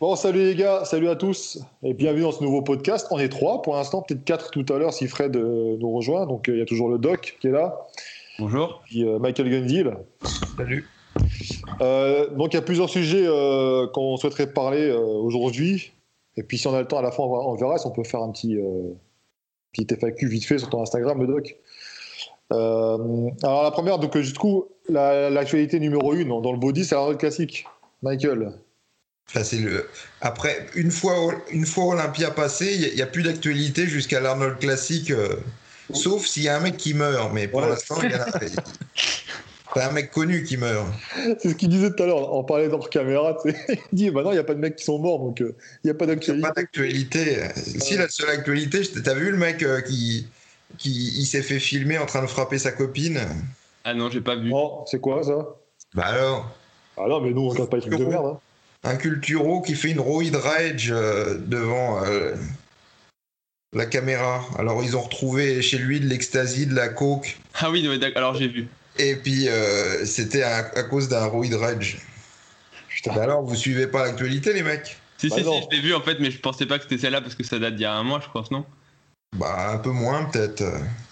Bon, salut les gars, salut à tous et bienvenue dans ce nouveau podcast. On est trois pour l'instant, peut-être quatre tout à l'heure si Fred euh, nous rejoint. Donc euh, il y a toujours le doc qui est là. Bonjour. Puis euh, Michael Gundil. Salut. donc il y a plusieurs sujets qu'on souhaiterait parler aujourd'hui. Et puis si on a le temps à la fin, on verra si on peut faire un petit, petit FAQ vite fait sur ton Instagram, le doc. alors la première, donc du coup, l'actualité numéro une dans le body, c'est la classique. Michael, le... Après, une fois, une fois Olympia passé, il n'y a, plus d'actualité jusqu'à l'Arnold Classic, euh, sauf s'il y a un mec qui meurt. Mais pour l'instant, il y a C'est un mec connu qui meurt. C'est ce qu'il disait tout à l'heure, en parlait dans caméra. Il dit bah non, il n'y a pas de mecs qui sont morts, donc euh, il n'y a pas d'actualité. Pas d'actualité. Si la seule actualité, t'as vu le mec euh, qui, qui il s'est fait filmer en train de frapper sa copine? Ah non, j'ai pas vu. Oh, c'est quoi ça? Bah alors Ah non, mais nous on regarde pas les trucs de merde. Hein un Culturo qui fait une roid rage euh, devant euh, la caméra. Alors ils ont retrouvé chez lui de l'ecstasy, de la coke. Ah oui, alors j'ai vu. Et puis euh, c'était à, cause d'un roid rage. Putain. Bah alors vous suivez pas l'actualité les mecs? Si, bah si, si, je l'ai vu en fait, mais je pensais pas que c'était celle-là parce que ça date d'il y a un mois, je pense, non? Bah un peu moins peut-être.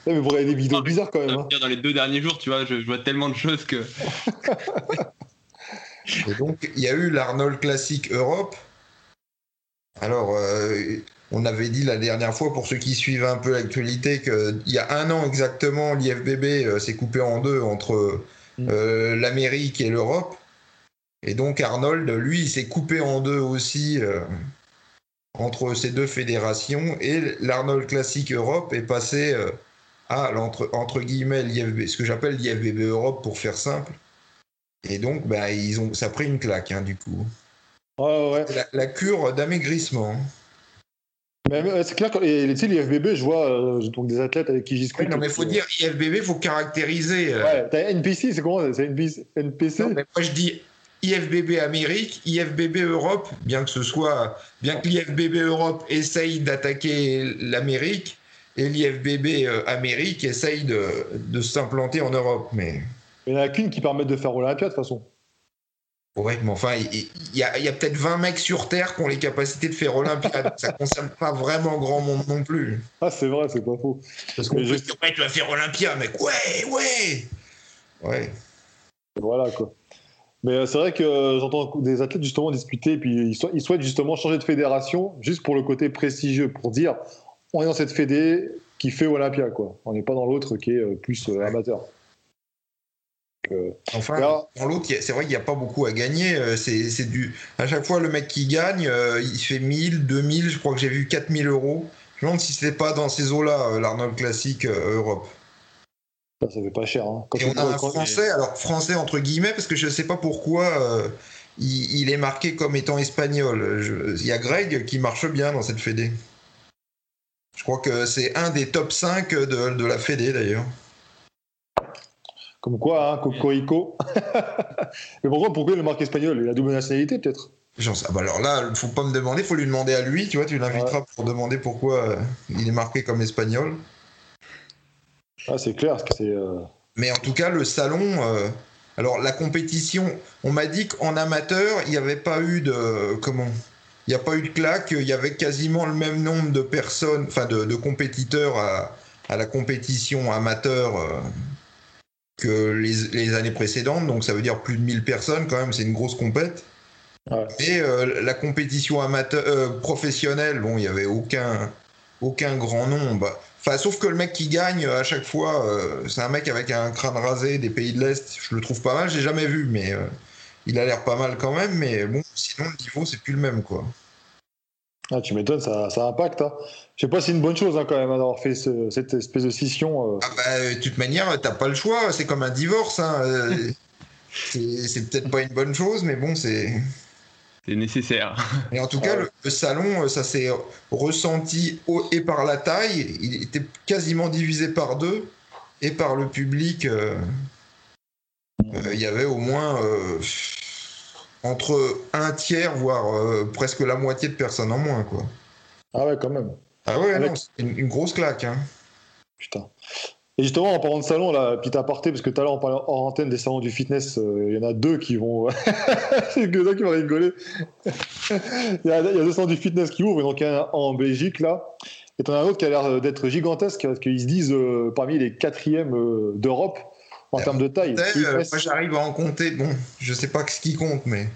mais vous regardez des vidéos bizarres quand même. Hein. Dans les deux derniers jours, tu vois, je vois tellement de choses que. Et donc, il y a eu l'Arnold Classic Europe. Alors, euh, on avait dit la dernière fois, pour ceux qui suivent un peu l'actualité, qu'il y a un an exactement, l'IFBB euh, s'est coupé en deux entre mm. euh, l'Amérique et l'Europe. Et donc, Arnold, lui, il s'est coupé en deux aussi entre ces deux fédérations. Et l'Arnold Classic Europe est passé à, entre, entre guillemets, l'IFBB, ce que j'appelle l'IFBB Europe pour faire simple. Et donc, bah, ils ont, ça a pris une claque, hein, du coup. Ouais, ouais. La, cure d'amaigrissement. c'est clair, que l'IFBB, je vois euh, donc des athlètes avec qui j'y discute. non, mais il faut dire IFBB, il faut caractériser. Euh. Ouais, t'as NPC, c'est comment C'est NPC non, mais Moi, je dis IFBB Amérique, IFBB Europe, bien que ce soit. Bien que l'IFBB Europe essaye d'attaquer l'Amérique et l'IFBB euh, Amérique essaye de, de s'implanter en Europe. Mais. Il n'y en a qu'une qui permet de faire Olympia de toute façon. Ouais, mais enfin, il y a, peut-être 20 mecs sur Terre qui ont les capacités de faire Olympia. ça ne concerne pas vraiment grand monde non plus. Ah, c'est vrai, c'est pas faux. Parce qu'on dire, ouais, tu vas faire Olympia, mec. Ouais, ouais. Ouais. Voilà, quoi. Mais euh, c'est vrai que euh, j'entends des athlètes justement discuter, puis ils, souhaitent justement changer de fédération, juste pour le côté prestigieux, pour dire on est dans cette fédé qui fait Olympia, quoi. On n'est pas dans l'autre qui est euh, plus amateur. Euh, enfin, dans l'autre, c'est vrai qu'il n'y a pas beaucoup à gagner. Euh, c'est du. À chaque fois, le mec qui gagne, euh, il fait 1000, 2000, je crois que j'ai vu 4000 euros. Je me demande si c'était pas dans ces eaux-là, l'Arnold Classic Europe. Ça, ça fait pas cher. Hein. Et on a un français, alors français entre guillemets, parce que je ne sais pas pourquoi il, est marqué comme étant espagnol. Il y a Greg qui marche bien dans cette fédé. Je crois que c'est un des top 5 de, de la fédé d'ailleurs. Comme quoi, hein, Cocorico. Mais pourquoi, pourquoi il est marque espagnol? Il a double nationalité, peut-être ah bah alors là, faut pas me demander, faut lui demander à lui, tu vois, tu l'inviteras pour demander pourquoi euh, il est marqué comme espagnol. Ah, c'est clair, que c'est. Euh, Mais en tout cas, le salon. Euh, alors, la compétition, on m'a dit qu'en amateur, il n'y avait pas eu de. Comment? Il n'y a pas eu de claque, il y avait quasiment le même nombre de personnes, enfin de, compétiteurs à, à, la compétition amateur que les, années précédentes, donc ça veut dire plus de 1000 personnes quand même, c'est une grosse compète. Et euh, la compétition amateur, euh, professionnelle, bon, il n'y avait aucun, aucun grand nombre. Enfin, sauf que le mec qui gagne à chaque fois, euh, c'est un mec avec un crâne rasé des pays de l'Est. Je le trouve pas mal, j'ai jamais vu, mais il a l'air pas mal quand même. Mais bon, sinon, le niveau, c'est plus le même, quoi. Ah, tu m'étonnes, ça, ça impacte. Hein. Je sais pas si c'est une bonne chose hein, quand même hein, d'avoir fait cette espèce de scission. Euh. Ah bah, de toute manière, t'as pas le choix. C'est comme un divorce. Hein. Euh, c'est peut-être pas une bonne chose, mais bon, c'est. C'est nécessaire. Et en tout cas, le, salon, ça s'est ressenti et par la taille. Il était quasiment divisé par deux. Et par le public, euh, il y avait au moins entre un tiers, voire euh, presque la moitié de personnes en moins, quoi. Ah ouais, quand même. Ah ouais, non, c'est une, grosse claque, hein. Putain. Et justement, en parlant de salon, là, petit aparté, parce que tout à l'heure, on parlait hors antenne des salons du fitness, euh, il y en a deux qui vont. C'est que ça qui vont rigoler. il, y a, il y a deux salons du fitness qui ouvrent, donc il y en a un en Belgique, là. Et t'en as un autre qui a l'air d'être gigantesque, parce qu'ils se disent euh, parmi les quatrièmes euh, d'Europe en termes de taille. Euh, moi, j'arrive à en compter. Bon, je sais pas ce qui compte, mais.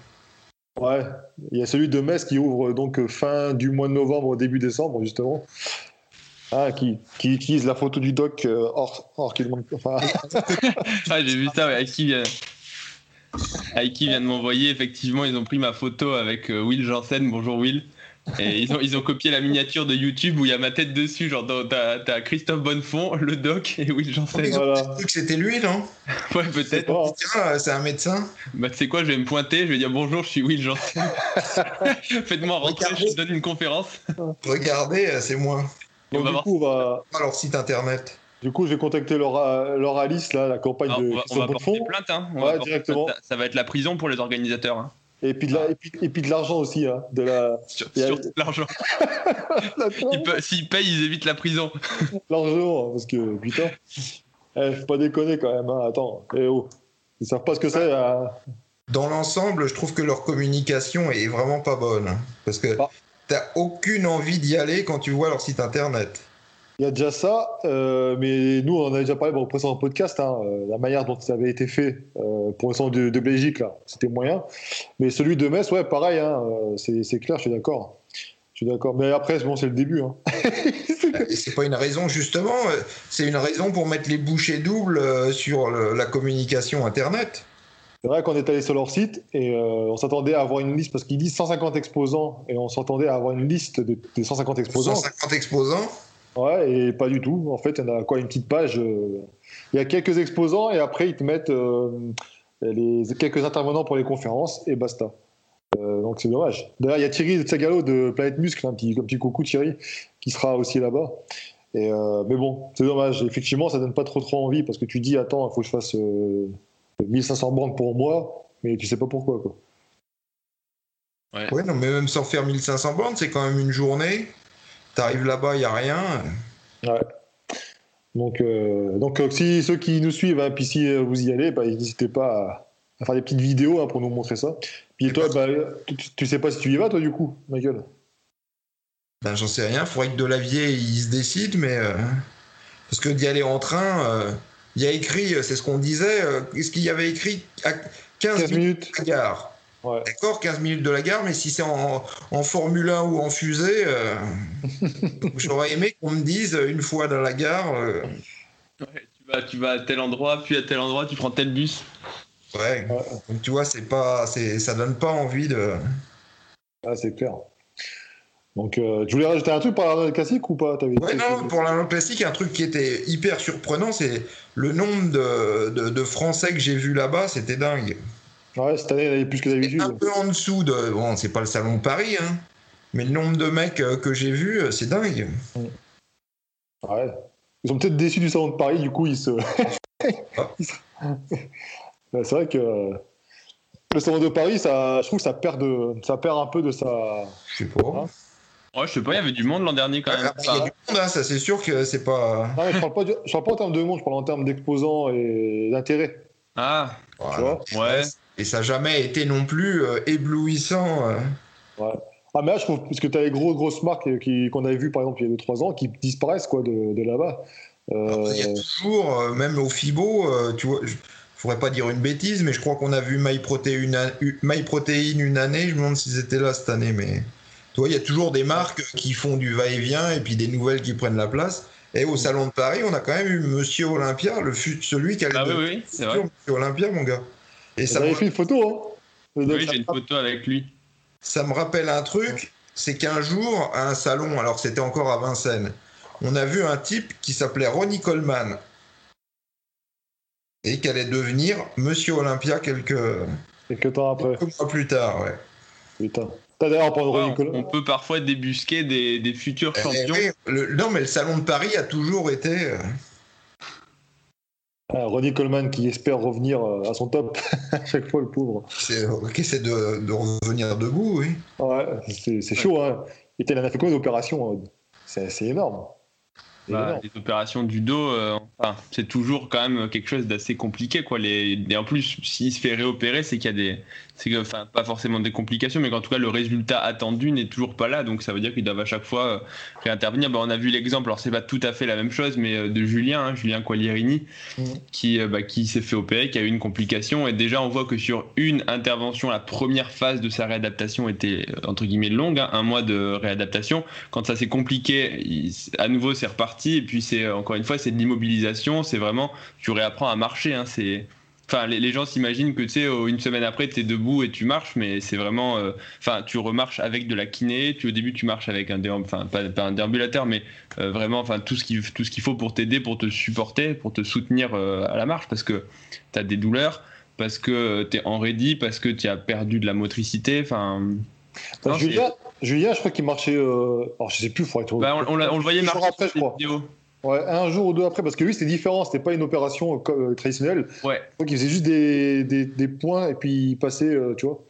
Ouais, il y a celui de Metz qui ouvre donc fin du mois de novembre, début décembre, justement. Ah, qui, qui utilise la photo du doc euh, hors, hors qu'il manque. Enfin, Ah, j'ai vu ça, ouais. Aiki vient... Aiki vient de m'envoyer, effectivement, ils ont pris ma photo avec euh, Will Janssen. Bonjour Will. Et ils ont, ils ont copié la miniature de YouTube où il y a ma tête dessus. Genre, t'as Christophe Bonnefond, le doc et Will Janssen. Ils ont Voilà. peut-être cru que c'était lui, non? Ouais, peut-être. euh, c'est un médecin. Bah, tu sais quoi, je vais me pointer, je vais dire bonjour, je suis Will Janssen. Faites-moi rentrer, je Regardez. te donne une conférence. Regardez, c'est moi. Et on Donc, va du, voir. coup, on va, Pas leur site internet. du coup, je vais contacter Laura, Laura Alice, là, la campagne Alors, de on va, on va porter plainte, hein. On Ouais, va porter directement. plainte. Ça va être la prison pour les organisateurs. hein. Et puis de la- et puis, et puis de l'argent aussi, hein, de la. L'argent. S'ils payent, ils évitent la prison. L'argent, hein, parce que putain. Eh, faut pas déconner quand même, hein, attends. Eh oh. Ils savent pas ce que c'est. hein. Dans l'ensemble, je trouve que leur communication est vraiment pas bonne. Parce que Ah. t'as aucune envie d'y aller quand tu vois leur site internet. Il y a déjà ça, euh, mais nous, on en a déjà parlé dans le précédent podcast, hein, euh, la manière dont ça avait été fait euh, pour le centre de, de Belgique, c'était moyen. Mais celui de Metz, ouais, pareil, hein, c'est clair, je suis d'accord. Je suis d'accord. Mais après, bon, c'est le début. Hein. C'est pas une raison, justement, c'est une raison pour mettre les bouchées doubles sur le- la communication internet. C'est vrai qu'on est allé sur leur site et euh, on s'attendait à avoir une liste, parce qu'ils disent 150 exposants, et on s'attendait à avoir une liste de- des 150 exposants. 150 exposants. Ouais, et pas du tout. En fait, il y en a quoi, une petite page. euh, Il y a quelques exposants et après, ils te mettent euh, les, quelques intervenants pour les conférences et basta. Euh, donc c'est dommage. D'ailleurs, il y a Thierry Tsagalo de Planète Muscle, un petit, un petit coucou Thierry, qui sera aussi là-bas. Et, euh, mais bon, c'est dommage. Effectivement, ça donne pas trop trop envie parce que tu dis, attends, il faut que je fasse euh, 1500 bandes pour moi, mais tu sais pas pourquoi. Quoi. Ouais, non, mais même sans faire 1500 bornes, c'est quand même une journée. T'arrives là-bas, il y a rien. Donc, euh, donc euh, si ceux qui nous suivent, hein, puis si euh, vous y allez, bah, n'hésitez pas à, à faire des petites vidéos hein, pour nous montrer ça. Puis toi, bah, tu, tu sais pas si tu y vas, toi, du coup, Michael? Ben, j'en sais rien. Faudrait que Delavier il se décide, mais euh, parce que d'y aller en train, euh, il y a écrit, c'est ce qu'on disait. Qu'est-ce qu'il y avait écrit à 15, 15 minutes la gare? Ouais. D'accord, 15 minutes de la gare, mais si c'est en, en Formule 1 ou en fusée, euh, j'aurais aimé qu'on me dise une fois dans la gare. euh, Ouais, tu, vas, tu vas à tel endroit, puis à tel endroit, tu prends tel bus. ouais. Donc tu vois, c'est pas, c'est, ça donne pas envie de. Ah, c'est clair. Donc, euh, tu voulais rajouter un truc par la classique ou pas T'avais Ouais, non, pour la langue classique, un truc qui était hyper surprenant, c'est le nombre de, de, de Français que j'ai vu là-bas, c'était dingue. Ouais, cette année, il y plus que d'habitude. un peu en dessous de. Bon, c'est pas le salon de Paris, hein, mais le nombre de mecs euh, que j'ai vus, euh, c'est dingue. Ouais. Ils sont peut-être déçus du salon de Paris, du coup, ils se. Ouais, c'est vrai que euh, le salon de Paris, ça, je trouve que ça perd, de, ça perd un peu de sa. Je sais pas. Ah. Ouais, je sais pas, il y avait du monde l'an dernier quand même. Ah, Il y a du monde, hein, ça c'est sûr que c'est pas. Non, mais je parle pas, du- je parle pas en termes de monde, je parle en termes d'exposants et d'intérêt. Ah, Voilà. ouais. Et ça n'a jamais été non plus euh, éblouissant. euh. Ah, mais là, je trouve, parce que tu as les gros, grosses marques euh, qui- qu'on avait vues, par exemple, il y a 2-3 ans, qui disparaissent quoi, de, de là-bas. Euh, Après, Il y a toujours, euh, même au FIBO, euh, tu vois, je pourrais pas dire une bêtise, mais je crois qu'on a vu MyProtein une, an- une année. Je me demande s'ils étaient là cette année, mais tu vois, il y a toujours des marques qui font du va-et-vient et puis des nouvelles qui prennent la place. Et au Salon de Paris, on a quand même eu Monsieur Olympia, le fut, celui qui allait Ah oui, oui, c'est futur vrai. Monsieur Olympia, mon gars. Et ça me, fait une photo, hein Oui, j'ai une photo avec lui. ça me rappelle un truc, c'est qu'un jour, à un salon, alors c'était encore à Vincennes, on a vu un type qui s'appelait Ronnie Coleman et qui allait devenir Monsieur Olympia quelques, Quelques temps après. quelques mois plus tard. Ouais. Putain. T'as d'ailleurs Ouais, on, on peut parfois débusquer des, des futurs Eh champions. le- non, mais le salon de Paris a toujours été. Euh, Ah, Ronnie Coleman qui espère revenir euh, à son top à chaque fois, le pauvre. c'est- qui essaie de, de revenir debout, oui. Ouais, c'est chaud, hein. Et il en a fait combien d'opérations C'est c'est énorme. Bah, les opérations du dos, euh, enfin, c'est toujours quand même quelque chose d'assez compliqué. Quoi. Les... Et en plus, s'il se fait réopérer, c'est qu'il y a des. C'est enfin, pas forcément des complications, mais qu'en tout cas, le résultat attendu n'est toujours pas là. Donc ça veut dire qu'ils doivent à chaque fois euh, réintervenir. Bah, on a vu l'exemple, alors c'est pas tout à fait la même chose, mais euh, de Julien, hein, Julien Quaglierini, Mhm. qui, bah, qui s'est fait opérer, qui a eu une complication. Et déjà, on voit que sur une intervention, la première phase de sa réadaptation était entre guillemets longue, hein, un mois de réadaptation. Quand ça s'est compliqué, il- à nouveau, c'est reparti. Et puis, c'est encore une fois, c'est de l'immobilisation. C'est vraiment, tu réapprends à marcher. hein, c'est. Enfin, les, les gens s'imaginent que tu sais, euh, une semaine après, tu es debout et tu marches, mais c'est vraiment. euh, Enfin, tu remarches avec de la kiné. Tu, au début, tu marches avec un déambulateur, enfin, pas, pas un déambulateur, mais euh, vraiment, enfin, tout ce qu'il tout ce qu'il faut pour t'aider, pour te supporter, pour te soutenir euh, à la marche, parce que tu as des douleurs, parce que tu es en ready, parce que tu as perdu de la motricité. Enfin, Julien, Julien, je crois qu'il marchait. Alors, je sais plus, faudrait trouver. bah, on, on l'a- on le voyait marcher après, sur je des crois. vidéos. Ouais, un jour ou deux après, parce que lui, c'était différent. C'était pas une opération euh, euh, traditionnelle. Ouais. Donc, il faisait juste des, des, des points et puis il passait, euh, tu vois.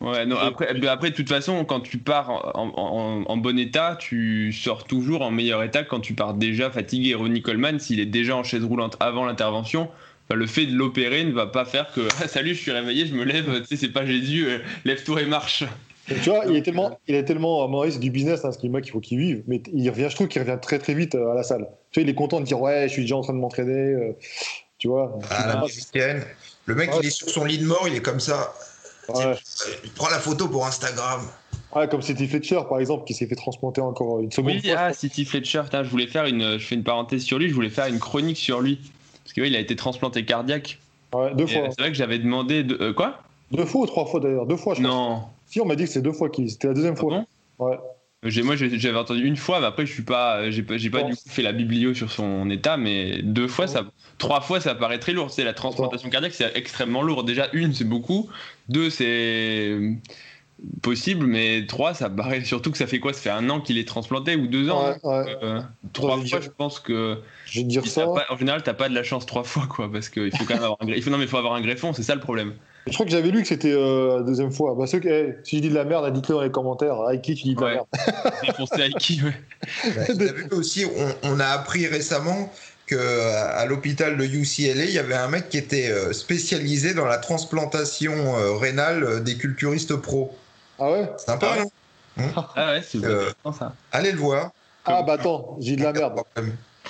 Ouais, non, après, après, de toute façon, quand tu pars en, en- en bon état, tu sors toujours en meilleur état que quand tu pars déjà fatigué. Ronnie Coleman, s'il est déjà en chaise roulante avant l'intervention, bah, le fait de l'opérer ne va pas faire que Ah, salut, je suis réveillé, je me lève, tu sais, c'est pas Jésus, euh, lève-toi et marche. Tu vois, il est tellement, il est tellement, à mon avis, c'est du business, hein, ce qui est mec, il faut qu'il vive. Mais il revient, je trouve qu'il revient très très vite euh, à la salle. Tu vois, il est content de dire ouais, je suis déjà en train de m'entraîner. euh, tu vois. À l'américaine. Le mec, Ouais. il est sur son lit de mort, il est comme ça. Ouais. Euh, Il prend la photo pour Instagram. Ouais, comme City Fletcher, par exemple, qui s'est fait transplanter encore une seconde Oui, fois. ah, City Fletcher, putain, je voulais faire une, je fais une parenthèse sur lui, je voulais faire une chronique sur lui. Parce que oui, il a été transplanté cardiaque. Ouais, deux Et, fois. euh, C'est vrai que j'avais demandé de, euh, quoi? Deux fois ou trois fois d'ailleurs. Deux fois, je crois. Non. Si, on m'a dit que c'est deux fois qu'il. C'était la deuxième Ah fois. bon Ouais. J'ai, moi, j'avais entendu une fois, mais après, je suis pas, j'ai pas, du coup fait la biblio sur son état, mais deux fois, ça, trois fois, ça paraît très lourd. C'est la transplantation cardiaque, c'est extrêmement lourd. Déjà, une, c'est beaucoup. Deux, c'est possible, mais trois, ça paraît surtout que ça fait quoi? Ça fait un an qu'il est transplanté ou deux ans. Ouais, ouais. Euh, trois je fois, dire- je pense que Je vais dire ça. pas- en général, t'as pas de la chance trois fois, quoi, parce qu'il faut quand même avoir un, faut, non, mais il faut avoir un greffon, c'est ça le problème. Je crois que j'avais lu que c'était euh, la deuxième fois. Bah, ceux qui- eh, si je dis de la merde, dites-le dans les commentaires. Qui tu dis de Ouais. la merde Défoncer Aiki, ouais. Bah, vu aussi, on, on a appris récemment que à à l'hôpital de UCLA, il y avait un mec qui était euh, spécialisé dans la transplantation euh, rénale des culturistes pros. Ah ouais? Sympa, Ah ouais. non Ah ouais, c'est Euh, ça. Allez le voir. Ah bah attends, j'ai de la merde.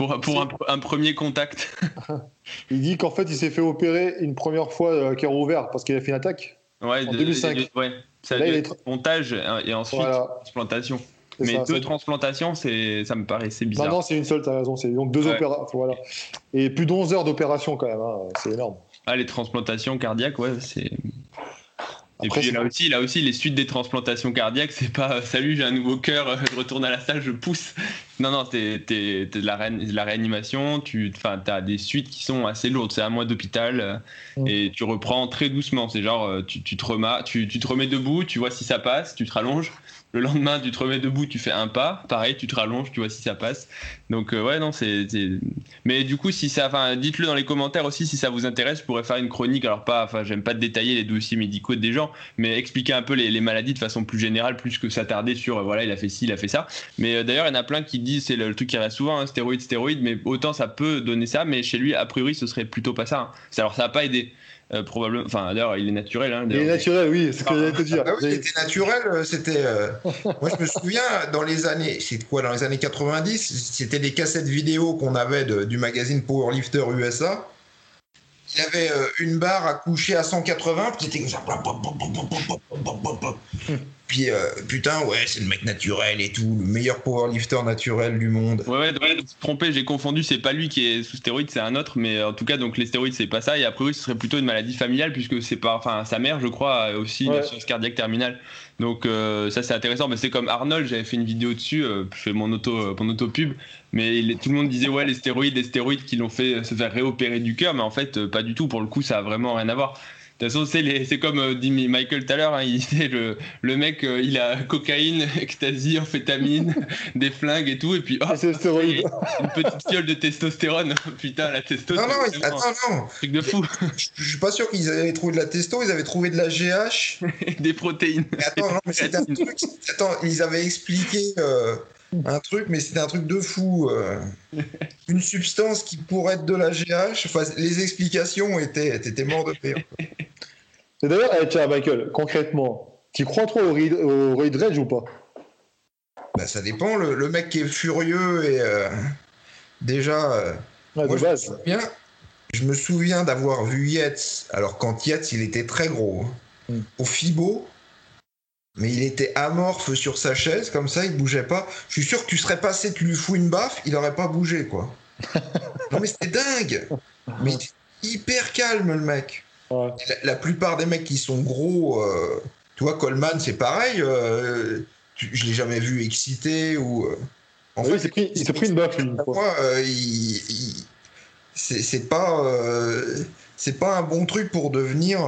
Pour, pour un, un premier contact. Il dit qu'en fait, il s'est fait opérer une première fois euh, cœur ouvert parce qu'il a fait une attaque. Ouais, En de- 2005. de- ouais. Ça Là, a il est montage euh, et ensuite Voilà. transplantation. Mais ça, deux transplantations, c'est, ça me paraissait Non, bizarre. non, c'est une seule, t'as raison. C'est donc deux Ouais. opérations. Voilà. Et plus de 11 heures d'opération quand même. hein, C'est énorme. Ah, les transplantations cardiaques, ouais, c'est. Et puis là aussi, là aussi, les suites des transplantations cardiaques, c'est pas euh, salut, j'ai un nouveau cœur, euh, je retourne à la salle, je pousse. Non, non, t'es, de, la ré- de la réanimation, tu as des suites qui sont assez lourdes. C'est un mois d'hôpital euh, Mm. et tu reprends très doucement. C'est genre, euh, tu, tu te remas, tu, tu te remets debout, tu vois si ça passe, tu te rallonges. Le lendemain, tu te remets debout, tu fais un pas, pareil, tu te rallonges, tu vois si ça passe. Donc, euh, ouais, non, c'est. Mais du coup, si ça. Enfin, dites-le dans les commentaires aussi si ça vous intéresse. Je pourrais faire une chronique. Alors, pas. Enfin, j'aime pas détailler les dossiers médicaux des gens, mais expliquer un peu les, maladies de façon plus générale, plus que s'attarder sur. euh, voilà, il a fait ci, il a fait ça. Mais euh, d'ailleurs, il y en a plein qui disent, c'est le, le truc qui reste souvent, hein, stéroïdes, stéroïdes, mais autant ça peut donner ça, mais chez lui, a priori, ce serait plutôt pas ça. hein. Alors, ça n'a pas aidé. Euh, probablement. Enfin, d'ailleurs, il est naturel. Hein, Il est naturel, oui, c'est ce que j'allais te dire. Ah oui, c'était naturel, euh, c'était. euh, Moi, je me souviens dans les années, c'est quoi, dans les années 90, c'était des cassettes vidéo qu'on avait de- du magazine Powerlifter USA. Il y avait euh, une barre à coucher à 180, puis c'était comme ça. Puis euh, putain, ouais, c'est le mec naturel et tout, le meilleur powerlifter naturel du monde. Ouais, ouais, ouais, trompé, j'ai confondu, c'est pas lui qui est sous stéroïdes, c'est un autre, mais en tout cas, donc les stéroïdes, c'est pas ça, et a priori, ce serait plutôt une maladie familiale, puisque c'est pas, enfin, sa mère, je crois, a aussi une Ouais. insuffisance cardiaque terminale. Donc, euh, ça, c'est intéressant, mais c'est comme Arnold, j'avais fait une vidéo dessus, euh, je fais mon auto, euh, mon auto-pub, mais il- tout le monde disait, ouais, les stéroïdes, les stéroïdes qui l'ont fait se faire réopérer du cœur, mais en fait, euh, pas du tout, pour le coup, ça a vraiment rien à voir. De toute façon, c'est c'est comme euh, dit Michael tout à l'heure, hein, il disait le, le mec, euh, il a cocaïne, ecstasy, amphétamine, des flingues et tout, et puis oh, c'est le stéroïde. une petite fiole de testostérone. Putain, la testo, Non, non, c'est attends, non, un truc de fou. je je suis pas sûr qu'ils avaient trouvé de la testo, ils avaient trouvé de la GH. Des protéines. Mais attends, non, mais c'était un truc. Attends, ils avaient expliqué euh, un truc, mais c'était un truc de fou. euh. Une substance qui pourrait être de la GH. Enfin, les explications étaient, t'étais mort de rire. Et d'ailleurs, eh, tiens, Michael, concrètement, tu crois trop au, Reed- au Rage ou pas? Bah, ça dépend. Le, le mec qui est furieux et euh, déjà. euh, Ouais, moi, De je me souviens, je me souviens d'avoir vu Yates. Alors quand Yates, il était très gros. hein, Mm. Au Fibo. Mais il était amorphe sur sa chaise, comme ça, il bougeait pas. Je suis sûr que tu serais passé, tu lui fous une baffe, il aurait pas bougé, quoi. non, mais c'était dingue! Mais hyper calme, le mec. Ouais. La, la plupart des mecs qui sont gros, euh, tu vois, Coleman, c'est pareil. euh, tu- je l'ai jamais vu excité ou. euh, en Oui, il s'est pris, il s'est pris une baffe, euh, c'est pas, euh, c'est pas un bon truc pour devenir.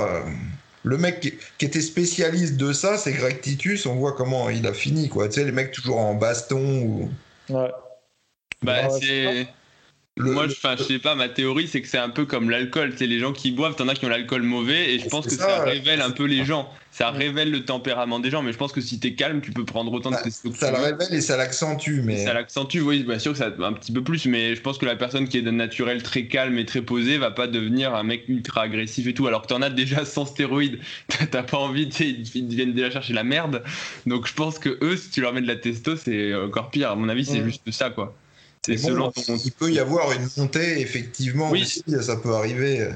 Le mec qui, était spécialiste de ça, c'est Greg Titus. On voit comment il a fini, quoi. Tu sais, les mecs toujours en baston ou. Ouais. Bah, Ah c'est. Le- Moi, le- je, enfin, je sais pas, ma théorie, c'est que c'est un peu comme l'alcool. C'est les gens qui boivent, t'en as qui ont l'alcool mauvais, et je pense que ça, révèle un peu les gens. Ça révèle le tempérament des gens, mais je pense que si t'es calme, tu peux prendre autant de Bah, testo que ça le révèle et ça l'accentue, mais. Ça l'accentue, oui, bien sûr que ça un petit peu plus, mais je pense que la personne qui est de naturel très calme et très posé va pas devenir un mec ultra agressif et tout, alors que t'en as déjà sans stéroïdes, T'as- pas envie, ils viennent déjà chercher la merde. Donc je pense que eux, si tu leur mets de la testo, c'est encore pire. À mon avis, c'est juste ça, quoi. C'est Mais bon, selon ton. il peut y avoir une montée, effectivement, Oui. aussi, ça peut arriver.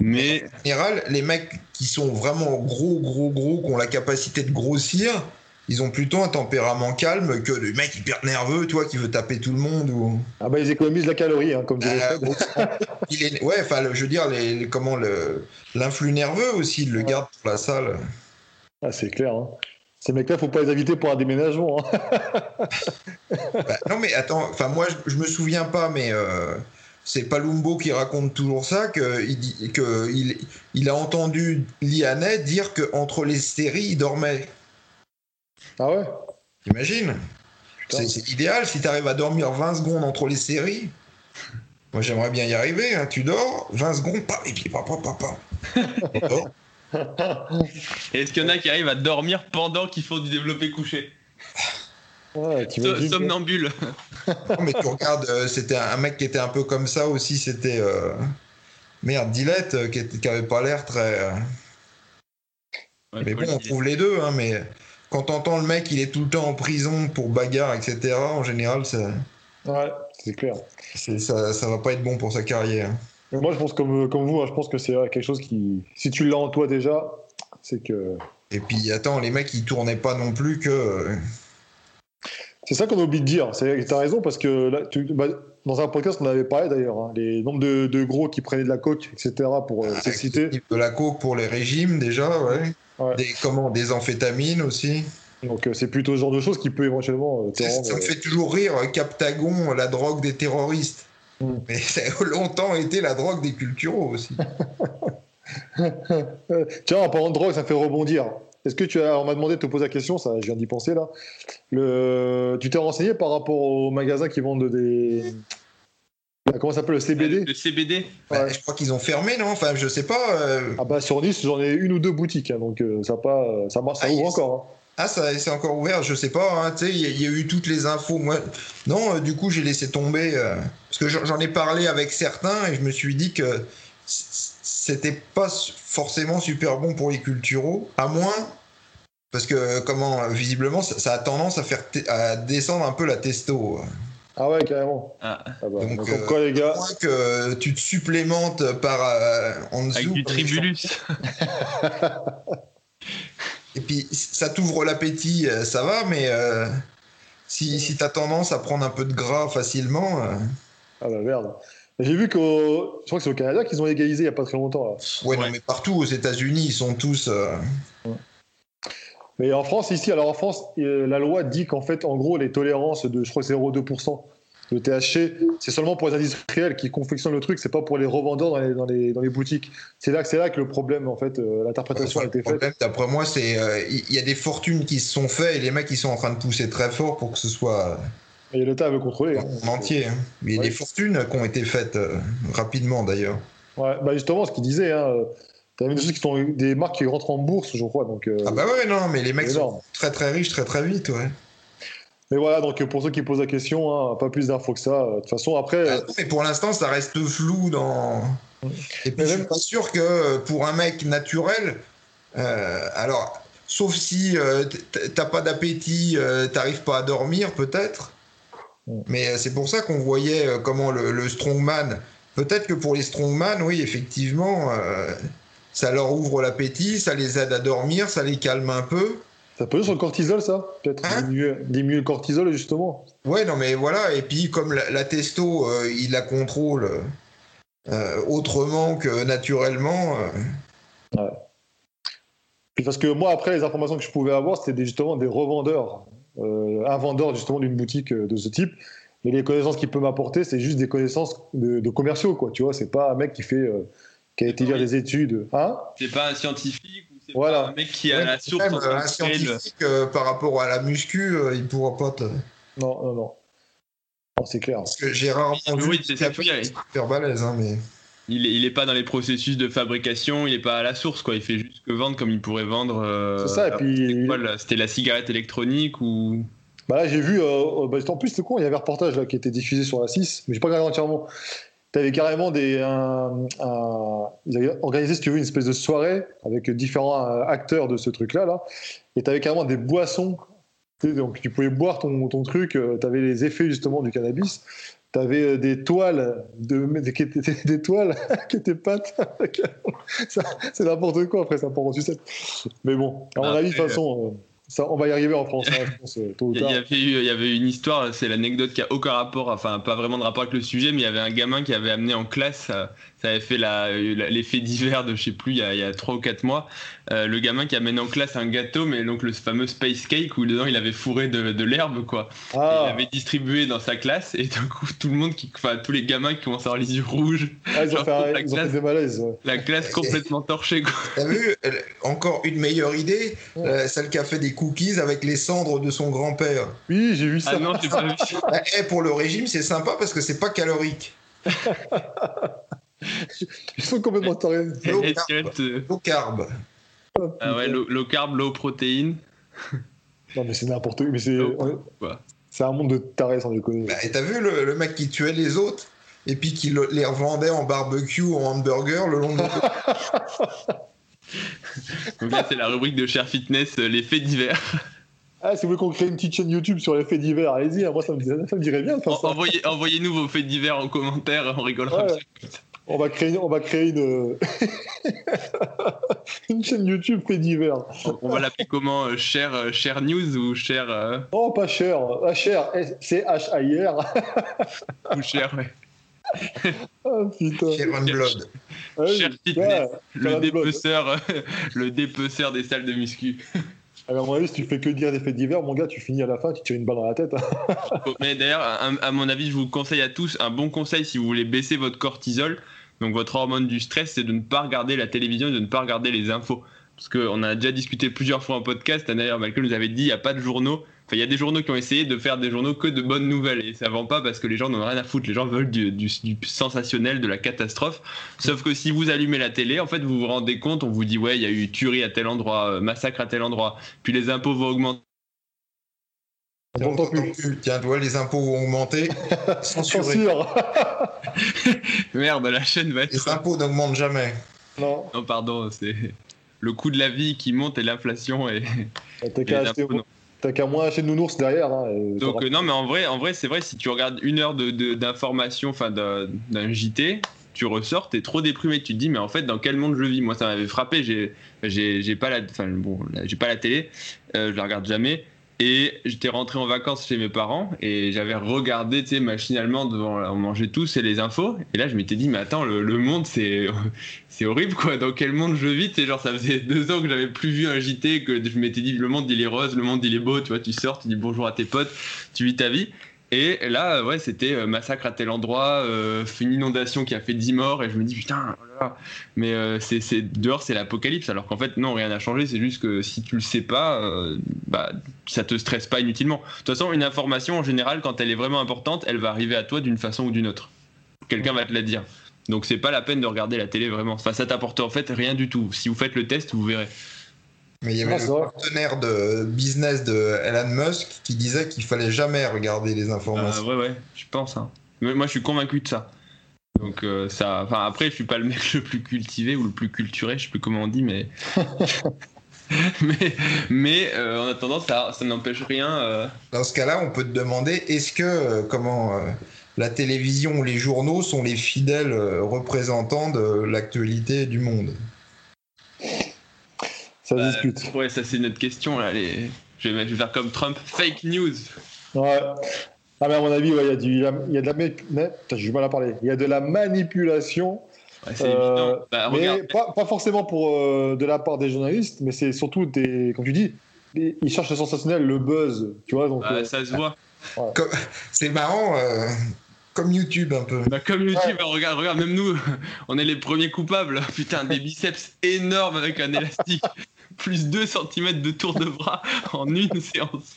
Mais En général, les mecs qui sont vraiment gros, gros, gros, qui ont la capacité de grossir, ils ont plutôt un tempérament calme que le mec hyper nerveux, toi, qui veut taper tout le monde. Ou... Ah bah, ils économisent la calorie, hein, comme dirait Euh, Fred. il est... Ouais, enfin, je veux dire, les, les- comment le l'influx nerveux aussi, il le garde pour la salle. Ah, c'est clair. Hein. Ces mecs-là, faut pas les inviter pour un déménagement. hein. Bah, non, mais attends, enfin, moi, je, je me souviens pas, mais euh, c'est Palumbo qui raconte toujours ça, qu'il que il, il a entendu Lianet dire qu'entre les séries, il dormait. Ah ouais? Imagine Putain. C'est idéal si tu arrives à dormir 20 secondes entre les séries. Moi, j'aimerais bien y arriver. hein. Tu dors, 20 secondes, pam, et puis papa, papa. est-ce qu'il y en a qui arrivent à dormir pendant qu'ils font du développé couché Ouais, So-. Somnambule. non, mais tu regardes, euh, c'était un, mec qui était un peu comme ça aussi. C'était. euh, Merde, Dilette, euh, qui, était- qui avait pas l'air très. euh, Ouais, Mais bon, on trouve les deux, hein, mais quand t'entends le mec, il est tout le temps en prison pour bagarre, etc., en général, ça, Ouais, c'est clair. c'est- ça, ça va pas être bon pour sa carrière. Moi, je pense comme, comme vous, hein, je pense que c'est quelque chose qui. Si tu l'as en toi déjà, c'est que. Et puis, attends, les mecs, ils tournaient pas non plus que. euh, C'est ça qu'on a oublié de dire. C'est- T'as raison, parce que là, tu- bah, dans un podcast, on avait parlé d'ailleurs, hein, les nombres de, de gros qui prenaient de la coke, etc., pour euh, s'exciter. De la coke pour les régimes, déjà, ouais. Ouais. Des, comment, des amphétamines aussi. Donc, euh, c'est plutôt ce genre de choses qui peut éventuellement euh, te Ça, rendre. ça me fait toujours rire, Captagon, la drogue des terroristes. Mais ça a longtemps été la drogue des culturaux aussi. Euh, Tiens, en parlant de drogue, ça me fait rebondir. Est-ce que tu as, on m'a demandé de te poser la question, ça, je viens d'y penser là. Le, tu t'es renseigné par rapport aux magasins qui vendent des, Ah, comment ça s'appelle le CBD Le CBD Bah, Ouais. Je crois qu'ils ont fermé, non? Enfin, je sais pas. euh, Ah bah sur 10, j'en ai une ou deux boutiques, hein, donc euh, ça pas, ça marche, ça Ah, ouvre encore. hein. Ah, ça c'est encore ouvert, je sais pas. hein, tu sais, il y, a- il y a eu toutes les infos. Moi, non, euh, du coup, j'ai laissé tomber euh, parce que j'en ai parlé avec certains et je me suis dit que c'était pas forcément super bon pour les culturaux, à moins parce que comment euh, visiblement ça, ça a tendance à faire à descendre un peu la testo. Ah ouais, carrément. Ah, Ah bah, Donc, euh, quoi, les À gars, moins que tu te supplémentes par euh, en dessous. avec du tribulus. Et puis, ça t'ouvre l'appétit, euh, ça va, mais euh, si, si t'as tendance à prendre un peu de gras facilement, euh, ah bah merde. J'ai vu qu'au, je crois que c'est au Canada qu'ils ont légalisé il y a pas très longtemps. Là. ouais, non, mais partout aux États-Unis, ils sont tous. euh, Mais en France, ici, alors en France, la loi dit qu'en fait, en gros, les tolérances de, je crois que c'est 0,2%. Le THC, c'est seulement pour les industriels qui confectionnent le truc, c'est pas pour les revendeurs dans les, dans les, dans les boutiques. C'est là, que- c'est là que le problème, en fait, euh, l'interprétation a le été faite. problème, d'après moi, c'est euh, il y, y a des fortunes qui se sont faites et les mecs ils sont en train de pousser très fort pour que ce soit Et l'État veut contrôler. hein. en entier. hein. Mais il y a des fortunes qui ont été faites euh, rapidement d'ailleurs. Ouais, bah justement, ce qu'il disait, hein, t'as même des choses qui sont des marques qui rentrent en bourse, je crois. Donc, euh, Ah bah ouais, non, mais les mecs sont très très riches très très vite, ouais. Mais voilà, donc pour ceux qui posent la question, hein, pas plus d'infos que ça. De toute façon, après. Ah, mais pour l'instant, ça reste flou dans. Et puis, je suis pas sûr que pour un mec naturel, euh, alors, sauf si euh, t'as pas d'appétit, euh, t'arrives pas à dormir, peut-être. Mais c'est pour ça qu'on voyait comment le, strongman. Peut-être que pour les strongman, oui, effectivement, ça leur ouvre l'appétit, ça les aide à dormir, ça les calme un peu. Ça peut sur le cortisol, ça Peut-être hein diminuer, le cortisol, justement. Ouais, non, mais voilà. Et puis, comme la, testo, il la contrôle autrement que naturellement. Ouais parce que moi, après, les informations que je pouvais avoir, c'était justement des revendeurs, euh, un vendeur justement d'une boutique euh, de ce type. Mais les connaissances qu'il peut m'apporter, c'est juste des connaissances de, commerciaux, quoi. Tu vois, c'est pas un mec qui fait, euh, qui a été lire des études. Hein? C'est pas un scientifique c'est pas un mec qui a la source. Même, un scientifique, par rapport à la muscu, il pourra pas te. Non, non, non. c'est clair. Parce que j'ai rarement vu. c'est super balèze, hein, mais il, est pas dans les processus de fabrication, il est pas à la source, quoi. Il fait juste que vendre comme il pourrait vendre. Euh, c'est ça, et puis. C'était la cigarette électronique ou. Bah là, j'ai vu. Euh, bah, en plus, c'était con, il y avait un reportage là, qui était diffusé sur la 6, mais j'ai pas regardé entièrement. Tu avais carrément des. ils avaient organisé, si tu veux, une espèce de soirée avec différents euh, acteurs de ce truc-là, là. Et tu avais carrément des boissons. Donc, tu pouvais boire ton, ton truc, tu avais les effets justement du cannabis tu avais euh, des toiles, de, des toiles qui étaient pattes. c'est n'importe quoi, après, ça part en sucette. Mais bon, à mon avis, de toute façon, ça, on va y arriver en France, hein, je pense, Il y, avait il y avait une histoire, c'est l'anecdote qui a aucun rapport, enfin, pas vraiment de rapport avec le sujet, mais il y avait un gamin qui avait amené en classe euh, ça avait fait l'effet divers de je sais plus, il y a, 3 ou 4 mois. Euh, le gamin qui amène en classe un gâteau, mais donc le fameux space cake où dedans il avait fourré de, l'herbe, quoi. Ah. Il avait distribué dans sa classe et d'un coup tout le monde, qui, enfin tous les gamins qui commencent à avoir les yeux rouges. Ah, ils, ont fait, la classe, des malaises. La classe complètement torchée, quoi. T'as vu, encore une meilleure idée, euh, celle qui a fait des cookies avec les cendres de son grand-père. Oui, j'ai vu ça. Ah non, j'ai pas vu. Eh, pour le régime, c'est sympa parce que c'est pas calorique. Ils sont complètement tarés. Low carb. Ah ouais, low, carb, low protéine. Non, mais c'est n'importe quoi. Mais c'est, c'est un monde de tarés sans déconner. Bah, et t'as vu le, mec qui tuait les autres et puis qui les revendait en barbecue ou en hamburger le long de Donc là, c'est la rubrique de Cher Fitness, euh, les faits divers. Ah, si vous voulez qu'on crée une petite chaîne YouTube sur les faits divers, allez-y, hein, moi ça me, ça me dirait bien ça. Envoyez, envoyez-nous vos faits divers en commentaire, on rigolera. On va créer, on va créer une, une chaîne YouTube fait divers. On va l'appeler comment euh, Cher, euh, Cher News ou Cher. Euh... Oh, pas Cher. Ah, Cher, c'est H-A-I-R. ou Cher, ouais. oh, putain. Cher on Blood. Cher Fitness, le dépeceur, le dépeceur des salles de muscu. Alors, à mon avis, si tu fais que dire des faits divers, mon gars, tu finis à la fin, tu tires une balle dans la tête. Mais d'ailleurs, à, mon avis, je vous conseille à tous un bon conseil si vous voulez baisser votre cortisol, donc votre hormone du stress, c'est de ne pas regarder la télévision et de ne pas regarder les infos. Parce qu'on a déjà discuté plusieurs fois en podcast. D'ailleurs, Malcolm nous avait dit il n'y a pas de journaux. Enfin, il y a des journaux qui ont essayé de faire des journaux que de bonnes nouvelles. Et ça vend pas parce que les gens n'ont rien à foutre. Les gens veulent du, sensationnel, de la catastrophe. Sauf que si vous allumez la télé, en fait, vous vous rendez compte, on vous dit ouais, il y a eu tuerie à tel endroit, euh, massacre à tel endroit. Puis les impôts vont augmenter. Tiens, toi, les impôts vont augmenter. Censure. Merde, la chaîne va être. Les impôts n'augmentent jamais. Non. Non, pardon, c'est le coût de la vie qui monte et l'inflation et. T'as qu'à moins acheter de nounours derrière. Hein, Donc euh, non, mais en vrai, en vrai, c'est vrai. Si tu regardes une heure d'information, de, enfin d'un JT, tu ressors, t'es trop déprimé. Tu te dis, mais en fait, dans quel monde je vis? Moi, ça m'avait frappé. J'ai, j'ai, pas la, enfin bon, j'ai pas la télé. Euh, je la regarde jamais. Et j'étais rentré en vacances chez mes parents et j'avais regardé, tu sais, machinalement devant, on mangeait tous et les infos. Et là, je m'étais dit, mais attends, le, monde, c'est, horrible, quoi. Dans quel monde je vis? Genre, ça faisait deux ans que j'avais plus vu un JT, que je m'étais dit, le monde, il est rose, le monde, il est beau, tu vois, tu sors, tu dis bonjour à tes potes, tu vis ta vie. Et là, ouais, c'était euh, massacre à tel endroit, euh, une inondation qui a fait 10 morts, et je me dis putain, oh mais euh, c'est dehors c'est l'apocalypse, alors qu'en fait non, rien n'a changé, c'est juste que si tu le sais pas, bah ça te stresse pas inutilement. De toute façon, une information en général, quand elle est vraiment importante, elle va arriver à toi d'une façon ou d'une autre. Quelqu'un va te la dire. Donc c'est pas la peine de regarder la télé vraiment. Enfin, ça t'apporte en fait rien du tout. Si vous faites le test, vous verrez. Mais il y avait le partenaire de business de Elon Musk qui disait qu'il fallait jamais regarder les Euh, informations. ouais, ouais, je pense. hein. Mais moi, je suis convaincu de ça. Donc, euh, ça. Enfin, après, je suis pas le mec le plus cultivé ou le plus culturé, je sais plus comment on dit, mais. mais mais euh, en attendant, ça, ça n'empêche rien. euh, Dans ce cas-là, on peut te demander est-ce que euh, comment euh, la télévision ou les journaux sont les fidèles euh, représentants de l'actualité du monde? Ça Euh, discute. Ouais, ça, c'est une autre question, là. Les... Je, vais, je vais faire comme Trump, fake news. Ouais. Ah, mais à mon avis, ouais, il y a du, il y a- il y a de la, mais- putain, du mal à parler. Il y a de la manipulation, Ouais, c'est Euh, évident. Bah, mais pas, pas forcément pour euh, de la part des journalistes, mais c'est surtout des, comme tu dis, ils ils cherchent le sensationnel, le buzz, tu vois. Donc, Bah, euh, ça se voit. C'est marrant, euh, comme YouTube un peu. Bah, comme YouTube, regarde, regarde, même nous, on est les premiers coupables. Putain, des biceps énormes avec un élastique. Plus 2 cm de tour de bras en une séance.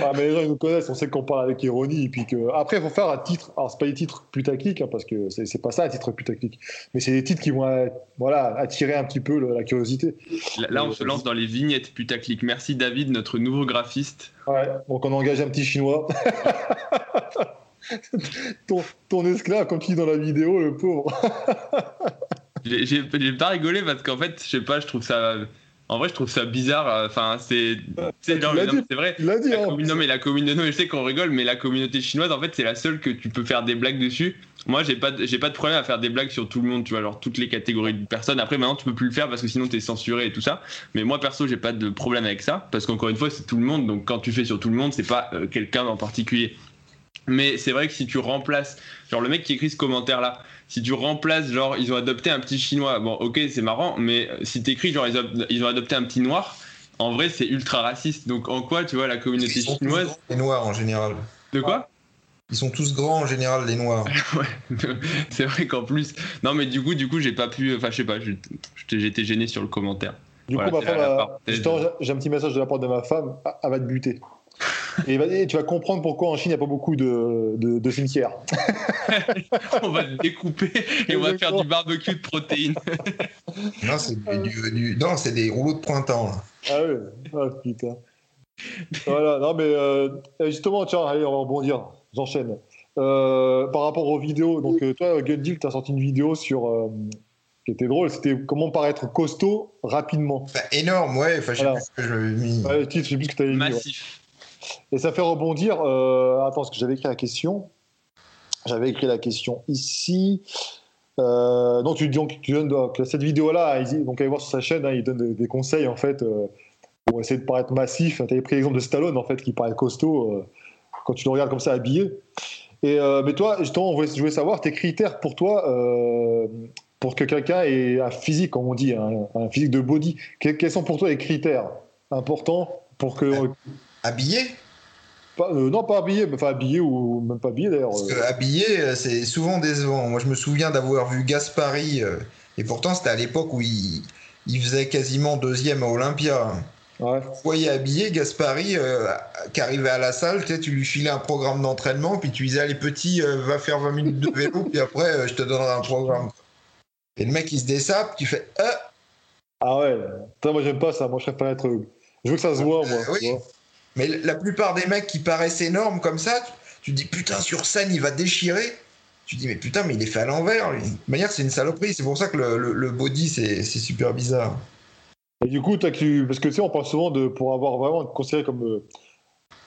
Ah, mais les gens ils nous connaissent, on sait qu'on parle avec ironie. Et puis que... Après, il faut faire un titre. Alors, c'est pas des titres putaclic, hein, parce que c'est pas ça un titre putaclic. Mais c'est des titres qui vont euh, voilà, attirer un petit peu le- la curiosité. Là, là, on se lance dans les vignettes putaclic. Merci David, notre nouveau graphiste. Ouais, donc on engage un petit chinois. ton, ton esclave, comme tu dis dans la vidéo, le pauvre. J'ai pas rigolé parce qu'en fait, je sais pas, je trouve ça. En vrai, je trouve ça bizarre. euh, Enfin, c'est. C'est vrai. Il l'a dit, La hein. commun- non mais la communauté, non, mais je sais qu'on rigole, mais la communauté chinoise, en fait, c'est la seule que tu peux faire des blagues dessus. Moi, j'ai pas, de- j'ai pas de problème à faire des blagues sur tout le monde, tu vois, genre toutes les catégories de personnes. Après, maintenant, tu peux plus le faire parce que sinon, t'es censuré et tout ça. Mais moi, perso, j'ai pas de problème avec ça parce qu'encore une fois, c'est tout le monde. Donc, quand tu fais sur tout le monde, c'est pas euh, quelqu'un en particulier. Mais c'est vrai que si tu remplaces, genre le mec qui écrit ce commentaire là, si tu remplaces, genre ils ont adopté un petit chinois, bon ok c'est marrant, mais si t'écris genre ils, ont- ils ont adopté un petit noir, en vrai c'est ultra raciste. Donc en quoi tu vois la communauté Ils sont tous chinoise grands, les noirs en général. De quoi Ils sont tous grands en général, les noirs. Ouais, c'est vrai qu'en plus. Non mais du coup, du coup j'ai pas pu. Enfin je sais pas, je- j'étais gêné sur le commentaire. Du Voilà, coup, ma femme, parenthèse. justement, j'ai- un petit message de la part de ma femme, elle va te buter. Et, tu vas comprendre pourquoi en Chine, il n'y a pas beaucoup de, de, de cimetières. on va te découper et on va faire du barbecue de protéines. Non, c'est du, du- du- non, c'est des rouleaux de printemps. là. Ah ouais Ah putain. Voilà, non mais euh, justement, tiens, allez, on va rebondir. J'enchaîne. Euh, par rapport aux vidéos, donc euh, toi, Gundill, tu as sorti une vidéo sur. euh, qui était drôle, c'était comment paraître costaud rapidement. Enfin, énorme, ouais. Enfin, je sais Voilà. plus ce que je l'avais mis. Ouais, le titre, je sais plus ce que tu avais mis. ouais. Et ça fait rebondir. euh, attends, parce que j'avais écrit la question. J'avais écrit la question ici. Euh, donc, tu, donnes cette vidéo-là, donc allez voir sur sa chaîne, hein, il donne des, conseils en fait euh, pour essayer de paraître massif. Tu avais pris l'exemple de Stallone en fait, qui paraît costaud euh, quand tu le regardes comme ça habillé. Et, mais toi, justement, je voulais savoir tes critères pour toi, pour que quelqu'un ait un physique, comme on dit, un, un physique de body. Que- quels sont pour toi les critères importants pour que. Habillé? Pas- euh, non, pas habillé, mais enfin habillé ou même pas habillé d'ailleurs. Parce euh. que habillé, euh, c'est souvent décevant. Moi, je me souviens d'avoir vu Gaspari, euh, et pourtant, c'était à l'époque où il, il faisait quasiment deuxième à Olympia. Ouais. Vous voyez habillé Gaspari, euh, qui arrivait à la salle, tu sais, tu lui filais un programme d'entraînement, puis tu disais, allez petit, euh, va faire 20 minutes de vélo, puis après, euh, je te donnerai un programme. Et le mec, il se dessape, tu fais, euh, Ah ouais. Putain, moi j'aime pas ça. Moi je préfère être. Je veux que ça se voit, moi. Euh, oui. tu vois. Mais la plupart des mecs qui paraissent énormes comme ça, tu, tu dis putain sur scène il va déchirer. Tu dis mais putain mais il est fait à l'envers. De toute manière c'est une saloperie. C'est pour ça que le, le- le body c'est c'est super bizarre. Et du coup, toi, tu... parce que tu sais, on parle souvent de pour avoir vraiment être considéré comme euh,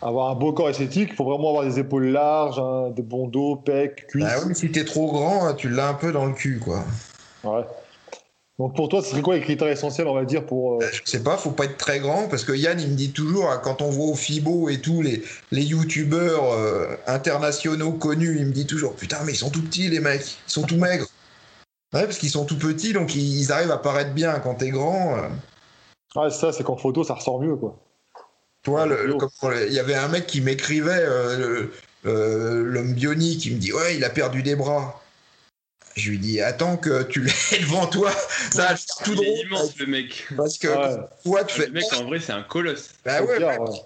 avoir un beau corps esthétique, il faut vraiment avoir des épaules larges, hein, des bons dos, pecs, cuisses. Bah oui, mais si t'es trop grand, hein, tu l'as un peu dans le cul quoi. Ouais. Donc pour toi, ce serait quoi les critères essentiels, on va dire, pour. euh, Euh, Je sais pas, faut pas être très grand parce que Yann il me dit toujours hein, quand on voit au Fibo et tout les les youtubeurs euh, internationaux connus, il me dit toujours putain mais ils sont tout petits les mecs, ils sont tout maigres. Ouais parce qu'ils sont tout petits donc ils, ils arrivent à paraître bien quand t'es grand. euh. Ah, ça, c'est qu'en photo, ça ressort mieux, quoi. Comment- il y avait un mec qui m'écrivait, euh, l'homme bionique, il me dit Ouais, il a perdu des bras. Je lui dis Attends que tu l'aies devant toi, ça faire tout Il est drôle. immense le mec. Parce que Ouais. toi, tu fais Le mec en vrai c'est un colosse. Bah C'est ouais, clair, ouais. ouais.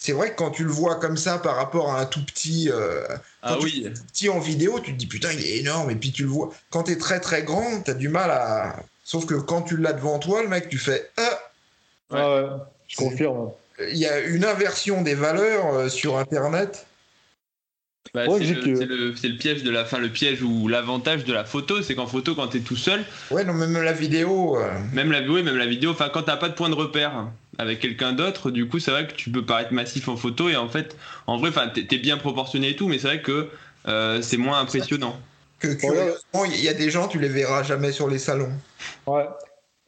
C'est vrai que quand tu le vois comme ça par rapport à un tout petit, euh, Ah oui. petit en vidéo, tu te dis Putain, il est énorme. Et puis tu le vois. Quand t'es très très grand, t'as du mal à. Sauf que quand tu l'as devant toi, le mec, tu fais Ah Ouais, ouais, je confirme. Il y a une inversion des valeurs euh, sur Internet. Bah, Ouais, c'est le, que- c'est le- c'est le piège de la fin, le piège ou l'avantage de la photo, c'est qu'en photo, quand t'es tout seul, Ouais, non, même la vidéo. euh, même la, oui, même la vidéo, enfin, quand t'as pas de point de repère avec quelqu'un d'autre, du coup, c'est vrai que tu peux paraître massif en photo et en fait, en vrai, enfin, t'es t'es bien proportionné et tout, mais c'est vrai que euh, c'est moins impressionnant. que curieusement, il y a des gens, tu les verras jamais sur les salons. Ouais.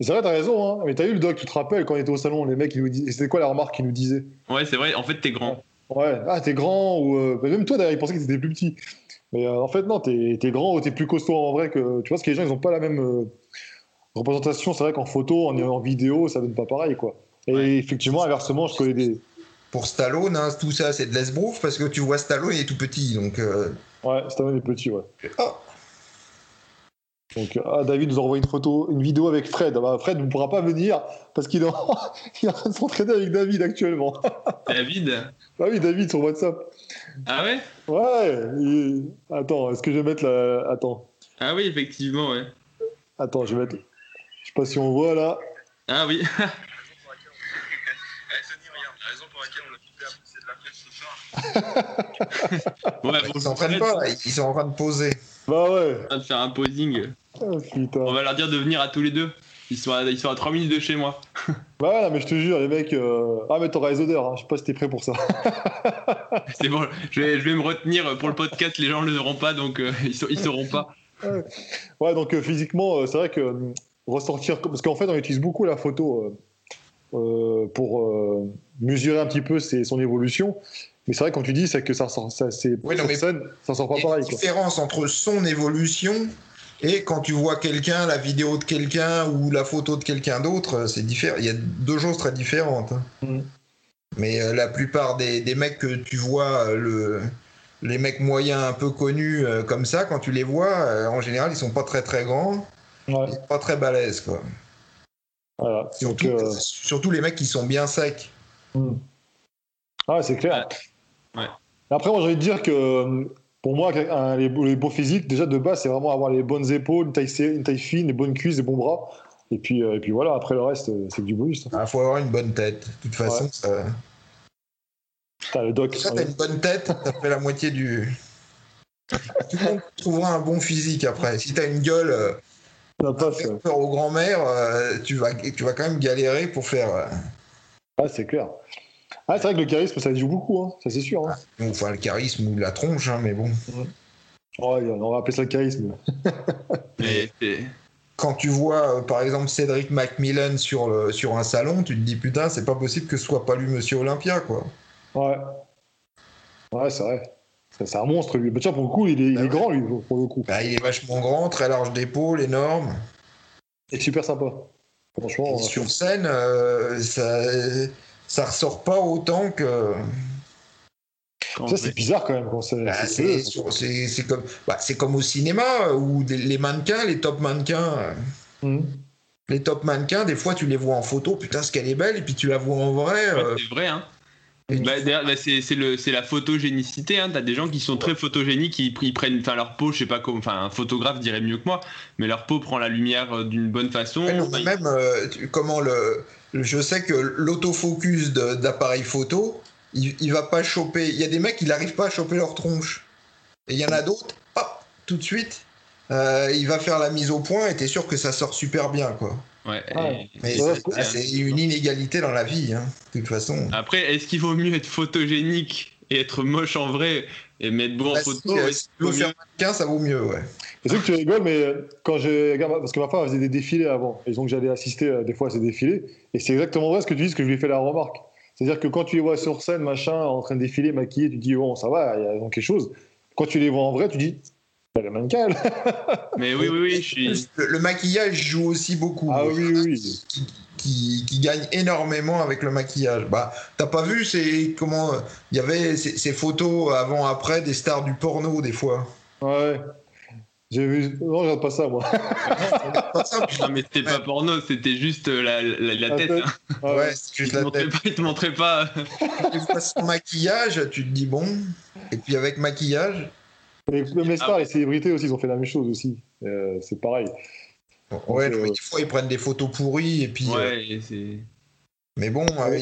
C'est vrai, t'as raison, hein. Mais t'as eu le doc, tu te rappelles quand on était au salon, les mecs, ils nous disaient. C'était quoi la remarque qu'ils nous disaient? Ouais, c'est vrai, en fait, t'es grand. Ouais, ah, t'es grand, ou. euh, bah, même toi, d'ailleurs, ils pensaient que t'étais plus petit. Mais euh, en fait, non, t'es grand ou t'es plus costaud en vrai que. Tu vois, parce que les gens, ils ont pas la même euh, représentation. C'est vrai qu'en photo, en, en vidéo, ça donne pas pareil, quoi. Et Ouais. effectivement, inversement, je connais des. Pour Stallone, hein, tout ça, c'est de l'esbrouf parce que tu vois Stallone, il est tout petit. Donc, euh, Ouais, Stallone est petit, ouais. oh, Donc, ah, David nous envoie une photo, une vidéo avec Fred. Ah bah, Fred ne pourra pas venir parce qu'il est, en... il est en train de s'entraîner avec David actuellement. David Ah oui, David sur WhatsApp. Ah ouais? Ouais. il- Attends, est-ce que je vais mettre la. Attends, Ah oui, effectivement, ouais. attends, je vais mettre. Je sais pas si on voit là. Ah oui. ouais, ils bon, s'entraînent pas, ils sont en train de poser. Bah ouais. en train de faire un posing. Putain. On va leur dire de venir à tous les deux. Ils sont à, ils sont à 3 minutes de chez moi. Bah ouais, mais je te jure, les mecs. euh, Ah, mais t'auras les odeurs, hein. je sais pas si t'es prêt pour ça. C'est bon, je vais, je vais me retenir pour le podcast, les gens ne le verront pas, donc euh, ils, ils sauront pas. Ouais, donc euh, physiquement, euh, c'est vrai que euh, ressortir. Parce qu'en fait, on utilise beaucoup la photo euh, euh, pour euh, mesurer un petit peu ses- son évolution. Mais c'est vrai, comme tu dis, c'est que ça ressort. Ça, c'est, Oui, mais- scène, ça sort pas Il y a pareil. Quoi. différence entre son évolution et quand tu vois quelqu'un, la vidéo de quelqu'un ou la photo de quelqu'un d'autre, euh, c'est différent. Il y a deux choses très différentes. hein. Mhm. Mais euh, la plupart des, des mecs que tu vois, euh, le, les mecs moyens un peu connus euh, comme ça, quand tu les vois, euh, en général, ils sont pas très très grands, Ouais, ils sont pas très balèzes. Quoi. voilà. Donc, Surtout, euh, surtout les mecs qui sont bien secs. hmm. Ah, ouais, c'est clair. Ouais. Après, moi, j'ai envie de dire que pour moi, un- les, beaux- les beaux physiques, déjà de base, c'est vraiment avoir les bonnes épaules, une taille, serrée- une taille fine, les bonnes cuisses, les bons bras. Et puis, euh, et puis voilà, après le reste, euh, c'est que du bonus. Il faut avoir une bonne tête. De toute façon, Ouais. ça... Putain, le doc. Déjà, t'as une bonne tête, ça fait la moitié du. Tout le monde trouvera un bon physique après. Si t'as une gueule, euh, Ça passe. faire peur aux grand-mères, euh, tu, vas, tu vas quand même galérer pour faire. Ah, c'est clair. Ah, c'est vrai que le charisme, ça joue beaucoup, hein. ça c'est sûr. Hein. bon, enfin, le charisme ou la tronche, hein, mais bon. Ouais, on va appeler ça le charisme. Quand tu vois, euh, par exemple, Cédric Macmillan sur, le, sur un salon, tu te dis putain, c'est pas possible que ce soit pas lui, Monsieur Olympia, quoi. Ouais. Ouais, c'est vrai. C'est- un monstre, lui. Mais tiens, pour le coup, il est, il Ah est ouais. grand, lui, pour le coup. Bah, il est vachement grand, très large d'épaule, énorme. Et super sympa. Franchement. Et euh, sur scène, euh, ça, ça ressort pas autant que. Ça, c'est bizarre quand même. Quand c'est, Bah, c'est- c'est c'est- sur- c'est- c'est comme, bah, c'est comme au cinéma où des- les mannequins, les top mannequins, euh, Mhm. les top mannequins, des fois tu les vois en photo, putain, ce qu'elle est belle, et puis tu la vois en vrai. ouais, euh, c'est vrai, hein. Bah, d'ailleurs, bah, c'est c'est le- c'est la photogénicité. Hein. T'as des gens qui sont très photogéniques, ils, ils prennent, enfin leur peau, je sais pas comment, enfin un photographe dirait mieux que moi, mais leur peau prend la lumière euh, d'une bonne façon. Ouais, non, même euh, comment le- je sais que l'autofocus de- d'appareil photo, il, il va pas choper. Il y a des mecs qui n'arrivent pas à choper leur tronche, et il y en a d'autres, hop, tout de suite, euh, il va faire la mise au point, et t'es sûr que ça sort super bien, quoi. ouais, Mais Ouais, c'est- une inégalité dans la vie, hein, de toute façon. Après, est-ce qu'il vaut mieux être photogénique et être moche en vrai et mettre beau en Bah, si, photo euh, ouais, si tu vaut veux faire mannequin, ça vaut mieux, ouais. Je sais que tu rigoles, mais euh, quand je parce que ma femme faisait des défilés avant, et donc j'allais assister euh, des fois à ces défilés, et c'est exactement vrai ce que tu dis, ce que je lui ai fait la remarque. C'est-à-dire que quand tu les vois sur scène, machin, en train de défiler, maquillés, tu te dis, bon, ça va, il y a donc quelque chose. Quand tu les vois en vrai, tu dis, bah, le mannequin. Mais oui, oui, oui, je suis. Le, le maquillage joue aussi beaucoup. Ah oui, oui, oui. Qui, qui, qui gagne énormément avec le maquillage. Bah, t'as pas vu c'est comment il y avait ces, ces photos avant après des stars du porno des fois? Ouais. J'ai vu. Non, je regarde pas ça, moi. Non, mais c'était pas porno, c'était juste euh, la, la, la La tête. tête. hein. Ouais. Il juste te la montrait tête. pas, il te montrait pas. Son maquillage, tu te dis bon. Et puis avec maquillage, Et même les stars, les célébrités aussi, ils ont fait la même chose aussi. Euh, c'est pareil. ouais, euh, des fois ils prennent des photos pourries et puis euh, Ouais, c'est. Mais bon, euh,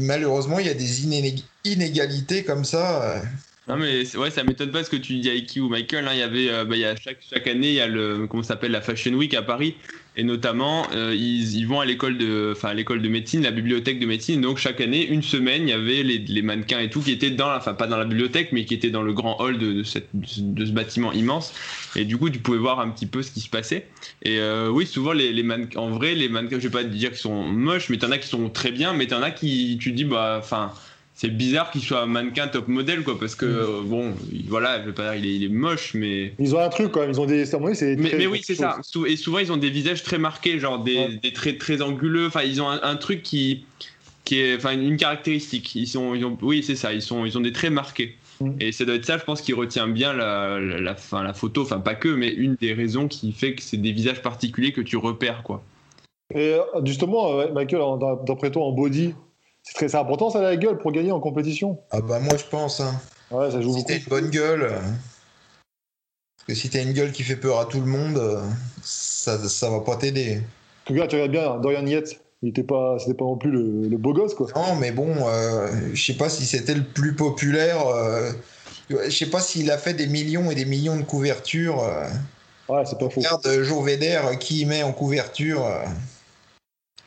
malheureusement, il y a des iné- inégalités comme ça. Non mais ouais, ça m'étonne pas ce que tu dis Aiki ou Michael. hein. Il y avait, euh, bah, il y a chaque, chaque année, il y a le comment s'appelle la Fashion Week à Paris et notamment euh, ils, ils vont à l'école de, enfin l'école de médecine, la bibliothèque de médecine. Donc chaque année, une semaine, il y avait les, les mannequins et tout qui étaient dans, la- enfin pas dans la bibliothèque, mais qui étaient dans le grand hall de, de cette- de ce bâtiment immense. Et du coup, tu pouvais voir un petit peu ce qui se passait. Et euh, oui, souvent les, les mannequins, en vrai, les mannequins, je vais pas te dire qu'ils sont moches, mais t'en as qui sont très bien, mais t'en as qui, tu dis bah, enfin c'est bizarre qu'il soit mannequin top modèle quoi parce que Mm. euh, bon il- voilà je vais pas dire il est, il est moche mais Ils ont un truc quand même, ils ont des. c'est mais, mais oui c'est ça et souvent ils ont des visages très marqués genre des, Ouais. des traits très anguleux enfin ils ont un, un truc qui qui est enfin une caractéristique ils sont ils ont oui c'est ça ils sont ils ont des traits marqués Mm. et ça doit être ça je pense qui retient bien la la, la, fin, la photo enfin pas que mais une des raisons qui fait que c'est des visages particuliers que tu repères quoi Et euh, justement, euh, Michael, d'après toi, en body, c'est très important ça la gueule pour gagner en compétition Ah bah moi je pense. Hein. Ouais, ça joue Si t'as une bonne gueule, euh, parce que si t'as une gueule qui fait peur à tout le monde, euh, ça, ça va pas t'aider. En tout cas, tu regardes bien, Dorian Yates, il était pas, c'était pas non plus le, le beau gosse, quoi. Non, mais bon, euh, je sais pas si c'était le plus populaire. euh, je sais pas s'il a fait des millions et des millions de couvertures. euh. Ouais, c'est pas faux. Regarde Joe euh, qui met en couverture.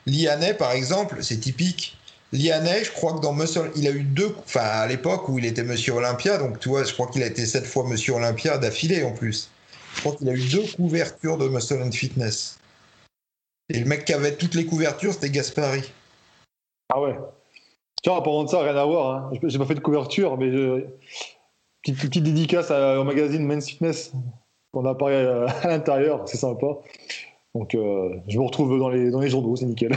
Lianet, par exemple, c'est typique. Lianet, je crois que dans Muscle, il a eu deux. Enfin, à l'époque où il était Monsieur Olympia, donc tu vois, je crois qu'il a été sept fois Monsieur Olympia d'affilée en plus. Je crois qu'il a eu deux couvertures de Muscle and Fitness. Et le mec qui avait toutes les couvertures, c'était Gaspari. Ah ouais. Tiens, en de ça, rien à voir. Hein. J'ai pas fait de couverture, mais je- petite, petite dédicace au magazine Men's Fitness. On apparaît à l'intérieur, c'est sympa. Donc, euh, je me retrouve dans les, dans les journaux, c'est nickel.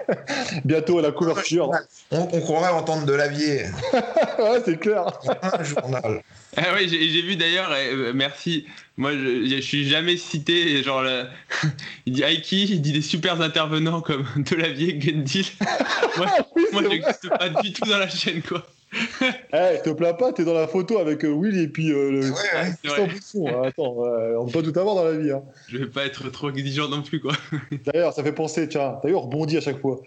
Bientôt à la couverture. On, on croirait entendre de l'avier. ouais, c'est clair. Un journal. Ah oui, j'ai j'ai vu d'ailleurs, euh, merci. Moi, je, je suis jamais cité. Genre, le- il dit Aiki, il dit des super intervenants comme Delavier, Gendil. moi, Oui, moi j'existe pas du tout dans la chaîne, quoi. Eh, te plains pas, t'es dans la photo avec euh, Will et puis euh, le. Ouais, hein. Attends, on peut pas tout avoir dans la vie. Hein. Je vais pas être trop exigeant non plus, quoi. D'ailleurs, ça fait penser, tiens, d'ailleurs, on rebondit à chaque fois.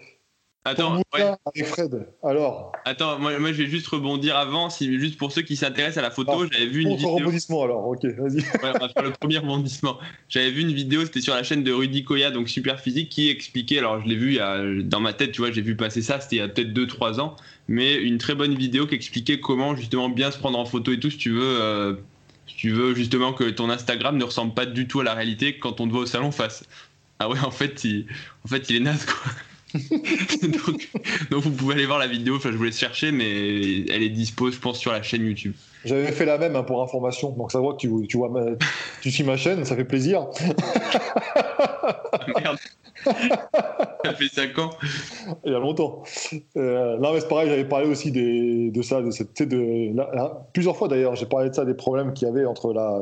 Attends, ouais, avec Fred. Alors, attends moi, moi, je vais juste rebondir avant, si, juste pour ceux qui s'intéressent à la photo, Ah, j'avais vu une vidéo. rebondissement alors, ok, vas-y. Ouais, on va faire le premier rebondissement. J'avais vu une vidéo, c'était sur la chaîne de Rudy Koya, donc Super Physique, qui expliquait, alors je l'ai vu a- dans ma tête, tu vois, j'ai vu passer ça, c'était il y a peut-être 2-3 ans, mais une très bonne vidéo qui expliquait comment justement bien se prendre en photo et tout, si tu veux, euh, si tu veux justement que ton Instagram ne ressemble pas du tout à la réalité quand on te voit au salon face. Ah ouais, en fait, il, en fait, il est naze, quoi. donc, donc vous pouvez aller voir la vidéo, enfin je vous laisse chercher, mais elle est dispo, je pense, sur la chaîne YouTube. J'avais fait la même hein, pour information, donc ça voit que tu, tu vois, ma- tu suis ma chaîne, ça fait plaisir. Ah, Merde. Ça fait 5 ans. Il y a longtemps. Euh, non, mais c'est pareil, j'avais parlé aussi des, de ça, de cette, de, la- la- plusieurs fois d'ailleurs, j'ai parlé de ça, des problèmes qu'il y avait entre la,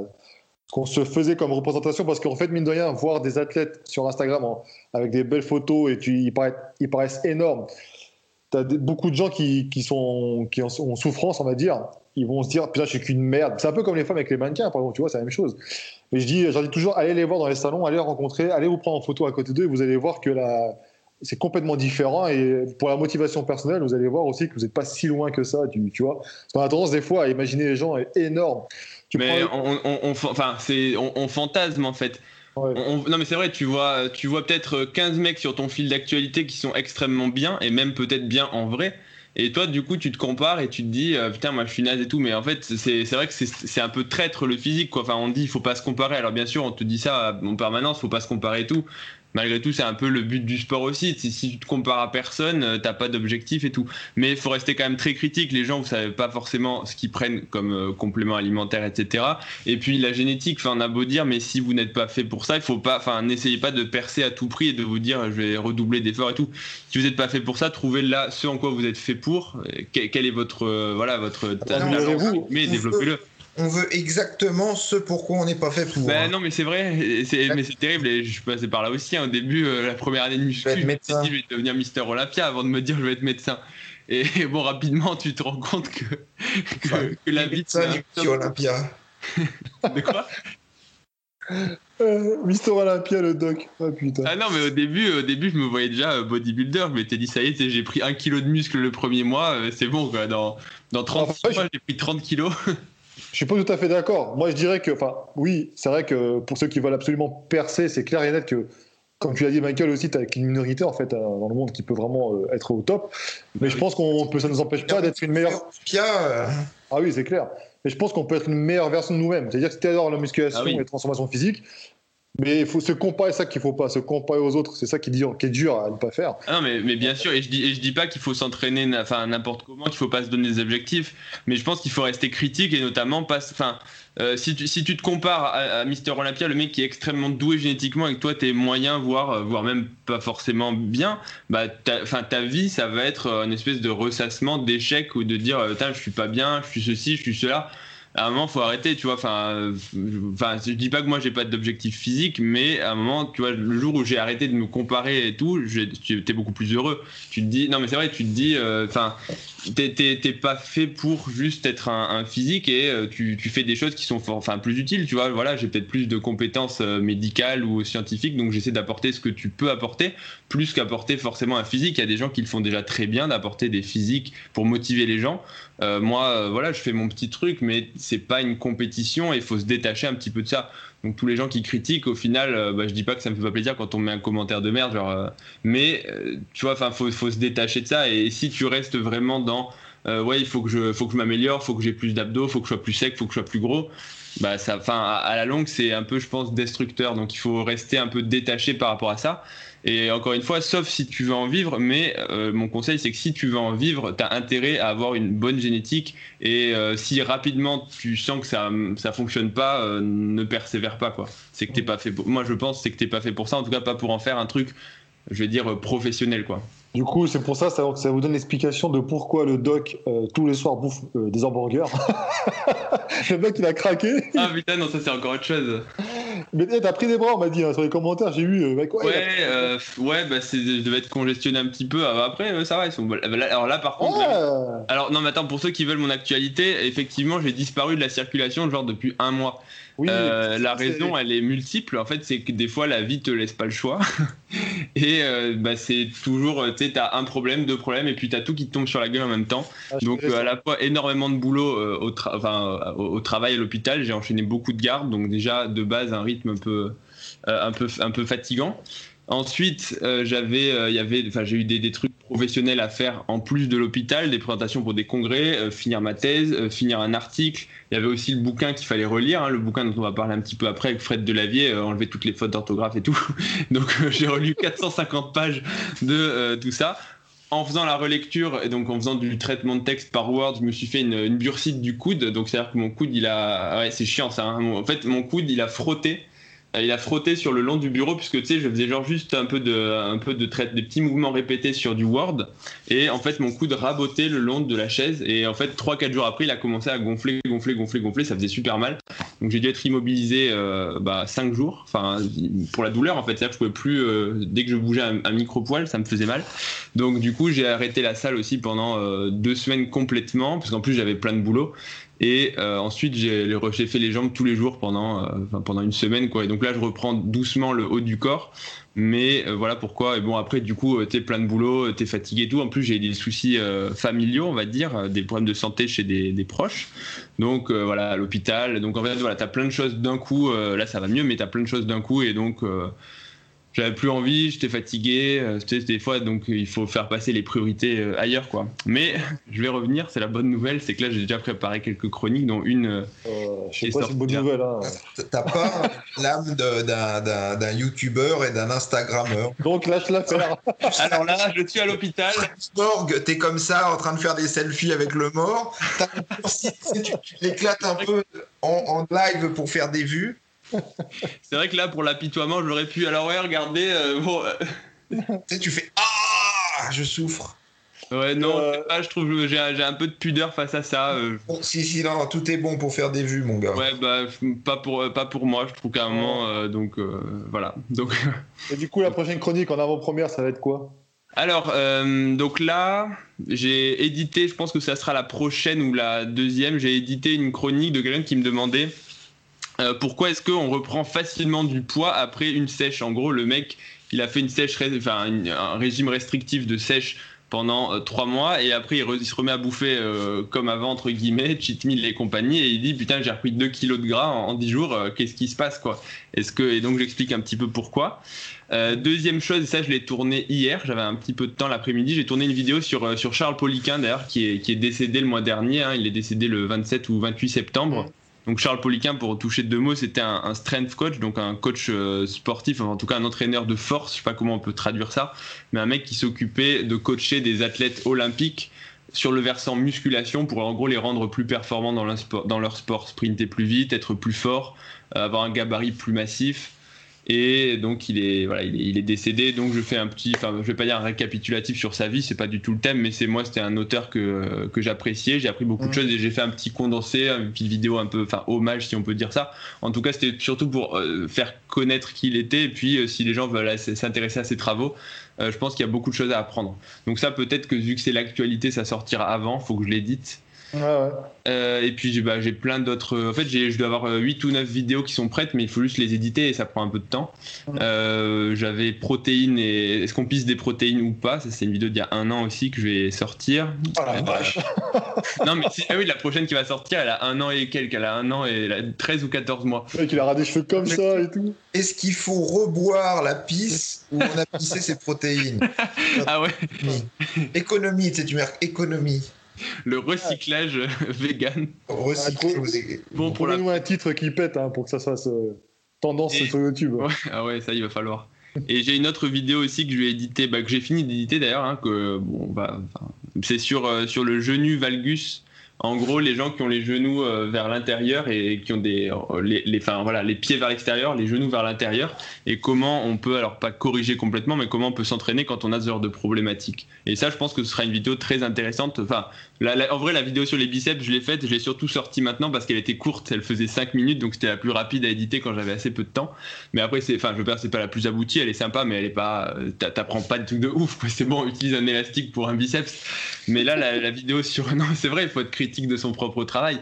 qu'on se faisait comme représentation, parce qu'en fait, mine de rien, voir des athlètes sur Instagram en- avec des belles photos et ils, paraissent, énormes. Tu beaucoup de gens qui, sont en, souffrance, on va dire. Ils vont se dire, putain, je suis qu'une merde. C'est un peu comme les femmes avec les mannequins, par exemple, tu vois, c'est la même chose. Mais je dis, j'en dis toujours, allez les voir dans les salons, allez les rencontrer, allez vous prendre en photo à côté d'eux et vous allez voir que la, c'est complètement différent. Et pour la motivation personnelle, vous allez voir aussi que vous n'êtes pas si loin que ça, tu, vois. Parce a tendance des fois à imaginer les gens énormes. Tu mais prends- on, on, on- enfin, c'est, on, on fantasme en fait. Ouais. On- on- non mais c'est vrai, tu vois, tu vois peut-être 15 mecs sur ton fil d'actualité qui sont extrêmement bien et même peut-être bien en vrai. Et toi, du coup, tu te compares et tu te dis, euh, putain, moi je suis naze et tout. Mais en fait, c'est c'est vrai que c'est- c'est un peu traître le physique, quoi. Enfin, on dit, il faut pas se comparer. Alors, bien sûr, on te dit ça en permanence, faut pas se comparer et tout. Malgré tout, c'est un peu le but du sport aussi. Si, si tu te compares à personne, euh, t'as pas d'objectif et tout. Mais il faut rester quand même très critique. Les gens, vous savez pas forcément ce qu'ils prennent comme euh, complément alimentaire, etc. Et puis la génétique, enfin, on a beau dire, mais si vous n'êtes pas fait pour ça, il faut pas, enfin, n'essayez pas de percer à tout prix et de vous dire, je vais redoubler d'efforts et tout. Si vous n'êtes pas fait pour ça, trouvez là ce en quoi vous êtes fait pour. Euh, Quel, quel est votre, euh, voilà, votre non, mais développez-le. On veut exactement ce pourquoi on n'est pas fait pour. Ben hein. non, mais c'est vrai, mais c'est terrible. Et je suis passé par là aussi. hein. Au début, euh, la première année de muscu, Je me suis dit, je vais devenir Mister Olympia avant de me dire, je vais être médecin. Et bon, rapidement, tu te rends compte que, que, Enfin, que la vie, Monsieur Olympia. De quoi? Euh, Mister Olympia, le doc. Ah putain. Ah non, mais au début, au début, je me voyais déjà euh, bodybuilder. Je m'étais dit, ça y est, j'ai pris un kilo de muscle le premier mois. C'est bon, quoi. Dans, dans 30 Enfin, mois, j'ai pris 30 kilos. Je suis pas tout à fait d'accord. Moi, je dirais que, enfin, oui, c'est vrai que pour ceux qui veulent absolument percer, c'est clair et net que, comme tu l'as dit, Michael aussi, tu as une minorité en fait euh, dans le monde qui peut vraiment euh, être au top. Mais je pense qu'on peut, ça nous empêche pas d'être une meilleure. Euh, Ah oui, c'est clair. Mais je pense qu'on peut être une meilleure version de nous-mêmes. C'est-à-dire que si tu adores la musculation Ah oui. et la transformation physique, mais il faut se comparer, ça qu'il faut pas, se comparer aux autres. C'est ça qui est dur, qui est dur à ne pas faire. Non, mais, mais bien sûr, et je dis, et je dis pas qu'il faut s'entraîner n'importe comment, qu'il faut pas se donner des objectifs, mais je pense qu'il faut rester critique et notamment pas. Enfin, euh, si, tu, si tu te compares à, Mister Olympia, le mec qui est extrêmement doué génétiquement et que toi t'es moyen, voire, euh, voire même pas forcément bien, bah, enfin, ta vie ça va être euh, une espèce de ressassement d'échecs ou de dire, je suis pas bien, je suis ceci, je suis cela à un moment faut arrêter tu vois enfin enfin je dis pas que moi j'ai pas d'objectif physique mais à un moment tu vois le jour où j'ai arrêté de me comparer et tout j'ai- j'étais beaucoup plus heureux. Tu te dis non mais c'est vrai tu te dis euh, enfin t'es pas fait pour juste être un, un physique et euh, tu, tu fais des choses qui sont enfin plus utiles tu vois. Voilà j'ai peut-être plus de compétences euh, médicales ou scientifiques donc j'essaie d'apporter ce que tu peux apporter plus qu'apporter forcément un physique. Il y a des gens qui le font déjà très bien d'apporter des physiques pour motiver les gens. Euh, moi, euh, voilà, je fais mon petit truc, mais c'est pas une compétition et il faut se détacher un petit peu de ça. Donc tous les gens qui critiquent, au final, euh, bah, je dis pas que ça me fait pas plaisir quand on met un commentaire de merde, euh, mais euh, tu vois, enfin, faut, se détacher de ça. Et si tu restes vraiment dans, euh, ouais, il faut que je, faut que m'améliore, faut que j'ai plus d'abdos, faut que je sois plus sec, faut que je sois plus gros. Bah ça, à la longue, c'est un peu, je pense, destructeur. Donc il faut rester un peu détaché par rapport à ça. Et encore une fois, sauf si tu veux en vivre, mais euh, mon conseil c'est que si tu veux en vivre, tu as intérêt à avoir une bonne génétique et euh, si rapidement tu sens que ça ça fonctionne pas, euh, ne persévère pas quoi. C'est que t'es pas fait pour... Moi je pense c'est que t'es pas fait pour ça, en tout cas pas pour en faire un truc, je vais dire professionnel quoi. Du coup, c'est pour ça, ça, ça vous donne l'explication de pourquoi le doc, euh, tous les soirs, bouffe euh, des hamburgers. le mec, il a craqué. Ah putain non ça c'est encore autre chose. Mais t'as pris des bras, on m'a dit, hein, sur les commentaires, j'ai vu, euh, mec, ouais, Ouais, il a- euh, ouais, bah c'est, je devais être congestionné un petit peu. Ah, Après, euh, ça va, ils sont. Alors là, par contre, là, Ouais. Alors non mais attends, pour ceux qui veulent mon actualité, effectivement j'ai disparu de la circulation genre depuis un mois. Oui, Euh, la raison elle est multiple, en fait c'est que des fois la vie te laisse pas le choix. et euh, bah, c'est toujours, euh, tu sais, t'as un problème, deux problèmes et puis t'as tout qui te tombe sur la gueule en même temps. Ah, Donc euh, à la fois énormément de boulot au, tra- enfin, au, au travail à l'hôpital, j'ai enchaîné beaucoup de gardes, donc déjà de base un rythme un peu, un peu, un peu fatigant. Ensuite, euh, j'avais, euh, y avait, enfin, j'ai eu des, des trucs professionnels à faire en plus de l'hôpital, des présentations pour des congrès, euh, finir ma thèse, finir un article. Il y avait aussi le bouquin qu'il fallait relire, hein, le bouquin dont on va parler un petit peu après avec Fred Delavier, enlever toutes les fautes d'orthographe et tout. Donc j'ai relu 450 pages de tout ça. En faisant la relecture et donc en faisant du traitement de texte par Word, je me suis fait une, une bursite du coude. Donc c'est à dire que mon coude, il a, ouais, c'est chiant ça. hein. En fait, mon coude, il a frotté il a frotté sur le long du bureau puisque tu sais je faisais genre juste un peu de un peu de traite des petits mouvements répétés sur du Word. Et en fait mon coude rabotait le long de la chaise. Et en fait 3 4 jours après il a commencé à gonfler gonfler gonfler gonfler. Ça faisait super mal donc j'ai dû être immobilisé euh, bah, 5 jours enfin pour la douleur en fait c'est-à-dire que je pouvais plus euh, dès que je bougeais un, micro poil ça me faisait mal donc du coup j'ai arrêté la salle aussi pendant euh, deux semaines complètement parce qu'en plus j'avais plein de boulot et euh, ensuite, j'ai fait les jambes tous les jours pendant, pendant une semaine. Et donc là, je reprends doucement le haut du corps. Mais voilà pourquoi. Et bon, après, du coup, t'es plein de boulot, t'es fatigué et tout. En plus, j'ai des soucis familiaux, on va dire, des problèmes de santé chez des proches. Donc euh, voilà, à l'hôpital. Donc en fait, voilà, t'as plein de choses d'un coup. Euh, là, ça va mieux, mais t'as plein de choses d'un coup. Et donc. J'avais plus envie, j'étais fatigué, euh, des fois donc il faut faire passer les priorités euh, ailleurs quoi. Mais je vais revenir, c'est la bonne nouvelle, c'est que là j'ai déjà préparé quelques chroniques dont une euh, Euh, je sais pas si c'est bonne là. nouvelle. Hein. T'as pas l'âme d'un- d'un d'un youtubeur et d'un instagrammeur. Donc lâche l'affaire. Alors là, je suis à l'hôpital. Morgue, t'es comme ça en train de faire des selfies avec le mort. Tu l'éclates un peu en, en live pour faire des vues. C'est vrai que là pour l'apitoiement, j'aurais pu alors ouais, regardez euh, bon euh, Tu sais, tu fais Ah, je souffre. ouais non, Euh, pas, je trouve que j'ai j'ai un peu de pudeur face à ça euh, Bon, si, si, non, tout est bon pour faire des vues, mon gars. Ouais, bah pas pour pas pour moi, je trouve qu'à un moment euh, donc euh, voilà. Donc Et du coup, la prochaine chronique en avant-première, ça va être quoi? Alors, euh, donc là, j'ai édité, je pense que ça sera la prochaine ou la deuxième, j'ai édité une chronique de quelqu'un qui me demandait Euh, pourquoi est-ce qu'on reprend facilement du poids après une sèche? En gros, le mec, il a fait une sèche, enfin, un régime restrictif de sèche pendant euh, trois mois et après il, se remet à bouffer euh, comme avant entre guillemets cheat meal et compagnie et il dit putain j'ai repris 2 kilos de gras en, 10 jours qu'est-ce qui se passe quoi? Est-ce que et donc j'explique un petit peu pourquoi. Deuxième chose et ça je l'ai tourné hier j'avais un petit peu de temps l'après-midi j'ai tourné une vidéo sur sur Charles Poliquin d'ailleurs qui est, qui est décédé le mois dernier hein. il est décédé le 27 ou 28 septembre donc Charles Poliquin, pour toucher deux mots, c'était un, strength coach, donc un coach euh, sportif, en tout cas un entraîneur de force, je sais pas comment on peut traduire ça, mais un mec qui s'occupait de coacher des athlètes olympiques sur le versant musculation pour en gros les rendre plus performants dans leur sport, sprinter plus vite, être plus fort, euh, avoir un gabarit plus massif. Et donc il est, voilà, il est, décédé. Donc je fais un petit, enfin je vais pas dire un récapitulatif sur sa vie, c'est pas du tout le thème, mais c'est moi, c'était un auteur que, que j'appréciais. J'ai appris beaucoup de choses et j'ai fait un petit condensé, une petite vidéo un peu, enfin hommage si on peut dire ça. En tout cas, c'était surtout pour euh, faire connaître qui il était et puis euh, si les gens veulent s'intéresser à ses travaux, euh, je pense qu'il y a beaucoup de choses à apprendre. Donc ça, peut-être que vu que c'est l'actualité, ça sortira avant, faut que je l'édite. Euh, et puis bah, j'ai plein d'autres. En fait, je dois avoir 8 euh, ou 9 vidéos qui sont prêtes, mais il faut juste les éditer et ça prend un peu de temps. Euh, j'avais protéines et est-ce qu'on pisse des protéines ou pas? Ça, c'est une vidéo d'il y a un an aussi que je vais sortir. Oh la vache Non, mais ah oui, la prochaine qui va sortir, elle a un an et quelques. Elle a un an et elle a 13 ou 14 mois. Le mec, il aura des cheveux comme ça et tout. Est-ce qu'il faut reboire la pisse ou on a pissé ses protéines? Ah ouais Économie, tu sais, tu marques économie le recyclage vegan. Recyclage. Bon, pour nous un titre qui pète hein, pour que ça fasse euh, tendance sur YouTube. ah ouais, ça il va falloir. Et j'ai une autre vidéo aussi que je vais éditer, bah, que j'ai fini d'éditer d'ailleurs, hein, que bon, bah, c'est sur, euh, sur le genou valgus en gros, les gens qui ont les genoux euh, vers l'intérieur et qui ont des, euh, les, enfin, voilà, les pieds vers l'extérieur, les genoux vers l'intérieur, et comment on peut, alors pas corriger complètement, mais comment on peut s'entraîner quand on a ce genre de problématique. Et ça, je pense que ce sera une vidéo très intéressante. Enfin, en vrai, la vidéo sur les biceps, je l'ai faite, je l'ai surtout sortie maintenant parce qu'elle était courte, elle faisait 5 minutes, donc c'était la plus rapide à éditer quand j'avais assez peu de temps. Mais après, c'est, enfin, je veux dire, c'est pas la plus aboutie, elle est sympa, mais elle est pas, t'apprends pas des trucs de ouf, C'est bon, utilise un élastique pour un biceps. Mais là, la, la vidéo sur, non, c'est vrai, il faut être critique de son propre travail.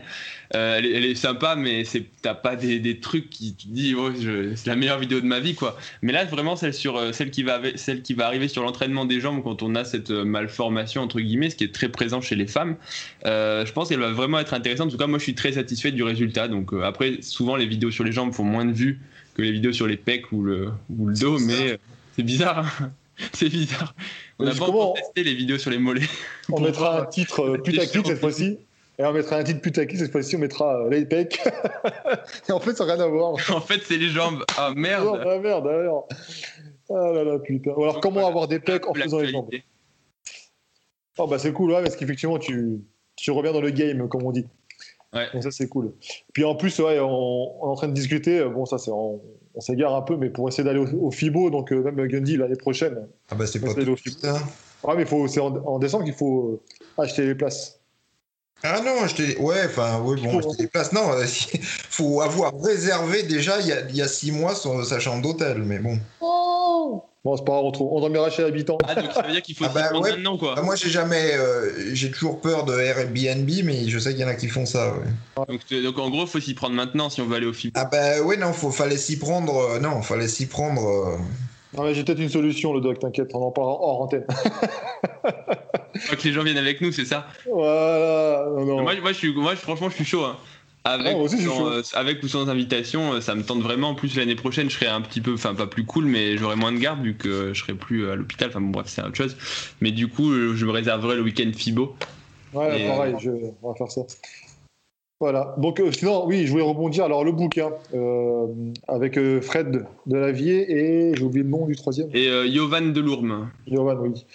Euh, elle, est, sympa, mais c'est t'as pas des, trucs qui te disent oh, c'est la meilleure vidéo de ma vie quoi. Mais là vraiment celle sur euh, celle qui va celle qui va arriver sur l'entraînement des jambes quand on a cette euh, malformation entre guillemets, ce qui est très présent chez les femmes. je pense qu'elle va vraiment être intéressante. En tout cas moi je suis très satisfait du résultat. Donc après souvent les vidéos sur les jambes font moins de vues que les vidéos sur les pecs ou le, ou le dos, mais c'est bizarre. Hein. c'est bizarre. On a pas testé les vidéos sur les mollets. On mettra un titre putaclic cette fois-ci. Et on mettra un titre putaclic, cette fois-ci on mettra euh, et en fait, ça n'a rien à voir. en fait, c'est les jambes. Ah merde. ah merde, alors. Ah là là, putain. Ou alors, comment avoir des pecs en faisant les jambes Oh, bah c'est cool, ouais, parce qu'effectivement, tu, tu reviens dans le game, comme on dit. Ouais. Donc ça, c'est cool. Puis en plus, ouais, on, est en train de discuter. Euh, bon, ça, c'est on, s'égare un peu, mais pour essayer d'aller au, FIBO, donc euh, même Gundy l'année prochaine. Ah bah c'est pas tout ça. Ouais, mais c'est en, en, décembre qu'il faut acheter les places. Ah non, je t'ai. Ouais, enfin, oui, bon, je des places. Non, il faut avoir réservé déjà il y a, il y a six mois son, sa chambre d'hôtel, mais bon. Oh bon, c'est pas grave, on, dormira chez l'habitant. Ah, donc ça veut dire qu'il faut ah bah, ouais, maintenant, quoi. Bah, moi, j'ai jamais. Euh, j'ai toujours peur de Airbnb, mais je sais qu'il y en a qui font ça, ouais. Donc, donc en gros, faut s'y prendre maintenant si on veut aller au film. Ah, bah, ouais, non, faut, fallait s'y prendre. Euh, non, fallait s'y prendre. Euh, non, mais j'ai peut-être une solution, le doc, t'inquiète, on en parlera hors antenne. Faut que les gens viennent avec nous, c'est ça Voilà. Moi, moi, je suis, moi, franchement, je suis chaud. Hein. Avec, ou sans, euh, avec, ou sans, invitation, euh, ça me tente vraiment. En plus, l'année prochaine, je serai un petit peu, enfin, pas plus cool, mais j'aurai moins de garde vu que je serai plus à l'hôpital. Enfin, bon, bref, c'est autre chose. Mais du coup, je me réserverai le week-end FIBO. Ouais, pareil, je... on va faire ça. Voilà. Donc, euh, sinon, oui, je voulais rebondir. Alors, le bouquin euh, avec euh, Fred Delavier et j'ai oublié le nom du troisième. Et Yovan Delourme. Yovan, oui.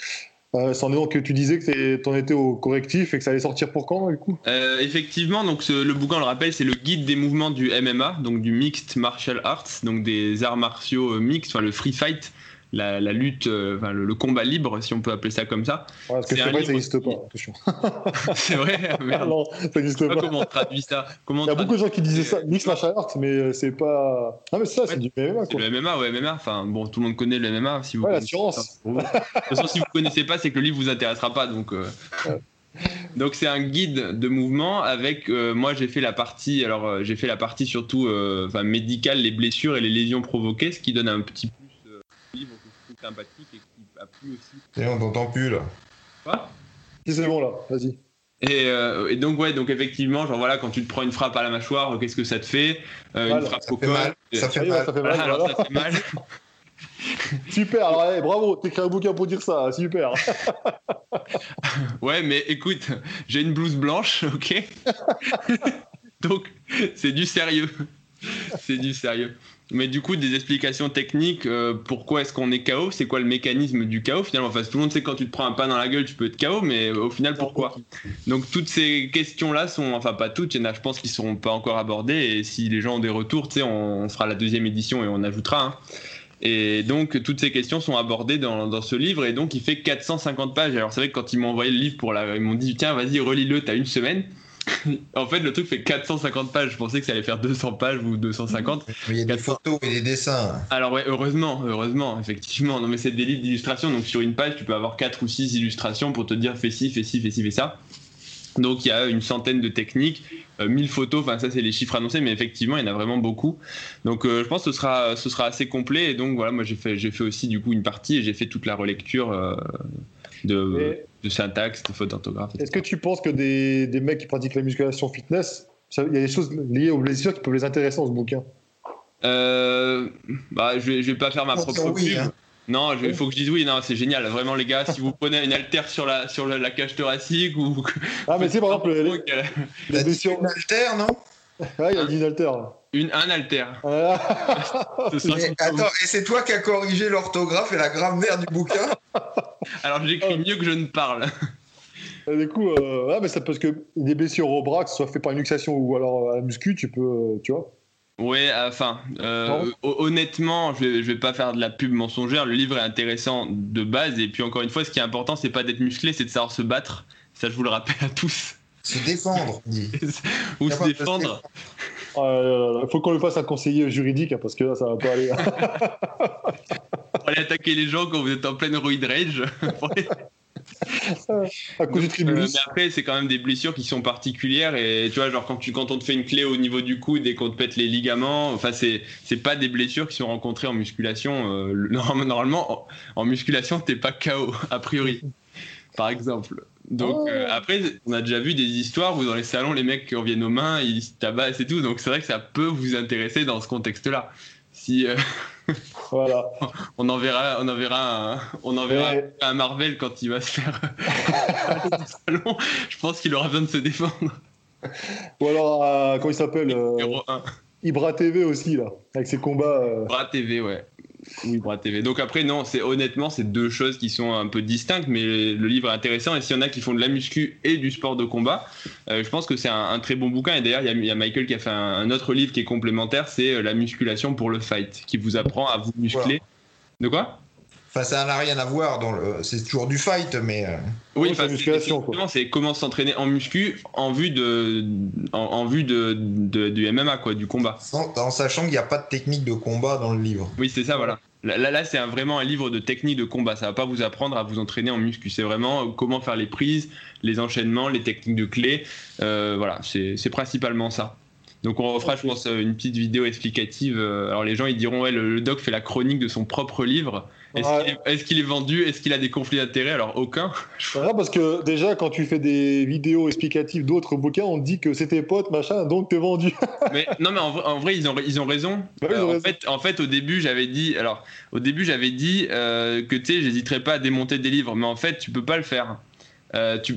C'en est donc que tu disais que tu en étais au correctif et que ça allait sortir pour quand, du coup? Effectivement, donc le bouquin, on le rappelle, c'est le guide des mouvements du MMA, donc du Mixed Martial Arts, donc des arts martiaux mixtes, enfin le free fight la, lutte, euh, enfin, le, combat libre, si on peut appeler ça comme ça. parce que c'est vrai, ça n'existe pas. c'est vrai, merde. non, ça n'existe pas. Comment on traduit ça comment Il y a beaucoup de gens qui disaient ça, mix martial arts, mais euh, c'est pas. Non, mais ça, c'est du MMA. C'est le MMA, ouais, MMA. Enfin, bon, tout le monde connaît le MMA. Si vous ouais, l'assurance. De toute façon, si vous connaissez pas, c'est que le livre vous intéressera pas, donc. Euh... Donc c'est un guide de mouvement avec euh, moi j'ai fait la partie alors euh, j'ai fait la partie surtout euh, enfin médicale les blessures et les lésions provoquées ce qui donne un petit euh, sympathique et qui a plu aussi. Et on t'entend plus là. Quoi? Si c'est bon là, vas-y. Et, euh, et donc ouais donc effectivement genre voilà quand tu te prends une frappe à la mâchoire euh, qu'est-ce que ça te fait? Euh, une frappe Ça au col mal. Ça fait mal. ça fait mal. voilà, alors voilà. ça fait mal Super, alors allez, bravo, t'écris un bouquin pour dire ça, super. Ouais, mais écoute, j'ai une blouse blanche, ok? Donc, c'est du sérieux. C'est du sérieux. Mais du coup, des explications techniques, euh, pourquoi est-ce qu'on est KO C'est quoi le mécanisme du KO finalement? Enfin, tout le monde sait que quand tu te prends un pas dans la gueule, tu peux être KO, mais au final, pourquoi? Donc, toutes ces questions-là sont, enfin, pas toutes, il y en a, je pense, qui ne seront pas encore abordées. Et si les gens ont des retours, tu sais, on, fera la deuxième édition et on ajoutera. hein. Et donc, toutes ces questions sont abordées dans, dans ce livre, et donc il fait 450 pages. Alors, c'est vrai que quand ils m'ont envoyé le livre pour la. Ils m'ont dit, tiens, vas-y, relis-le, t'as une semaine. en fait, le truc fait 450 pages. Je pensais que ça allait faire 200 pages ou 250. Mais il y a des 400. photos et des dessins. Alors, ouais, heureusement, heureusement, effectivement. Non, mais c'est des livres d'illustration, donc sur une page, tu peux avoir 4 ou 6 illustrations pour te dire fais ci, fais ci, fais ci, fais ça. Donc, il y a une centaine de techniques, euh, 1000 photos, enfin, ça, c'est les chiffres annoncés, mais effectivement, il y en a vraiment beaucoup. Donc, euh, je pense que ce sera, ce sera assez complet. Et donc, voilà, moi, j'ai fait, j'ai fait aussi, du coup, une partie et j'ai fait toute la relecture euh, de, Et de syntaxe, de fautes d'orthographe. Est-ce que tu penses que des, des mecs qui pratiquent la musculation fitness, il y a des choses liées aux blessures qui peuvent les intéresser dans ce bouquin? Euh, bah, je vais, je vais pas faire ma propre oui, pub. hein. Non, il faut que je dise oui. Non, c'est génial. Vraiment, les gars, si vous prenez une haltère sur la, sur la, la cage thoracique ou. Ah, mais sais, par exemple, les, les T'as dit blessures. une haltère, non? Ouais, il y a une alter là. Une, un. Ah, Mais comme- attends, et c'est toi qui as corrigé l'orthographe et la grammaire du bouquin Alors, j'écris mieux que je ne parle. Et du coup, euh, ouais, mais ça parce que des blessures au bras, que ce soit fait par une luxation ou alors à la muscu, tu peux, euh, tu vois. Ouais, enfin, euh, honnêtement, je vais, je vais pas faire de la pub mensongère. Le livre est intéressant de base. Et puis, encore une fois, ce qui est important, c'est pas d'être musclé, c'est de savoir se battre. Ça, je vous le rappelle à tous. Se défendre, dit. Ou se Capable défendre. Euh, Il faut qu'on lui fasse un conseiller juridique hein, parce que là, ça va pas aller. Pour aller attaquer les gens quand vous êtes en pleine roid rage. à cause du Euh, mais après, c'est quand même des blessures qui sont particulières et tu vois, genre quand tu quand on te fait une clé au niveau du coude et qu'on te pète les ligaments, enfin c'est c'est pas des blessures qui sont rencontrées en musculation. euh, le- normalement, normalement, en, en musculation, t'es pas KO a priori, par exemple. Donc Oh. euh, après, on a déjà vu des histoires où dans les salons, les mecs qui reviennent aux mains, ils se tabassent et tout. Donc c'est vrai que ça peut vous intéresser dans ce contexte-là. Si euh, Voilà. on enverra, on enverra, un, on enverra Ouais. un Marvel quand il va se faire du salon. Je pense qu'il aura besoin de se défendre. Ou alors, euh, comment il s'appelle euh, Numéro 1. Ibra TV aussi, là, avec ses combats. euh, Bras TV, ouais. Oui, Bras TV. Donc après, non, c'est honnêtement, c'est deux choses qui sont un peu distinctes, mais le livre est intéressant. Et s'il y en a qui font de la muscu et du sport de combat, euh, je pense que c'est un, un très bon bouquin. Et d'ailleurs, il y a- il y, a Michael qui a fait un, un autre livre qui est complémentaire, c'est euh, La musculation pour le fight, qui vous apprend à vous muscler. De quoi? Enfin, ça n'a rien à voir. Dans le... C'est toujours du fight, mais. euh, Oui, c'est comment s'entraîner en muscu en vue de, en, en vue de, de- du MMA, quoi, du combat. sans- en sachant qu'il n'y a pas de technique de combat dans le livre. Oui, c'est ça, voilà. Là, là, c'est vraiment un livre de technique de combat. Ça va pas vous apprendre à vous entraîner en muscu. C'est vraiment comment faire les prises, les enchaînements, les techniques de clés. Euh, voilà, c'est principalement ça. Donc on refera, je pense, une petite vidéo explicative. Euh, Alors les gens, ils diront, ouais, le, le doc fait la chronique de son propre livre. Est-ce qu'il est, vendu? Est-ce qu'il a des conflits d'intérêts? Alors aucun. Parce que déjà, quand tu fais des vidéos explicatives d'autres bouquins, on te dit que c'est tes potes, machin, donc t'es vendu. mais non, mais en, vrai- en vrai, ils ont, ils ont raison. Ils ont Euh, en, raison. Fait, en fait, au début, j'avais dit, alors, au début, j'avais dit euh, que tu sais, j'hésiterais pas à démonter des livres, mais en fait, tu peux pas le faire. Euh, tu,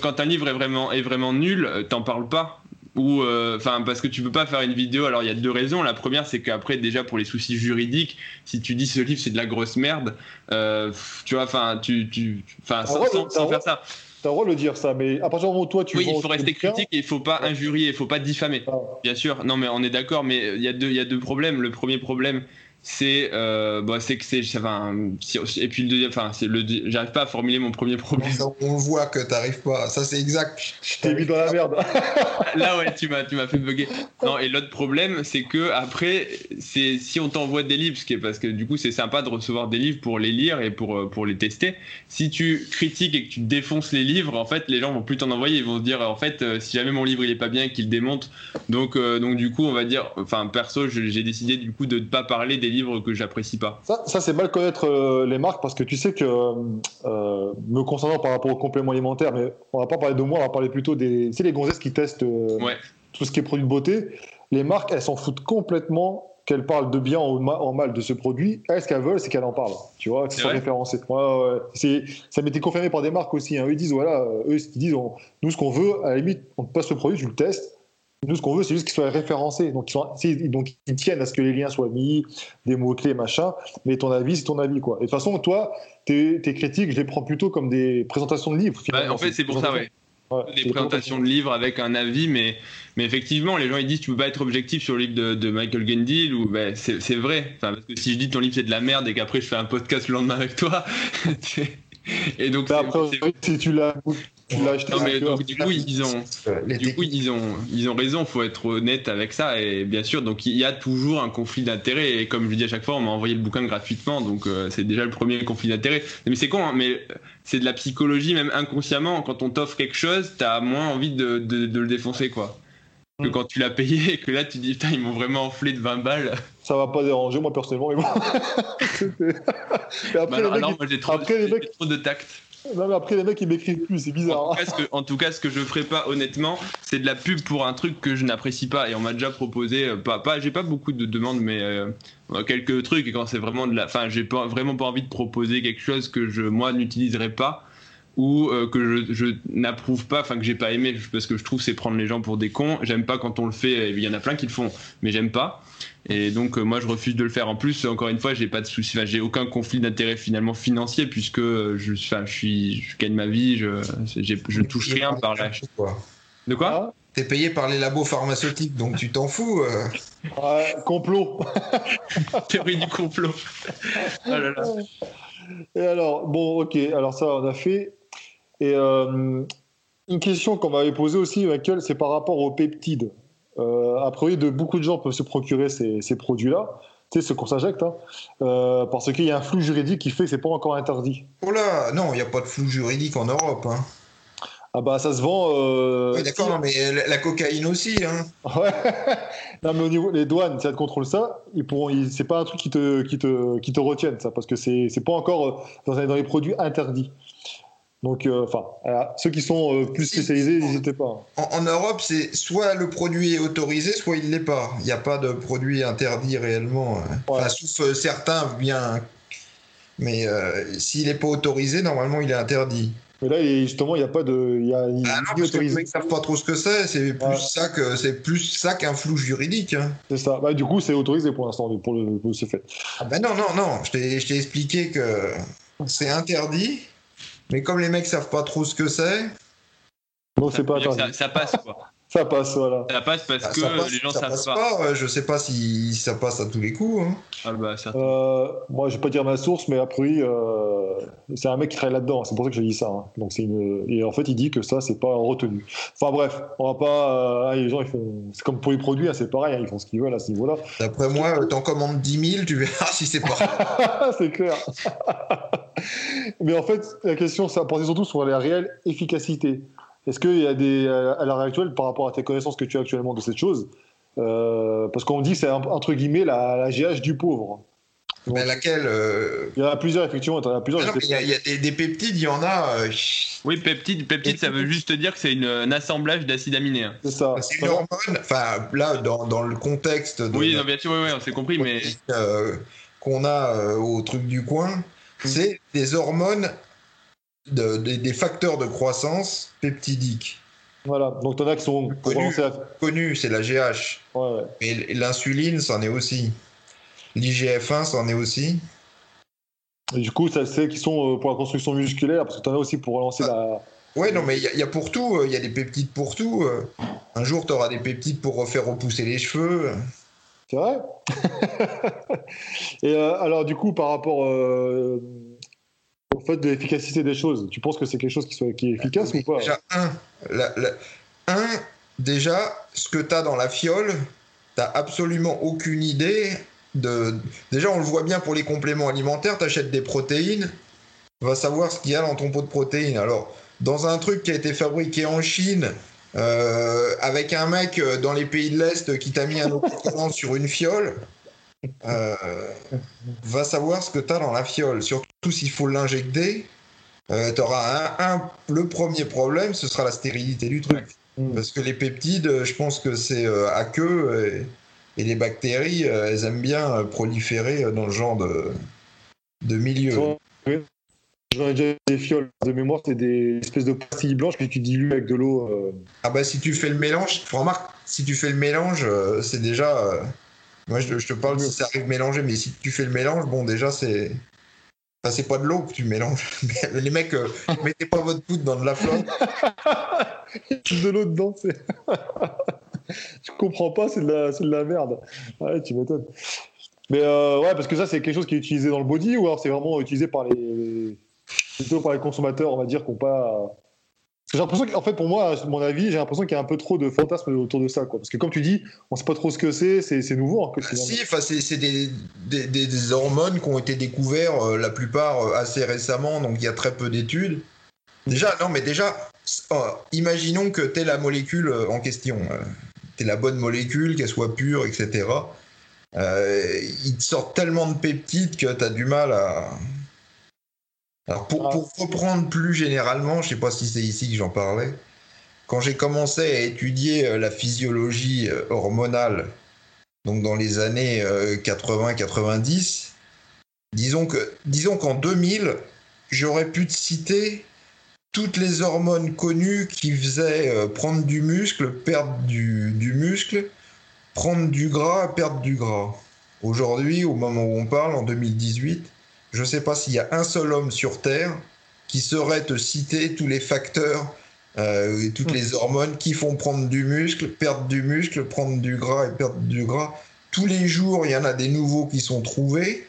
quand un livre est vraiment, est vraiment nul, t'en parles pas. Ou, euh, enfin, parce que tu peux pas faire une vidéo. Alors, il y a deux raisons. La première, c'est qu'après, déjà pour les soucis juridiques, si tu dis ce livre c'est de la grosse merde, euh, tu vois, enfin, tu, tu, enfin, sans, faire ça. T'as le droit de le dire, ça, mais à partir du moment où toi, tu oui, il faut rester critique et il faut pas injurier, il faut pas diffamer. ah, Bien sûr, non mais on est d'accord, mais il y, a deux- il y a deux problèmes. Le premier problème, c'est euh, bah, c'est que c'est enfin, si- et puis le deuxième enfin c'est le j'arrive pas à formuler mon premier problème on voit que t'arrives pas. Ça, c'est exact. Je t'ai mis dans la merde. là ouais tu m'as tu m'as fait bugger non et l'autre problème c'est que après c'est si on t'envoie des livres ce qui est parce que du coup c'est sympa de recevoir des livres pour les lire et pour euh, pour les tester si tu critiques et que tu défonces les livres en fait les gens vont plus t'en envoyer ils vont se dire en fait euh, si jamais mon livre il est pas bien qu'il démonte donc euh, donc du coup on va dire enfin perso j'ai décidé du coup de ne pas parler des livres que j'apprécie pas Ça, ça, c'est mal connaître euh, les marques parce que tu sais que, euh, me concernant par rapport aux compléments alimentaires, mais on va pas parler de moi, on va parler plutôt des. Tu sais, les gonzesses qui testent euh, Ouais. tout ce qui est produit de beauté. Les marques, elles s'en foutent complètement qu'elles parlent de bien ou en mal de ce produit. Elles, ce qu'elles veulent, c'est qu'elles en parlent. Tu vois, que ce soit référencé. Ouais, ouais, Ça m'était confirmé par des marques aussi. hein. Eux, ils disent, voilà, euh, eux, ce qu'ils disent, on- nous, ce qu'on veut, à la limite, on te passe le produit, tu le testes. Nous, ce qu'on veut, c'est juste qu'il soit référencé. Donc ils, sont, c'est- donc, ils tiennent à ce que les liens soient mis, des mots-clés, machin. Mais ton avis, c'est ton avis, quoi. Et de toute façon, toi, tes, tes critiques, je les prends plutôt comme des présentations de livres. Bah, en fait, c'est pour ça, ouais. Ouais, Des présentations de livres avec un avis, mais, mais effectivement, les gens ils disent tu peux pas être objectif sur le livre de, de Michael Gendil ou ben, c'est vrai. Enfin, parce que si je dis ton livre c'est de la merde et qu'après je fais un podcast le lendemain avec toi, et donc après, si tu l'as tu l'as acheté, non, mais donc, du coup ils ont Euh, du coup, ils ont, ils ont raison, faut être honnête avec ça. Et bien sûr, donc il y a toujours un conflit d'intérêts. Et comme je dis à chaque fois, on m'a envoyé le bouquin gratuitement, donc euh, c'est déjà le premier conflit d'intérêts. Mais c'est con, hein, mais c'est de la psychologie, même inconsciemment. Quand on t'offre quelque chose, t'as moins envie de, de, de le défoncer, quoi. Que Mm. quand tu l'as payé et que là tu dis, putain, ils m'ont vraiment enflé de 20 balles. ça va pas déranger, moi, personnellement. Mais bon. Bah, après, les mecs, moi j'ai trop, trop de tact. Non, mais après, les mecs, ils m'écrivent plus, c'est En bizarre. tout, cas, ce que, en tout cas, ce que je ferai pas honnêtement, c'est de la pub pour un truc que je n'apprécie pas. Et on m'a déjà proposé, euh, pas, pas, j'ai pas beaucoup de demandes, mais euh, euh, quelques trucs. Et quand c'est vraiment de la, enfin, j'ai pas vraiment pas envie de proposer quelque chose que je moi n'utiliserai pas ou euh, que je, je n'approuve pas, enfin que j'ai pas aimé, parce que je trouve c'est prendre les gens pour des cons. J'aime pas quand on le fait. Il y en a plein qui le font, mais j'aime pas. Et donc euh, moi je refuse de le faire. En plus, encore une fois, j'ai pas de souci, enfin, j'ai aucun conflit d'intérêt finalement financier puisque je, enfin, je suis, je gagne ma vie, je, je touche rien par la. De quoi Hein T'es payé par les labos pharmaceutiques, donc tu t'en fous. euh. Complot. Théorie du complot. Oh là là. Et alors, bon, ok, alors ça, on a fait. Et euh, une question qu'on m'avait posée aussi, Michael, c'est par rapport aux peptides. Euh, a priori, de beaucoup de gens peuvent se procurer ces, ces produits-là, tu sais, ce qu'on s'injecte, hein, euh, parce qu'il y a un flou juridique qui fait que c'est pas encore interdit. Oh là, non, il n'y a pas de flou juridique en Europe. Hein. Ah bah, ça se vend. euh, Oui, d'accord, non, mais la, la cocaïne aussi. Hein. Ouais. non, mais au niveau des douanes, si elles te contrôlent ça, ils pourront, ils- c'est pas un truc qui te, qui te, qui te retienne, ça, parce que c'est, c'est pas encore dans, dans les produits interdits. Donc, euh, enfin, ceux qui sont euh, plus spécialisés, n'hésitez pas. En, en Europe, c'est soit le produit est autorisé, soit il l'est pas. Il n'y a pas de produit interdit réellement. hein. Enfin, sauf euh, certains bien. Mais euh, s'il n'est pas autorisé, normalement, il est interdit. Mais là, justement, il n'y a pas de. Il y a, il Ah non, parce que les mecs savent pas trop ce que c'est. C'est plus Ouais. ça que c'est plus ça qu'un flou juridique. hein. C'est ça. Bah, du coup, c'est autorisé pour l'instant, pour le, pour ce fait. Ah ben non, non, non. Je t'ai expliqué que c'est interdit. Mais comme les mecs savent pas trop ce que c'est, Donc, c'est pas Ça, ça passe quoi. Ça passe, voilà. Ça passe parce ça, que passe, les gens ça savent passe pas. Euh, Je sais pas si ça passe à tous les coups. hein. Ah bah. Euh, moi, je vais pas dire ma source, mais a priori, euh, c'est un mec qui travaille là-dedans. C'est pour ça que je dis ça. hein. Donc, c'est une... Et en fait, il dit que ça, c'est pas retenu. Enfin, bref, on va pas. euh, les gens, ils font. C'est comme pour les produits, hein, c'est pareil. hein, ils font ce qu'ils veulent à ce niveau-là. D'après moi, t'en commandes 10 000, tu verras si c'est pas. c'est clair. Mais en fait, la question, ça portait surtout sur la réelle efficacité. Est-ce qu'il y a des, à l'heure actuelle, par rapport à tes connaissances que tu as actuellement de cette chose, euh, parce qu'on dit que c'est un- entre guillemets la, la GH du pauvre. Mais laquelle euh, Il y en a plusieurs, effectivement. Il y en a plusieurs. non, Il y a, il y a des, des peptides, il y en a. euh, Oui, peptide, peptide, ça veut juste dire que c'est une- un assemblage d'acides aminés. hein. C'est ça. c'est une hormone. Enfin, là, dans, dans le contexte de Oui, non, bien sûr, oui, oui, on s'est compris, mais euh, qu'on a euh, au truc du coin, c'est des hormones, de- des- des facteurs de croissance peptidiques. Voilà. Donc, t'en as qui sont pour Connu. relancer la- Connu, c'est la GH. Ouais, ouais. Mais l'insuline, c'en est aussi. L'IGF-1, c'en est aussi. Et du coup, ça c'est qui sont euh, pour la construction musculaire, parce que t'en as aussi pour relancer la. Ouais, non, mais il y, a- il y a pour tout. euh, Il y a des peptides pour tout. euh. Un jour, tu auras des peptides pour refaire repousser les cheveux. C'est vrai Et euh, alors, du coup, par rapport euh, au fait de l'efficacité des choses, tu penses que c'est quelque chose qui, soit, est efficace ou pas? Déjà, un, déjà, ce que tu as dans la fiole, tu absolument aucune idée de. Déjà, on le voit bien pour les compléments alimentaires, tu achètes des protéines, va savoir ce qu'il y a dans ton pot de protéines. Alors, dans un truc qui a été fabriqué en Chine, euh, avec un mec euh, dans les pays de l'Est qui t'a mis un autocollant sur une fiole, euh, va savoir ce que tu as dans la fiole. Surtout s'il faut l'injecter, euh, tu auras un, un- le premier problème, ce sera la stérilité du truc. Parce que les peptides, je pense que c'est à queue et, et les bactéries, elles aiment bien proliférer dans le genre de, de milieu. Oui. J'en ai déjà des fioles de mémoire, c'est des espèces de pastilles blanches que tu dilues avec de l'eau. euh. Ah bah si tu fais le mélange, remarque, si tu fais le mélange, euh, c'est déjà... euh, moi je, je te parle si ça arrive mélangé, mais si tu fais le mélange, bon déjà c'est... Enfin, c'est pas de l'eau que tu mélanges. Les mecs, mettez pas votre poudre dans de la flotte. de l'eau dedans, c'est. Je comprends pas, c'est de, la- de la merde. Ouais, tu m'étonnes. Mais ouais, parce que ça, c'est quelque chose qui est utilisé dans le body ou alors c'est vraiment utilisé par les. Plutôt par les consommateurs, on va dire, qui n'ont pas. J'ai l'impression qu'en fait, pour moi, à mon avis, j'ai l'impression qu'il y a un peu trop de fantasmes autour de ça. Quoi. Parce que comme tu dis, on sait pas trop ce que c'est, c'est, nouveau. hein, que Ah, si, c'est c'est des, des, hormones qui ont été découvertes, euh, la plupart euh, assez récemment, donc il y a très peu d'études. Déjà, non, mais déjà, oh, imaginons que tu es la molécule euh, en question. tu es la bonne molécule, qu'elle soit pure, etc. Euh, ils te sortent tellement de peptides que tu as du mal à. Alors, pour, Ah. pour reprendre plus généralement, je sais pas si c'est ici que j'en parlais, quand j'ai commencé à étudier euh, la physiologie euh, hormonale, donc dans les années 80-90, disons que disons qu'en 2000, j'aurais pu te citer toutes les hormones connues qui faisaient euh, prendre du muscle, perdre du, du muscle, prendre du gras, perdre du gras. Aujourd'hui, au moment où on parle, en 2018, je ne sais pas s'il y a un seul homme sur Terre qui saurait te citer tous les facteurs euh, et toutes les hormones qui font prendre du muscle, perdre du muscle, prendre du gras et perdre du gras. Tous les jours, il y en a des nouveaux qui sont trouvés.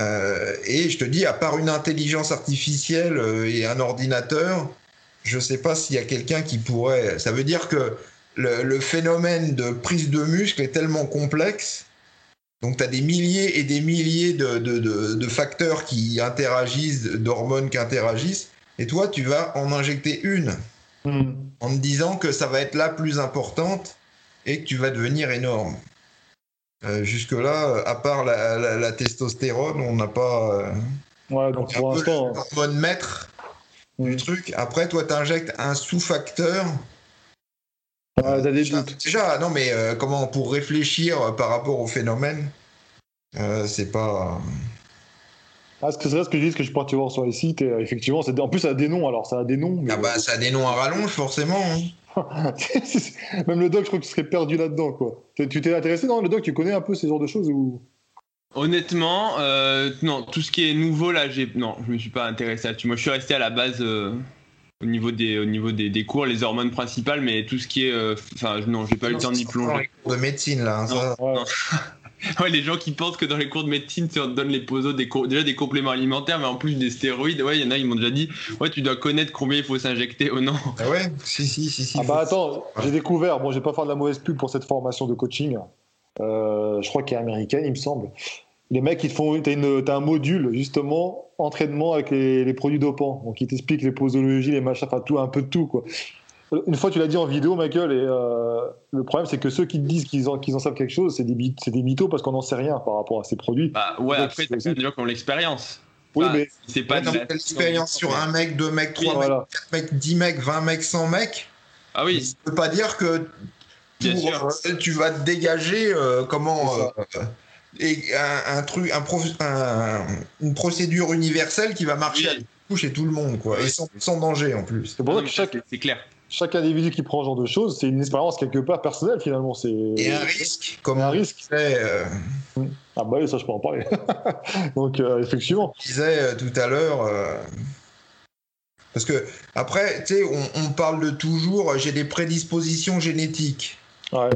Euh, et je te dis, à part une intelligence artificielle euh, et un ordinateur, je ne sais pas s'il y a quelqu'un qui pourrait. Ça veut dire que le, le phénomène de prise de muscle est tellement complexe. Donc, tu as des milliers et des milliers de, de- de- de facteurs qui interagissent, d'hormones qui interagissent. Et toi, tu vas en injecter une Hmm. en te disant que ça va être la plus importante et que tu vas devenir énorme. Euh, Jusque-là, euh, à part la, la- la testostérone, on n'a pas. euh, Ouais, donc pour l'instant. l'hormone maître du Hmm. truc. Après, toi, tu injectes un sous-facteur. Ouais, t'as des Déjà, doutes. déjà, non, mais euh, comment pour réfléchir euh, par rapport au phénomène, euh, c'est pas. Ah, ce que c'est ce que je dis, ce que je peux tu voir sur les sites, et, euh, effectivement, c'est- en plus ça a des noms, alors ça a des noms. mais- Ah bah, ça a des noms à rallonge, forcément. hein. Même le doc, je crois que tu serais perdu là-dedans, quoi. Tu tu t'es intéressé dans le doc, tu connais un peu ces genres de choses ou? Honnêtement, euh, non, tout ce qui est nouveau là, j'ai non, je me suis pas intéressé là-dessus. Moi, je suis resté à la base euh, au niveau des au niveau des, des cours, les hormones principales, mais tout ce qui est, euh, enfin, non, j'ai pas eu le temps d'y Dans plonger. les cours de médecine, là. hein, ça. Ouais. Non. Ouais, les gens qui pensent que dans les cours de médecine, tu on te donne les posos des co- déjà des compléments alimentaires, mais en plus des stéroïdes. Ouais, il y en a, ils m'ont déjà dit, ouais, tu dois connaître combien il faut s'injecter. Oh non. Ah ouais, si, si, si. si Ah bah attends, j'ai découvert, bon, je vais pas faire de la mauvaise pub pour cette formation de coaching, euh, je crois qu'elle est américaine, il me semble. Les mecs, ils te font, t'as, une, t'as un module, justement, entraînement avec les, les produits dopants. Donc, ils t'expliquent les posologies, les machins, enfin, tout, un peu de tout, quoi. Une fois, tu l'as dit en vidéo, Michael, et euh, le problème, c'est que ceux qui te disent qu'ils en, qu'ils en savent quelque chose, c'est des, c'est des mythos parce qu'on n'en sait rien par rapport à ces produits. Bah ouais, Ouais, après, c'est qui ont l'expérience. Oui, mais C'est pas Ouais, de l'expérience sur un mec, deux mecs, trois Oui, mecs, voilà. quatre mecs, dix mecs, vingt mecs, cent mecs. Ah oui, Ça veut pas dire que Bien pour, sûr. tu vas te dégager euh, comment C'est euh, et un, un truc, un prof- un- une procédure universelle qui va marcher Oui. à tout chez tout le monde, quoi, Oui. et sans, sans danger en plus. c'est pour ça que chaque, c'est- clair. chaque individu qui prend ce genre de choses, c'est une expérience quelque part personnelle, finalement. C'est Et un risque, comme un risque. disait, euh, Ah bah oui, ça, je peux en parler. Donc, euh, effectivement. disait euh, tout à l'heure. euh, Parce que, après, tu sais, on, on parle de toujours, j'ai des prédispositions génétiques. Ouais.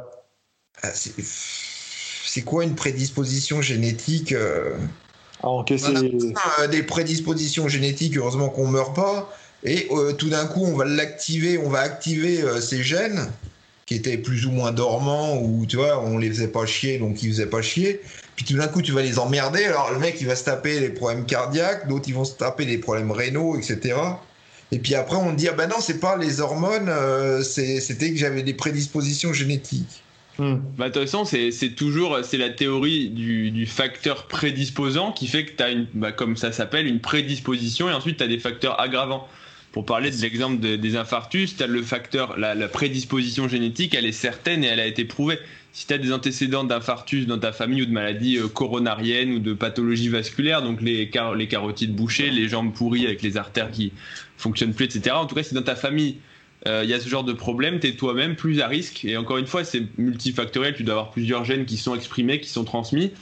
Ah, c'est- c'est quoi une prédisposition génétique euh À encaisser. On a tous, euh, des prédispositions génétiques, heureusement qu'on meurt pas. Et euh, tout d'un coup, on va l'activer, on va activer euh, ces gènes qui étaient plus ou moins dormants ou tu vois, on les faisait pas chier, donc ils faisaient pas chier. Puis tout d'un coup, tu vas les emmerder. Alors le mec, il va se taper les problèmes cardiaques, d'autres ils vont se taper les problèmes rénaux, etc. Et puis après, on dit ah ben non, c'est pas les hormones, euh, c'était que j'avais des prédispositions génétiques. Bah, de toute façon, c'est toujours c'est la théorie du, du facteur prédisposant qui fait que tu as, une, bah, comme ça s'appelle, une prédisposition et ensuite tu as des facteurs aggravants. Pour parler de l'exemple de- des infarctus, tu as le facteur, la, la prédisposition génétique, elle est certaine et elle a été prouvée. Si tu as des antécédents d'infarctus dans ta famille ou de maladies euh, coronariennes ou de pathologies vasculaires, donc les, car- les carotides bouchées, les jambes pourries avec les artères qui fonctionnent plus, etc. En tout cas, si dans ta famille euh, il y a ce genre de problème, tu es toi-même plus à risque. Et encore une fois, c'est multifactoriel, tu dois avoir plusieurs gènes qui sont exprimés, qui sont transmis.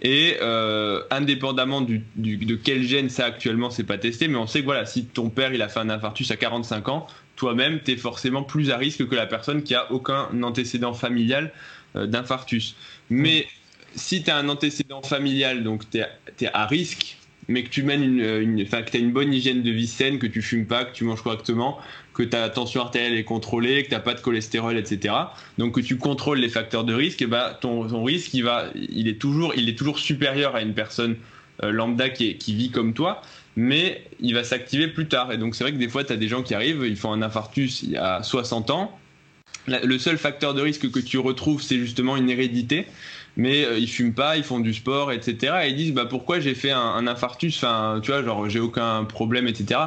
Et euh, indépendamment de quel gène ça actuellement, c'est pas testé, mais on sait que voilà, si ton père il a fait un infarctus à 45 ans, toi-même, tu es forcément plus à risque que la personne qui a aucun antécédent familial euh, d'infarctus. Mais si tu as un antécédent familial, donc tu es, à risque, mais que tu mènes une, une, que as une bonne hygiène de vie saine, que tu fumes pas, que tu manges correctement, que ta tension artérielle est contrôlée, que tu n'as pas de cholestérol, etc. Donc que tu contrôles les facteurs de risque, bah, ton, risque, il, va, il, est toujours, il est toujours supérieur à une personne euh, lambda qui, vit comme toi, mais il va s'activer plus tard. Et donc c'est vrai que des fois, tu as des gens qui arrivent, ils font un infarctus il y a 60 ans. Le seul facteur de risque que tu retrouves, c'est justement une hérédité. Mais euh, ils fument pas, ils font du sport, etc. Et ils disent bah pourquoi j'ai fait un, un infarctus, enfin tu vois genre j'ai aucun problème, etc.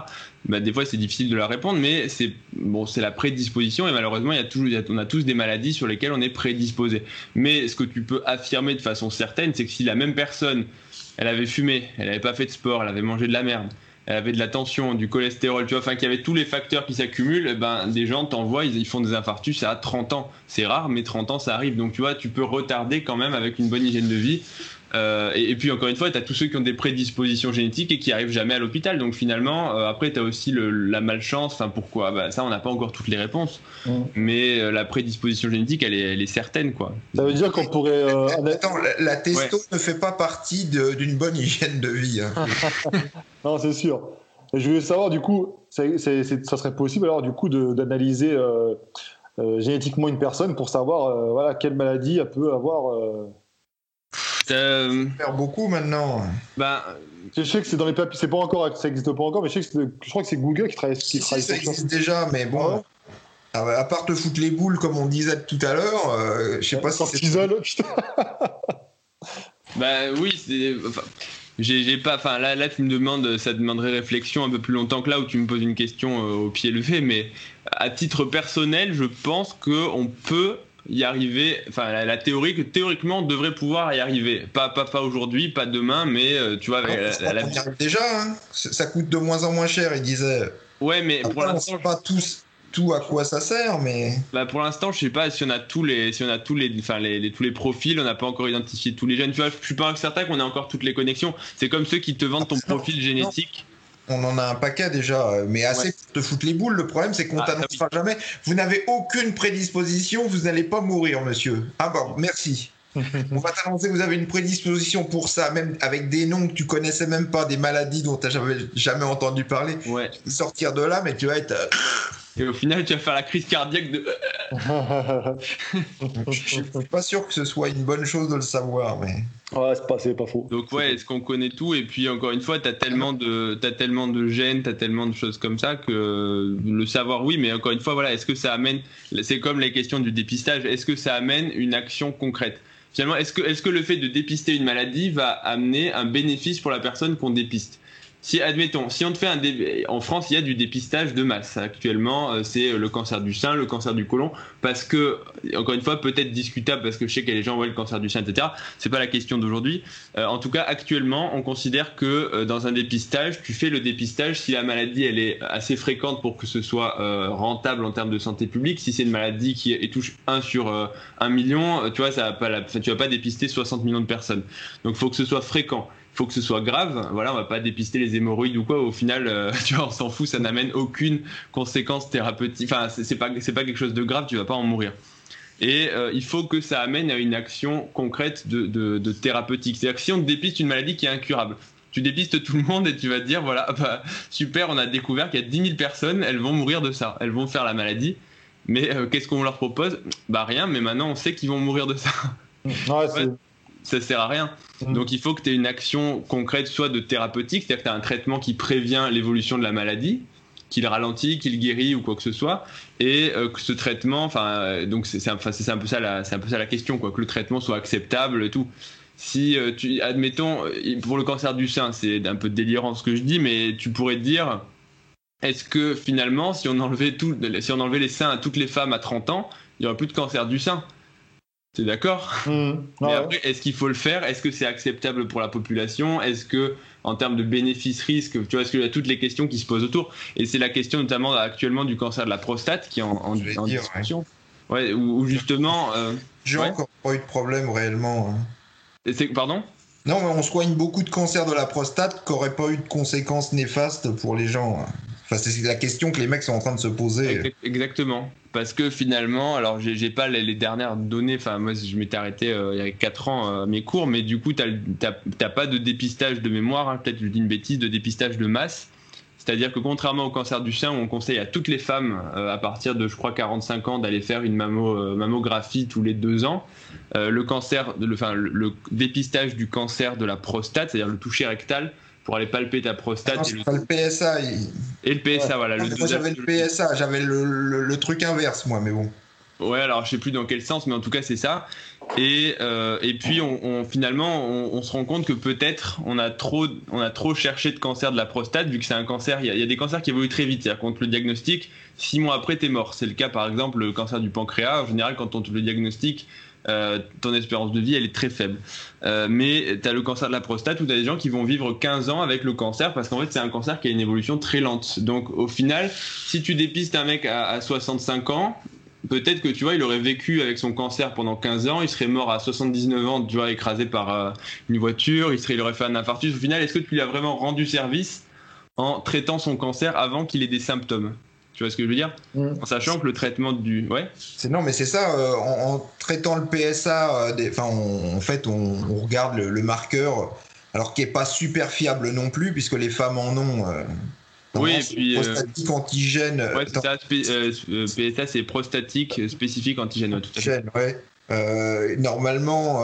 Bah, des fois c'est difficile de la répondre, mais c'est bon c'est la prédisposition et malheureusement il y a toujours on a tous des maladies sur lesquelles on est prédisposé. Mais ce que tu peux affirmer de façon certaine, c'est que si la même personne elle avait fumé, elle avait pas fait de sport, elle avait mangé de la merde, elle avait de la tension, du cholestérol, tu vois, enfin qu'il y avait tous les facteurs qui s'accumulent, eh ben des gens t'envoient, ils font des infarctus à 30 ans. C'est rare, mais 30 ans ça arrive. Donc tu vois, tu peux retarder quand même avec une bonne hygiène de vie. Euh, et, et puis encore une fois, tu as tous ceux qui ont des prédispositions génétiques et qui arrivent jamais à l'hôpital. Donc finalement, euh, après, tu as aussi le- la malchance. Enfin, pourquoi bah, Ça, on n'a pas encore toutes les réponses. Mais euh, la prédisposition génétique, elle est, elle est certaine, quoi. Ça veut dire qu'on pourrait. euh, Attends, la, la testo ne fait pas partie d'une bonne hygiène de vie. hein. Non, c'est sûr. Et je voulais savoir, du coup, ça serait possible alors, du coup, d'analyser euh, euh, génétiquement une personne pour savoir euh, voilà, quelle maladie elle peut avoir. Euh. Faire beaucoup maintenant. bah, Je sais que c'est dans les papiers, c'est pas encore, ça n'existe pas encore, mais je sais que je crois que c'est Google qui travaille, qui Si, travaille ça existe déjà, mais bon. Ah ouais Ah bah, à part te foutre les boules, comme on disait tout à l'heure, euh, je sais pas si c'est. Putain. Bah oui, c'est. Enfin, j'ai j'ai pas. Enfin, là, là, tu me demandes, ça demanderait réflexion un peu plus longtemps que là où tu me poses une question euh, au pied levé, mais à titre personnel, je pense qu'on peut y arriver. Enfin, la, la théorie que théoriquement on devrait pouvoir y arriver. Pas, pas, pas aujourd'hui, pas demain, mais euh, tu vois, avec Ah, la- la- déjà, hein. ça coûte de moins en moins cher, il disait. Ouais, mais pour Après, l'instant, pas tous tout à quoi ça sert, mais Bah pour l'instant, je sais pas si on a tous les, si on a tous les, enfin les, les- tous les profils, on n'a pas encore identifié tous les gènes. Tu vois, je suis pas certain qu'on ait encore toutes les connexions. C'est comme ceux qui te vendent ton Ah, non, profil génétique. On en a un paquet déjà. Mais assez Ouais. pour te foutre les boules. Le problème, c'est qu'on Ah, t'annoncera jamais. Vous n'avez aucune prédisposition, vous n'allez pas mourir, monsieur. Ah bon, merci. On va t'annoncer que vous avez une prédisposition pour ça, même avec des noms que tu connaissais même pas, des maladies dont tu n'as jamais, jamais entendu parler. Ouais. Sortir de là, mais tu vas être. Et au final, tu vas faire la crise cardiaque de. Je suis pas sûr que ce soit une bonne chose de le savoir, mais. ouais, c'est pas, c'est pas faux. Donc ouais, est-ce qu'on connaît tout? Et puis encore une fois, t'as tellement de, t'as tellement de gènes, t'as tellement de choses comme ça que le savoir, oui, mais encore une fois, voilà, est-ce que ça amène C'est comme les questions du dépistage. Est-ce que ça amène une action concrète? Finalement, est-ce que, est-ce que le fait de dépister une maladie va amener un bénéfice pour la personne qu'on dépiste? Si, admettons, si on te fait un dé... en France, il y a du dépistage de masse. Actuellement, euh, c'est le cancer du sein, le cancer du côlon, parce que, encore une fois, peut-être discutable, parce que je sais a des gens, ouais, le cancer du sein, etc. C'est pas la question d'aujourd'hui. Euh, en tout cas, actuellement, on considère que euh, dans un dépistage, tu fais le dépistage si la maladie elle est assez fréquente pour que ce soit euh, rentable en termes de santé publique. Si c'est une maladie qui touche 1 sur euh, 1 million, euh, tu vois, ça va pas la... tu vas pas dépister 60 millions de personnes. Donc, faut que ce soit fréquent. Il faut que ce soit grave. Voilà, on va pas dépister les hémorroïdes ou quoi. Au final, euh, tu vois, on s'en fout. Ça n'amène aucune conséquence thérapeutique. Enfin, c'est c'est pas, c'est pas quelque chose de grave. Tu vas pas en mourir. Et euh, il faut que ça amène à une action concrète de, de, thérapeutique. C'est-à-dire que si on dépiste une maladie qui est incurable, tu dépistes tout le monde et tu vas te dire voilà, bah, super, on a découvert qu'il y a 10 000 personnes, elles vont mourir de ça, elles vont faire la maladie. Mais euh, qu'est-ce qu'on leur propose? Bah rien, mais maintenant on sait qu'ils vont mourir de ça. Ouais, ça sert à rien. Mm. Donc il faut que tu aies une action concrète, soit de thérapeutique, c'est-à-dire que tu as un traitement qui prévient l'évolution de la maladie, qu'il ralentit, qu'il guérit ou quoi que ce soit, et euh, que ce traitement, enfin, euh, donc c'est un, un, peu ça la, c'est un peu ça la question, quoi, que le traitement soit acceptable et tout. Si euh, tu, admettons, pour le cancer du sein, c'est un peu délirant ce que je dis, mais tu pourrais te dire, est-ce que finalement, si on enlevait tout, si on enlevait les seins à toutes les femmes à 30 ans, il y aurait plus de cancer du sein? T'es d'accord? Mmh. Mais après, est-ce qu'il faut le faire? Est-ce que c'est acceptable pour la population? Est-ce que, en termes de bénéfices-risques, tu vois, est-ce qu'il y a toutes les questions qui se posent autour? Et c'est la question notamment actuellement du cancer de la prostate qui est en, discussion. Ouais. où, justement. Euh, J'ai encore pas eu de problème réellement. Hein. Pardon? Non, mais on soigne beaucoup de cancers de la prostate qui n'auraient pas eu de conséquences néfastes pour les gens. Hein c'est la question que les mecs sont en train de se poser. Exactement. Parce que finalement, alors j'ai pas les, dernières données, enfin moi je m'étais arrêté euh, il y a 4 ans à mes cours, mais du coup t'as pas de dépistage de mémoire, hein, peut-être je dis une bêtise, de dépistage de masse. C'est-à-dire que contrairement au cancer du sein, où on conseille à toutes les femmes euh, à partir de, je crois, 45 ans d'aller faire une euh, mammographie tous les deux ans, le cancer, le, dépistage du cancer de la prostate, c'est-à-dire le toucher rectal, pour aller palper ta prostate. et, le... Pas le PSA. Et le PSA, voilà. Le moi j'avais le PSA, j'avais le, truc inverse, moi, mais bon. Ouais, alors je sais plus dans quel sens, mais en tout cas c'est ça. Et, euh, et puis on, finalement on, se rend compte que peut-être on a trop on a trop cherché de cancer de la prostate vu que c'est un cancer. Il y, a, des cancers qui évoluent très vite, c'est-à-dire quand on te le diagnostic, six mois après t'es mort. C'est le cas par exemple le cancer du pancréas. En général quand on te le diagnostique, euh, ton espérance de vie elle est très faible. Euh, mais tu as le cancer de la prostate où tu as des gens qui vont vivre 15 ans avec le cancer parce qu'en fait c'est un cancer qui a une évolution très lente. Donc au final, si tu dépistes un mec à, 65 ans, peut-être que tu vois, il aurait vécu avec son cancer pendant 15 ans, il serait mort à 79 ans, tu vois, écrasé par euh, une voiture, il, serait, il aurait fait un infarctus. Au final, est-ce que tu lui as vraiment rendu service en traitant son cancer avant qu'il ait des symptômes? Tu vois ce que je veux dire mm. En sachant que le traitement du. Ouais c'est, Non, mais c'est ça. Euh, en, traitant le PSA, euh, enfin, en fait, on, regarde le, marqueur, alors qui n'est pas super fiable non plus, puisque les femmes en ont. Euh, oui, et puis. Prostatique antigène. Ouais, c'est ça. PSA, c'est prostatique spécifique antigène. tout antigène, ouais. normalement,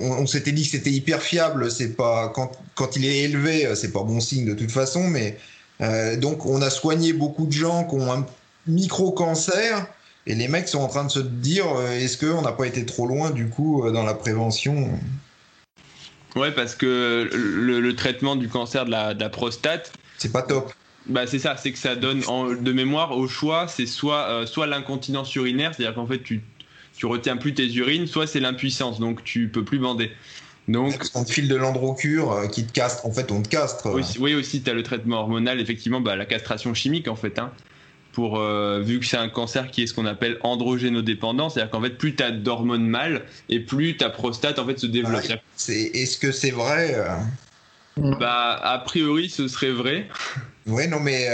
on, s'était dit que c'était hyper fiable. C'est pas quand, quand il est élevé, c'est pas bon signe de toute façon, mais euh, donc on a soigné beaucoup de gens qui ont un micro-cancer. Et les mecs sont en train de se dire, euh, est-ce qu'on n'a pas été trop loin du coup euh, dans la prévention? Ouais, parce que le, traitement du cancer de la, prostate, c'est pas top. Bah c'est ça, c'est que ça donne de mémoire au choix, c'est soit soit l'incontinence urinaire, c'est-à-dire qu'en fait tu tu retiens plus tes urines, soit c'est l'impuissance, donc tu peux plus bander. Donc, on te file de l'androcure euh, qui te castre. En fait, on te castre. Oui, oui aussi, tu as le traitement hormonal, effectivement, bah, la castration chimique, en fait. Hein, pour, euh, vu que c'est un cancer qui est ce qu'on appelle androgénodépendant, c'est-à-dire qu'en fait, plus tu as d'hormones mâles et plus ta prostate en fait, se développe. Est-ce que c'est vrai euh? Bah, a priori, ce serait vrai. Oui, non, mais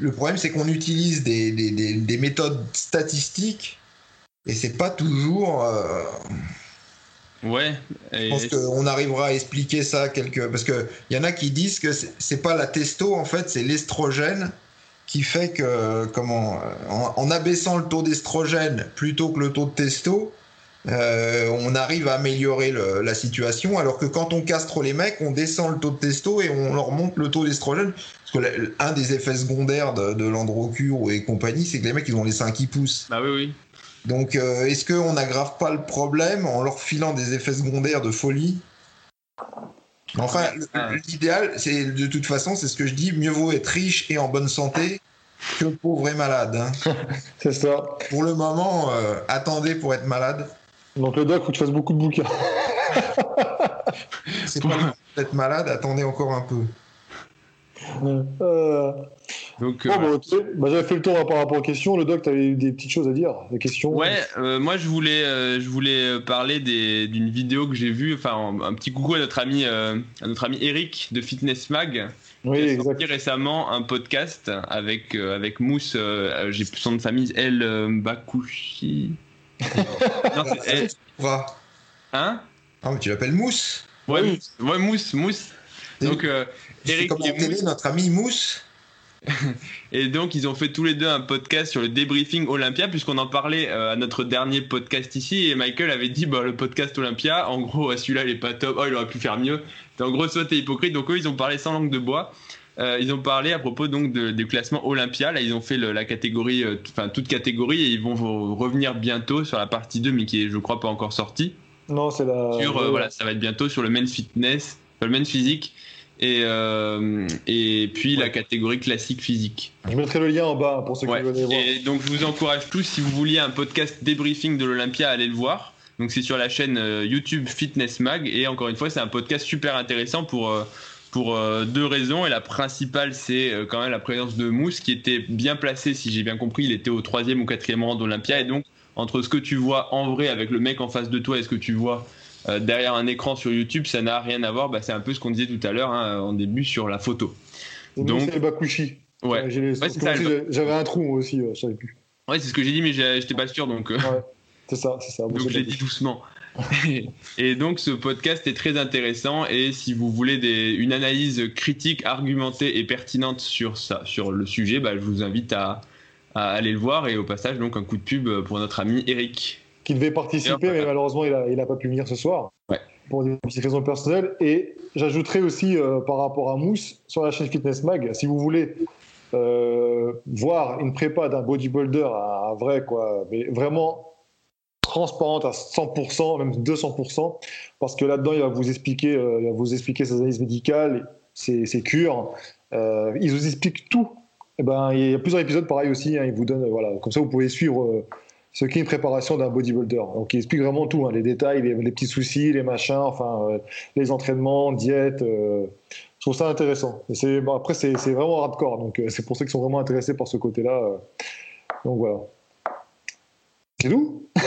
le problème, c'est qu'on utilise des, des, des, méthodes statistiques et c'est pas toujours. Ouais. Je pense qu'on arrivera à expliquer ça quelque parce que il y en a qui disent que c'est pas la testo en fait, c'est l'estrogène qui fait que comment en, abaissant le taux d'estrogène plutôt que le taux de testo, euh, on arrive à améliorer la situation. Alors que quand on castre les mecs, on descend le taux de testo et on leur monte le taux d'estrogène. Parce que un des effets secondaires de, de l'androcure et compagnie, c'est que les mecs ils ont les seins qui poussent. Bah oui oui. Donc, euh, est-ce qu'on n'aggrave pas le problème en leur filant des effets secondaires de folie? Enfin, l'idéal, c'est de toute façon, c'est ce que je dis, mieux vaut être riche et en bonne santé que pauvre et malade. Hein. c'est ça. Pour le moment, euh, attendez pour être malade. Donc le doc, faut que tu fasses beaucoup de bouquins. c'est pas être malade, attendez encore un peu. Euh, donc, euh, bah, bah, j'avais fait le tour par rapport aux questions. Le doc, tu avais des petites choses à dire, des questions Ouais, euh, moi je voulais, je voulais parler d'une vidéo que j'ai vue. Enfin, un, petit coucou à notre ami, à notre ami Eric de Fitness Mag. Oui, qui a sorti récemment un podcast avec, avec Mousse. j'ai son nom de famille, El Bakouchi. Non, c'est- eh, hein? Ah, mais tu l'appelles Mousse? ouais, Oui. mousse, ouais, mousse, mousse. Donc, euh, Eric comme en télé, Mousse. notre ami Mousse? Et donc, ils ont fait tous les deux un podcast sur le débriefing Olympia, puisqu'on en parlait euh, à notre dernier podcast ici. Et Michael avait dit bah, le podcast Olympia, en gros, ah, celui-là, il est pas top. Oh, il aurait pu faire mieux. Et en gros, soit t'es hypocrite. Donc, eux, ils ont parlé sans langue de bois. Euh, ils ont parlé à propos donc de- du classement Olympia. Là, ils ont fait le- la catégorie, euh, enfin toute catégorie, et ils vont revenir bientôt sur la partie 2, mais qui est, je crois, pas encore sortie. Non, c'est la. Sur, euh, voilà, ça va être bientôt sur le men's fitness, euh, le men's physique, et, euh, et puis la catégorie classique physique. Je mettrai le lien en bas pour ceux Ouais. qui veulent aller voir. Et donc je vous encourage tous, si vous vouliez un podcast débriefing de l'Olympia, à aller le voir. Donc c'est sur la chaîne euh, YouTube Fitness Mag et encore une fois c'est un podcast super intéressant pour euh, pour deux raisons et la principale c'est quand même la présence de Mousse qui était bien placé si j'ai bien compris il était au troisième ou quatrième rang d'Olympia et donc entre ce que tu vois en vrai avec le mec en face de toi et ce que tu vois derrière un écran sur YouTube ça n'a rien à voir bah, c'est un peu ce qu'on disait tout à l'heure hein, en début sur la photo Et donc- c'est Bakushi. ouais Ouais, J'avais un trou moi aussi, euh, je savais plus. ouais c'est ce que j'ai dit mais j'étais pas sûr donc euh, C'est ça, c'est ça. Bon, Donc je l'ai dit doucement. et donc ce podcast est très intéressant et si vous voulez des, une analyse critique, argumentée et pertinente sur ça, sur le sujet, bah, je vous invite à, à aller le voir et au passage donc un coup de pub pour notre ami Eric. Qui devait participer, mais malheureusement, il a, il a pas pu venir ce soir. Ouais. Pour des petites raisons personnelles. Et j'ajouterai aussi, euh, par rapport à Mousse, sur la chaîne Fitness Mag, si vous voulez euh, voir une prépa d'un bodybuilder, un vrai, quoi, mais vraiment transparente à 100%, même 200%, parce que là-dedans, il va vous expliquer, euh, il va vous expliquer ses analyses médicales, ses, ses cures. Euh, il vous explique tout. Et ben, il y a plusieurs épisodes pareil aussi. hein, il vous donne, voilà, comme ça, vous pouvez suivre euh, ce qu'est une préparation d'un bodybuilder. Donc, il explique vraiment tout, hein, les détails, les, les petits soucis, les machins, enfin, euh, les entraînements, diète. euh, je trouve ça intéressant. Et bon, après, c'est, vraiment hardcore, donc euh, c'est pour ceux qui sont vraiment intéressés par ce côté-là. euh. donc voilà. C'est tout?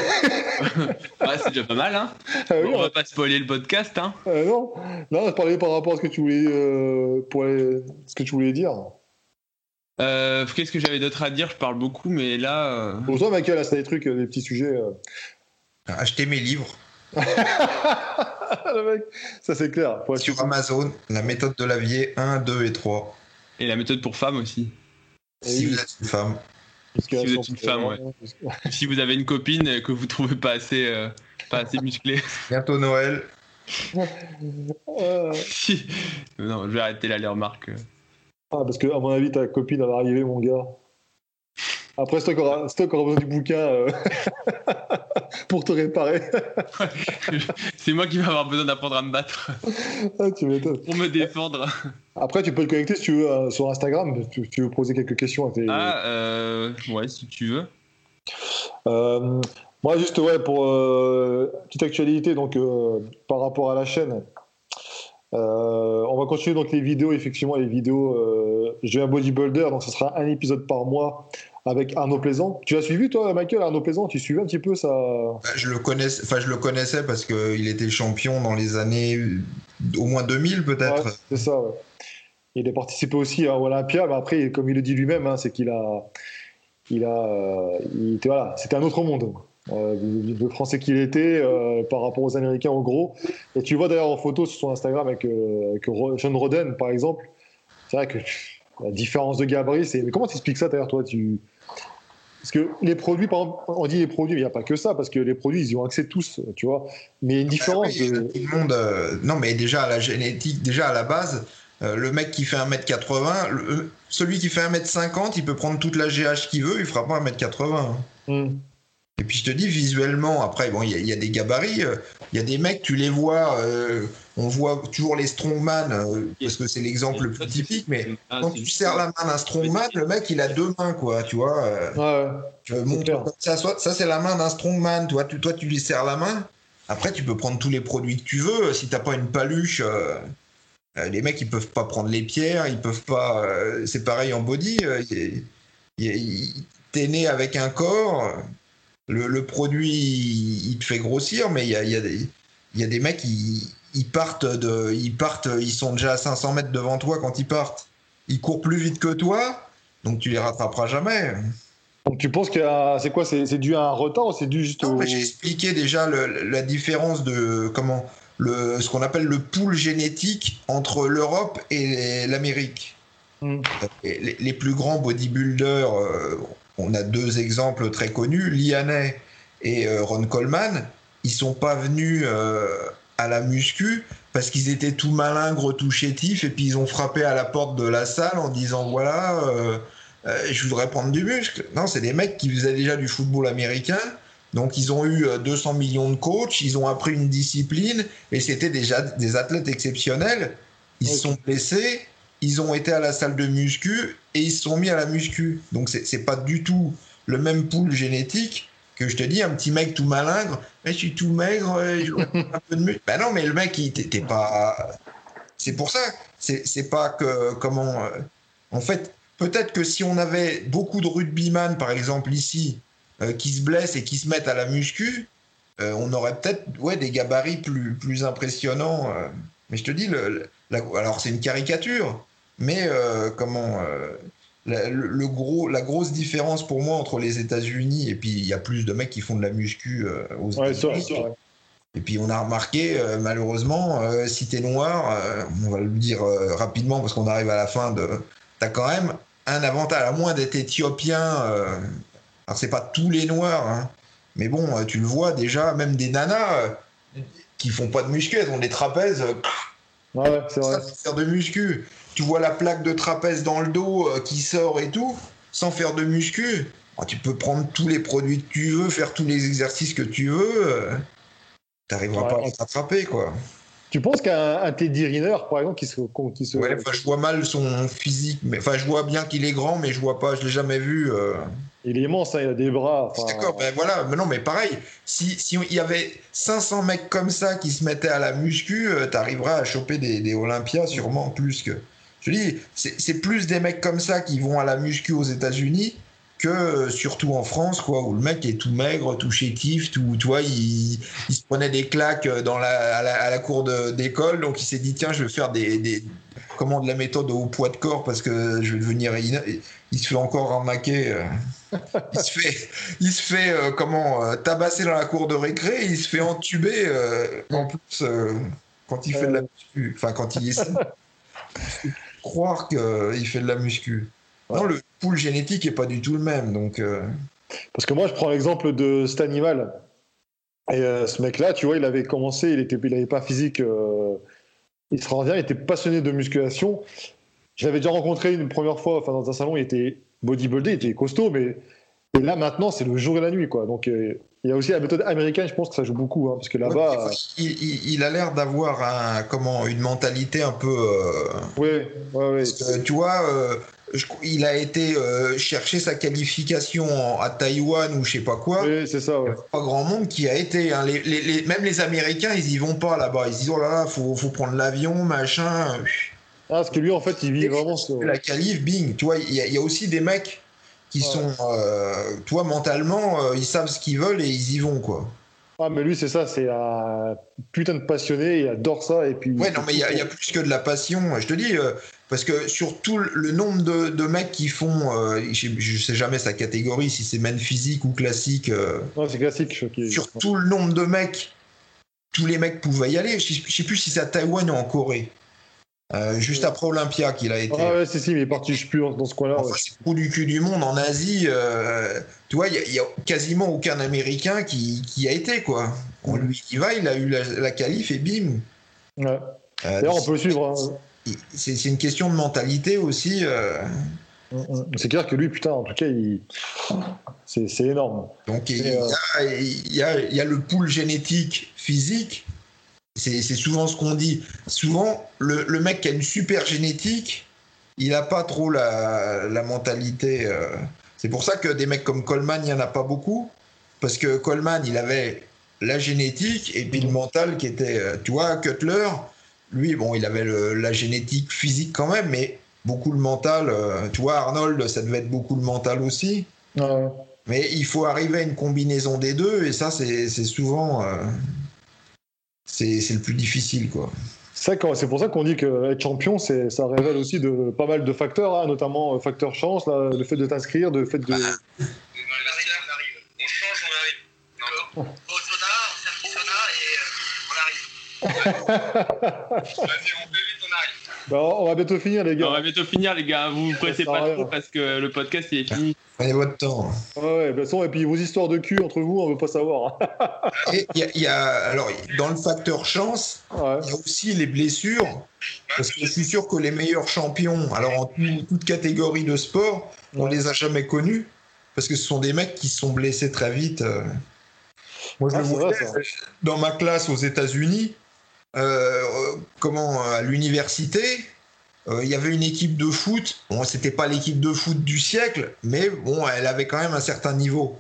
Ouais, c'est déjà pas mal, hein Ah oui, On va pas spoiler le podcast, hein euh, Non, non, je parlais par rapport à ce que tu voulais, pour les- ce que tu voulais dire. Euh, Qu'est-ce que j'avais d'autre à dire? Je parle beaucoup, mais là... euh, Pour toi, Michael, là, c'est des trucs, euh, des petits sujets. euh. Acheter mes livres Le mec, ça c'est clair. Sur Amazon, la méthode de Lavier 1, 2 et 3. Et la méthode pour femmes aussi. Si oui. vous êtes une femme. Si vous êtes une femme, ouais. Si vous avez une copine que vous trouvez pas assez, euh, pas assez musclée. Bientôt Noël. Non, je vais arrêter là les remarques. Ah, parce que, à mon avis, ta copine va arriver, mon gars. Après, c'est toi qui besoin du bouquin euh, pour te réparer. C'est moi qui vais avoir besoin d'apprendre à me battre Ah, tu pour me défendre. Après, tu peux te connecter si tu veux euh, sur Instagram. Tu, tu veux poser quelques questions à tes. Ah, euh, ouais, si tu veux. Moi, juste, ouais, pour petite actualité, donc par rapport à la chaîne, on va continuer donc les vidéos, effectivement, les vidéos. Euh, J'ai un bodybuilder, donc ce sera un épisode par mois avec Arnaud Plaisant. Tu as suivi, toi, Michael, Arnaud Plaisant? Tu suivais un petit peu ça? Bah, Je le connaissais, enfin je le connaissais parce qu'il était champion dans les années au moins 2000 peut-être. Ouais, c'est ça, ouais. Il a participé aussi à Olympia, mais après, comme il le dit lui-même, hein, c'est qu'il a. Il a. euh, il était, voilà, c'était un autre monde. Euh, le Français qu'il était euh, par rapport aux Américains, en gros. Et tu vois d'ailleurs en photo sur son Instagram avec, euh, avec John Roden, par exemple. C'est vrai que la différence de gabarit, c'est. Mais comment tu expliques ça d'ailleurs, toi tu... Parce que les produits, par exemple, on dit les produits, mais il n'y a pas que ça, parce que les produits, ils y ont accès tous, tu vois. Mais il y a une différence Oui, de. tout le monde. euh, non, mais déjà à la génétique, déjà à la base, euh, le mec qui fait 1m80, le- celui qui fait 1m50, il peut prendre toute la GH qu'il veut, il fera pas 1m80. hein. Hmm. Et puis je te dis visuellement, après, bon, il y, a- il y a des gabarits, euh, il y a des mecs, tu les vois, euh, on voit toujours les strongman, euh, parce que c'est l'exemple le plus typique, mais Ah, quand tu serres la main d'un strongman, le mec il a deux mains, quoi, tu vois. euh, Ouais, ouais. ça, soit, ça c'est la main d'un strongman, toi tu, toi tu lui serres la main. Après tu peux prendre tous les produits que tu veux. Si t'as pas une paluche, euh, les mecs ils peuvent pas prendre les pierres, ils peuvent pas. euh, c'est pareil en body. euh, T'es né avec un corps, le, le produit il, il te fait grossir, mais il y a, il y a des il y a des mecs ils, ils partent de ils partent ils sont déjà à 500 mètres devant toi quand ils partent. Ils courent plus vite que toi, donc tu les rattraperas jamais. Donc tu penses que c'est quoi C'est dû à un retard ou c'est dû juste au... J'ai expliqué déjà le, la différence de comment le, ce qu'on appelle le pool génétique entre l'Europe et l'Amérique. Mm. Les, les, plus grands bodybuilders, euh, on a deux exemples très connus, Lianet et euh, Ron Coleman, ils sont pas venus euh, à la muscu parce qu'ils étaient tout malingres, tout chétifs, et puis ils ont frappé à la porte de la salle en disant voilà, je voudrais prendre du muscle. Non, c'est des mecs qui faisaient déjà du football américain. Donc ils ont eu 200 millions de coachs, ils ont appris une discipline et c'était déjà des athlètes exceptionnels. Ils se sont blessés, ils ont été à la salle de muscu et ils se sont mis à la muscu. Donc c'est pas du tout le même pool génétique que je te dis, un petit mec tout malingre, mais je suis tout maigre, un peu de muscle. Ben non, mais le mec, il t'était pas. C'est pour ça. C'est pas que. Comment. Euh, en fait, peut-être que si on avait beaucoup de rugbyman, par exemple, ici, euh, qui se blessent et qui se mettent à la muscu, euh, on aurait peut-être ouais, des gabarits plus, plus impressionnants. mais je te dis, alors c'est une caricature, mais euh, comment euh, le, gros, la grosse différence pour moi entre les États-Unis et puis il y a plus de mecs qui font de la muscu euh, aux États-Unis. Et puis on a remarqué, malheureusement, si t'es noir, on va le dire rapidement parce qu'on arrive à la fin de. T'as quand même un avantage, à moins d'être éthiopien. alors c'est pas tous les noirs, hein, mais bon, tu le vois déjà, même des nanas qui font pas de muscu, elles ont des trapèzes. Ouais, c'est vrai. faire de muscu tu vois la plaque de trapèze dans le dos euh, qui sort et tout, sans faire de muscu. Ah, tu peux prendre tous les produits que tu veux, faire tous les exercices que tu veux. Euh, tu n'arriveras pas à t'attraper, quoi. Tu penses qu'un Teddy Riner, par exemple, qui se. Qui se... Ouais, je vois mal son physique. Mais, enfin, je vois bien qu'il est grand, mais je vois pas, je l'ai jamais vu. Euh. Il est immense, hein, il a des bras. D'accord, ben voilà, mais non, mais pareil, si, si il y avait 500 mecs comme ça qui se mettaient à la muscu, tu arriveras à choper des, des Olympias sûrement plus que. Je dis, c'est plus des mecs comme ça qui vont à la muscu aux États-Unis que euh, surtout en France, quoi, où le mec est tout maigre, tout chétif, tout, toi, il, il, se prenait des claques dans la, à, la, cour d'école, donc il s'est dit tiens, je vais faire des, des comment de la méthode au poids de corps parce que je vais devenir il se fait encore ramaquer euh. il se fait il se fait euh, comment tabasser dans la cour de récré il se fait entuber en plus quand il fait de la muscu enfin quand il est croire qu'il fait de la muscu. Non, le pool génétique est pas du tout le même. Donc, euh. Parce que moi, je prends l'exemple de cet animal. Et euh, ce mec-là, tu vois, il avait commencé, il était, il n'avait pas physique euh, extraordinaire, il était passionné de musculation. Je l'avais déjà rencontré une première fois, enfin dans un salon, il était bodybuildé, il était costaud, mais et là maintenant, c'est le jour et la nuit, quoi. Donc il y a aussi la méthode américaine, je pense que ça joue beaucoup, hein, parce que là-bas. il, a l'air d'avoir un, comment, une mentalité un peu. Euh, oui, oui, oui. tu vois, euh, il a été euh, chercher sa qualification à Taïwan ou je sais pas quoi. Oui, c'est ça. Ouais. Pas grand monde qui a été. Hein. Les, même les Américains, ils y vont pas là-bas. Ils disent oh là là, faut, faut prendre l'avion, machin. Ah, parce que lui, en fait, il vit vraiment. La qualif, bing. Tu vois, il y, a aussi des mecs qui sont, euh, toi, mentalement, euh, ils savent ce qu'ils veulent et ils y vont, quoi. Ah, mais lui, c'est ça, c'est un putain de passionné, il adore ça. Et puis, ouais, non, mais il y, a plus que de la passion. Je te dis, euh, parce que sur tout le nombre de, de mecs qui font, je, je, sais jamais sa catégorie, si c'est même physique ou classique. non, c'est classique. Sur tout le nombre de mecs, tous les mecs pouvaient y aller. Je, je sais plus si c'est à Taïwan ou en Corée. Euh, juste après Olympia qu'il a été. Ah ouais, c'est si, mais il est parti, je plus dans ce coin-là. Enfin, C'est le du cul du monde en Asie. Euh, tu vois, il n'y a, quasiment aucun Américain qui, qui, a été, quoi. On lui y va, il a eu la, la qualif et bim. Ouais. Euh, D'ailleurs, on peut suivre. Hein. C'est une question de mentalité aussi. Mm, mm. C'est clair que lui, putain, en tout cas, il... c'est énorme. Donc, il y, a, il, y a, il y a le pool génétique physique c'est souvent ce qu'on dit. Souvent, le, mec qui a une super génétique, il n'a pas trop la, mentalité. Euh. C'est pour ça que des mecs comme Coleman, il n'y en a pas beaucoup. Parce que Coleman, il avait la génétique et puis le mental qui était. Euh, tu vois, Cutler, lui, bon, il avait la génétique physique quand même, mais beaucoup le mental. Euh, tu vois, Arnold, ça devait être beaucoup le mental aussi. Mais il faut arriver à une combinaison des deux, et ça, c'est souvent c'est le plus difficile, quoi. C'est pour ça qu'on dit que être champion, ça révèle aussi de pas mal de facteurs, hein, notamment euh, facteur chance, le fait de t'inscrire, le fait de. on arrive. Vas-y, on peut vite. Bah, on va bientôt finir, les gars. On va bientôt finir, les gars. Vous vous pressez pas trop parce que le podcast il est fini. Prenez votre temps. Ouais, ouais, de toute façon, et puis vos histoires de cul entre vous, on veut pas savoir. Et il y a, il y a- alors, dans le facteur chance, Ouais. il y a aussi les blessures. Parce que je suis sûr que les meilleurs champions, alors en tout- toute catégorie de sport, on Ouais. les a jamais connus. Parce que ce sont des mecs qui se sont blessés très vite. euh. Moi, je Ah, le vrai, ça. dans ma classe aux États-Unis, comment, à l'université, euh, il y avait une équipe de foot. Bon, c'était pas l'équipe de foot du siècle, mais bon, elle avait quand même un certain niveau.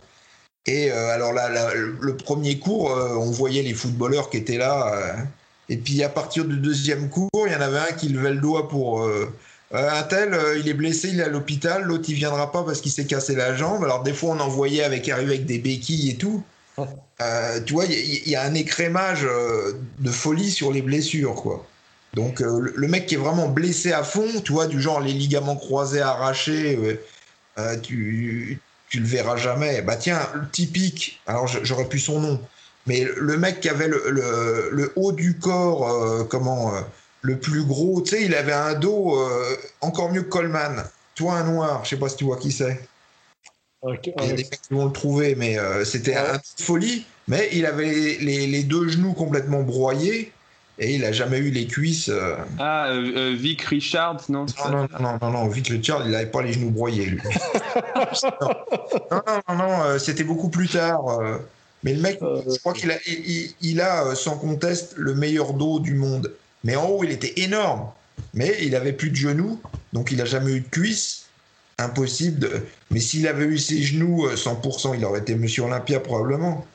Et euh, alors là, le premier cours, euh, on voyait les footballeurs qui étaient là. euh, et puis à partir du deuxième cours, il y en avait un qui levait le doigt pour euh, euh, un tel, euh, il est blessé, il est à l'hôpital. L'autre, il viendra pas parce qu'il s'est cassé la jambe. Alors des fois, on en voyait avec arriver avec des béquilles et tout. Euh, tu vois, il y, a- un écrémage euh, de folie sur les blessures, quoi. Donc euh, le, mec qui est vraiment blessé à fond, tu vois, du genre les ligaments croisés arrachés, tu, le verras jamais. Bah tiens, le typique, alors j'aurais plus son nom, mais le mec qui avait le, haut du corps, comment, le plus gros, tu sais, il avait un dos encore mieux que Coleman. Toi, un noir, je sais pas si tu vois qui c'est. Il y a des mecs qui vont le trouver, mais euh, c'était Ouais. un de folie. Mais il avait les, les- les deux genoux complètement broyés et il a jamais eu les cuisses. euh. Ah, euh, Vic Richards, non Non, non, non, non, non, non, Vic Richard, il n'avait pas les genoux broyés, lui. non, non, non, non, euh, c'était beaucoup plus tard. euh. Mais le mec, Euh, je crois qu'il a, il, a, euh, sans conteste, le meilleur dos du monde. Mais en haut, il était énorme. Mais il avait plus de genoux, donc il a jamais eu de cuisses. Impossible. De... Mais s'il avait eu ses genoux euh, 100%, il aurait été Monsieur Olympia probablement.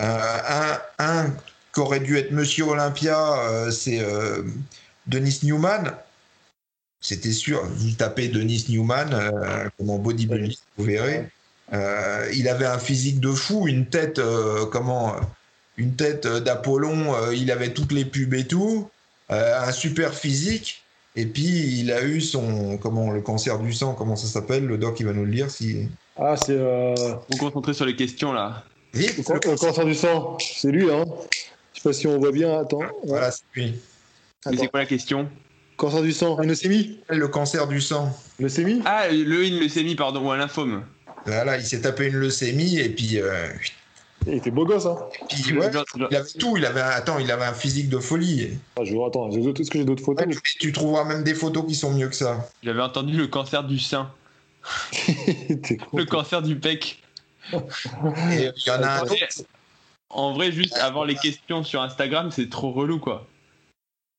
Euh, un, un qui aurait dû être Monsieur Olympia, euh, c'est euh, Denis Newman. C'était sûr. Vous tapez Denis Newman euh, comme en bodybuilding, vous verrez. Euh, il avait un physique de fou, une tête, euh, comment, euh, une tête euh, d'Apollon. euh, il avait toutes les pubs et tout, euh, un super physique. Et puis il a eu son, comment, le cancer du sang, comment ça s'appelle? Le doc, il va nous le dire si. Ah, c'est euh, Vous concentrez sur les questions là. Vite, le can- le cancer du sang. C'est lui, hein. Je sais pas si on voit bien. Attends. Ouais. Voilà, c'est lui. Mais c'est quoi la question? Cancer du sang. Une leucémie? Le cancer du sang. Leucémie? Ah, le une leucémie, pardon, ou un lymphome. Voilà, il s'est tapé une leucémie et puis, euh, Il était beau gosse, hein. puis ouais, il avait tout. Il avait, un- attends, il avait un physique de folie. Ah, je vois, attends, j'ai d'autres- est-ce que j'ai d'autres Ouais, photos tu, trouveras même des photos qui sont mieux que ça. J'avais entendu le cancer du sein, le cancer du pec. Et il y en a un En autre. vrai- En vrai, juste avoir les questions sur Instagram, c'est trop relou quoi.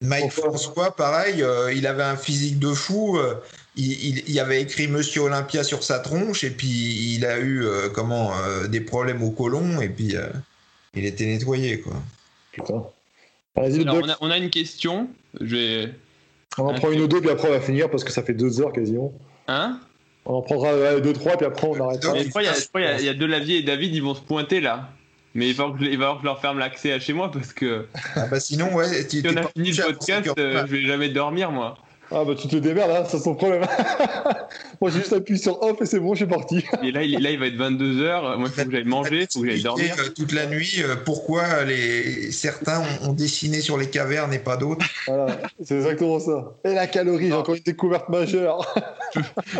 Mike François, pareil, euh, il avait un physique de fou. euh, il, il- il avait écrit Monsieur Olympia sur sa tronche et puis il a eu euh, comment euh, des problèmes au côlon et puis euh, il était nettoyé quoi. Putain. Alors, on, a, on a une question. Je vais. On en prend une ou deux, puis après on va finir parce que ça fait deux heures quasiment. Hein? On en prendra deux, trois, puis après on arrêtera. Doc, Mais je crois qu'il y a- Delavier et David, ils vont se pointer là. Mais il va falloir que je, il va falloir que je leur ferme l'accès à chez moi parce que Ah bah sinon ouais, tu si on a fini le podcast, 5 heures. je vais jamais dormir moi. Ah bah tu te démerdes, hein, ça c'est ton problème. Moi j'ai juste appuyé sur off et c'est bon, je suis parti. Et là, il, là, il va être 22h. Moi, il faut que j'aille manger, il faut que j'aille dormir. euh, toute la nuit euh, pourquoi les certains ont, ont dessiné sur les cavernes et pas d'autres. Voilà, c'est exactement ça. Et la calorie, j'ai encore une découverte majeure.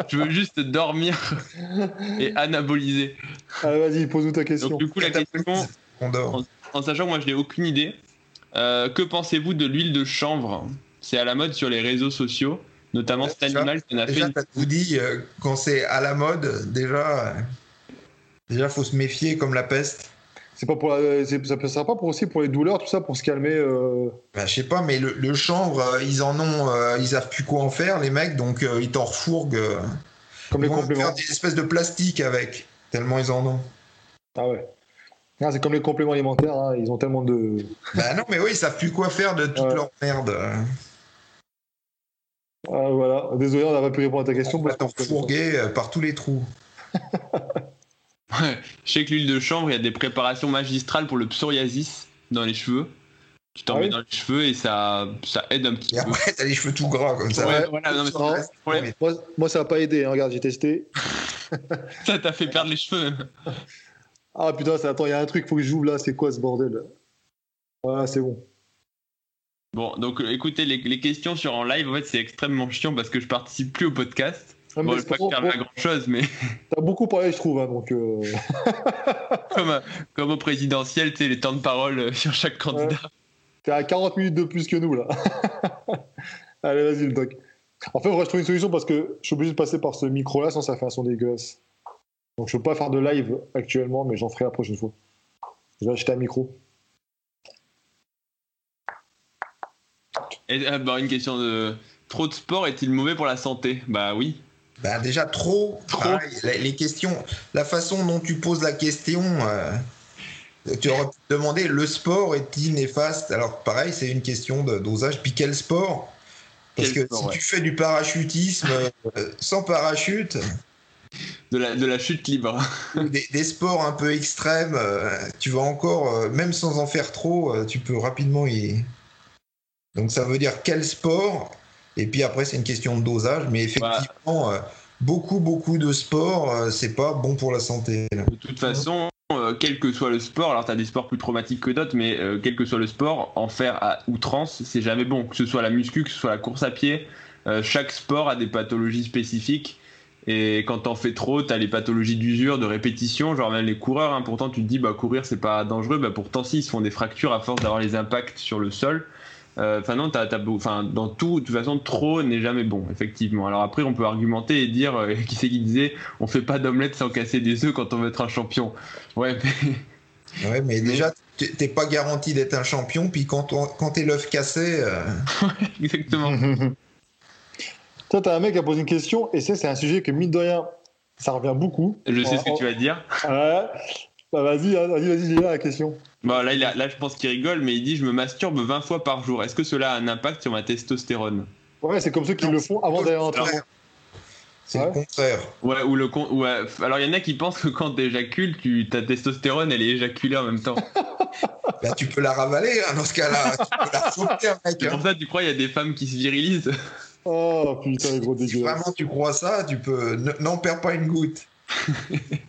Je veux juste dormir et anaboliser. Allez, vas-y, pose-nous ta question. Donc, du coup, la question, On dort. en sachant que moi, je n'ai aucune idée, euh, que pensez-vous de l'huile de chanvre? C'est à la mode sur les réseaux sociaux, notamment Ouais, cet animal qui en a fait Déjà, une t'as tout dit, euh, quand c'est à la mode, déjà, euh, déjà faut se méfier comme la peste. C'est pas pour la- c'est- ça ne sert pas pour aussi pour les douleurs, tout ça, pour se calmer. euh, Bah, je sais pas, mais le, le chanvre, euh, ils en ont, euh, ils savent plus quoi en faire, les mecs, donc euh, ils t'en refourguent. euh, comme ils les vont compléments. faire des espèces de plastique avec, tellement ils en ont. Ah ouais. Ah, c'est comme les compléments alimentaires, hein, ils ont tellement de. bah non, mais oui, ils savent plus quoi faire de toute Ouais. leur merde. Ah, voilà. Désolé, on n'a pas pu répondre à ta question. On va t'en que- euh, par tous les trous. Ouais, je sais que l'huile de chanvre, il y a des préparations magistrales pour le psoriasis dans les cheveux. Tu t'en Ah mets oui dans les cheveux et ça, ça aide un petit Et peu. après, t'as les cheveux tout gras comme ça. Ouais, voilà, non, mais Non. c'est le problème. Moi, moi, ça n'a pas aidé. hein, Regarde, j'ai testé. Ça t'a fait perdre les cheveux. Ah putain, ça, attends, il y a un truc, faut que j'ouvre là. C'est quoi ce bordel? Voilà, c'est bon. Bon, donc euh, écoutez, les, les questions sur en live, en fait, c'est extrêmement chiant parce que je participe plus au podcast. Mais Bon, je pas faire pour- grand chose, mais T'as beaucoup parlé, je trouve. hein, donc, euh, comme, euh, comme au présidentiel, tu sais, les temps de parole sur chaque candidat. t'es à 40 minutes de plus que nous là. Allez, vas-y, le doc. En fait, on va trouver une solution parce que je suis obligé de passer par ce micro là, sinon ça fait un son dégueulasse. Donc, je peux pas faire de live actuellement, mais j'en ferai la prochaine fois. Je vais acheter un micro. Et, euh, bah, une question de. Trop de sport est-il mauvais pour la santé? Bah oui. Bah, déjà trop, Trop. pareil, les, les questions, la façon dont tu poses la question, euh, tu aurais pu te demander le sport est-il néfaste? Alors pareil, c'est une question de dosage. Puis quel sport? Parce Quel que sport, si ouais. tu fais du parachutisme euh, sans parachute, De la, de la chute libre. des, des sports un peu extrêmes, euh, tu vas encore, euh, même sans en faire trop, euh, tu peux rapidement y. Donc ça veut dire quel sport? Et puis après, c'est une question de dosage, mais effectivement, euh, beaucoup, beaucoup de sport, euh, c'est pas bon pour la santé. là. De toute façon, euh, quel que soit le sport, alors tu as des sports plus traumatiques que d'autres, mais euh, quel que soit le sport, en faire à outrance, c'est jamais bon. Que ce soit la muscu, que ce soit la course à pied, euh, chaque sport a des pathologies spécifiques. Et quand t'en fais trop, t'as les pathologies d'usure, de répétition, genre même les coureurs, hein, pourtant tu te dis bah courir c'est pas dangereux, bah pourtant si ils se font des fractures à force d'avoir les impacts sur le sol. Euh, Enfin non, t'as, t'as beau- enfin dans tout, de toute façon trop n'est jamais bon, effectivement. Alors après on peut argumenter et dire, euh, qui c'est qui disait, on fait pas d'omelette sans casser des œufs quand on veut être un champion. Ouais, mais Ouais, mais déjà, t'es pas garanti d'être un champion, puis quand, on- quand t'es l'œuf cassé, euh, exactement. Toi, t'as un mec qui a posé une question, et ça, c'est un sujet que, mine de rien, ça revient beaucoup. Je sais ce que tu vas dire. Ouais. Bah, vas-y, hein, vas-y, vas-y, j'ai là la question. Bon, là, il a- là, je pense qu'il rigole, mais il dit Je me masturbe 20 fois par jour. Est-ce que cela a un impact sur ma testostérone? Ouais, c'est comme ceux qui Non, le font avant d'aller à l'entraînement. c'est Ouais. le contraire. Ouais, ou le con. Ouais. Alors, il y en a qui pensent que quand t'éjacules, tu... ta testostérone, elle est éjaculée en même temps. Bah, tu peux la ravaler, hein, dans ce cas-là. tu peux la choper, mec. C'est hein. pour ça, tu crois, il y a des femmes qui se virilisent? Oh putain, les gros Si dégueulasses. vraiment tu crois ça, tu peux. ne- N'en perds pas une goutte.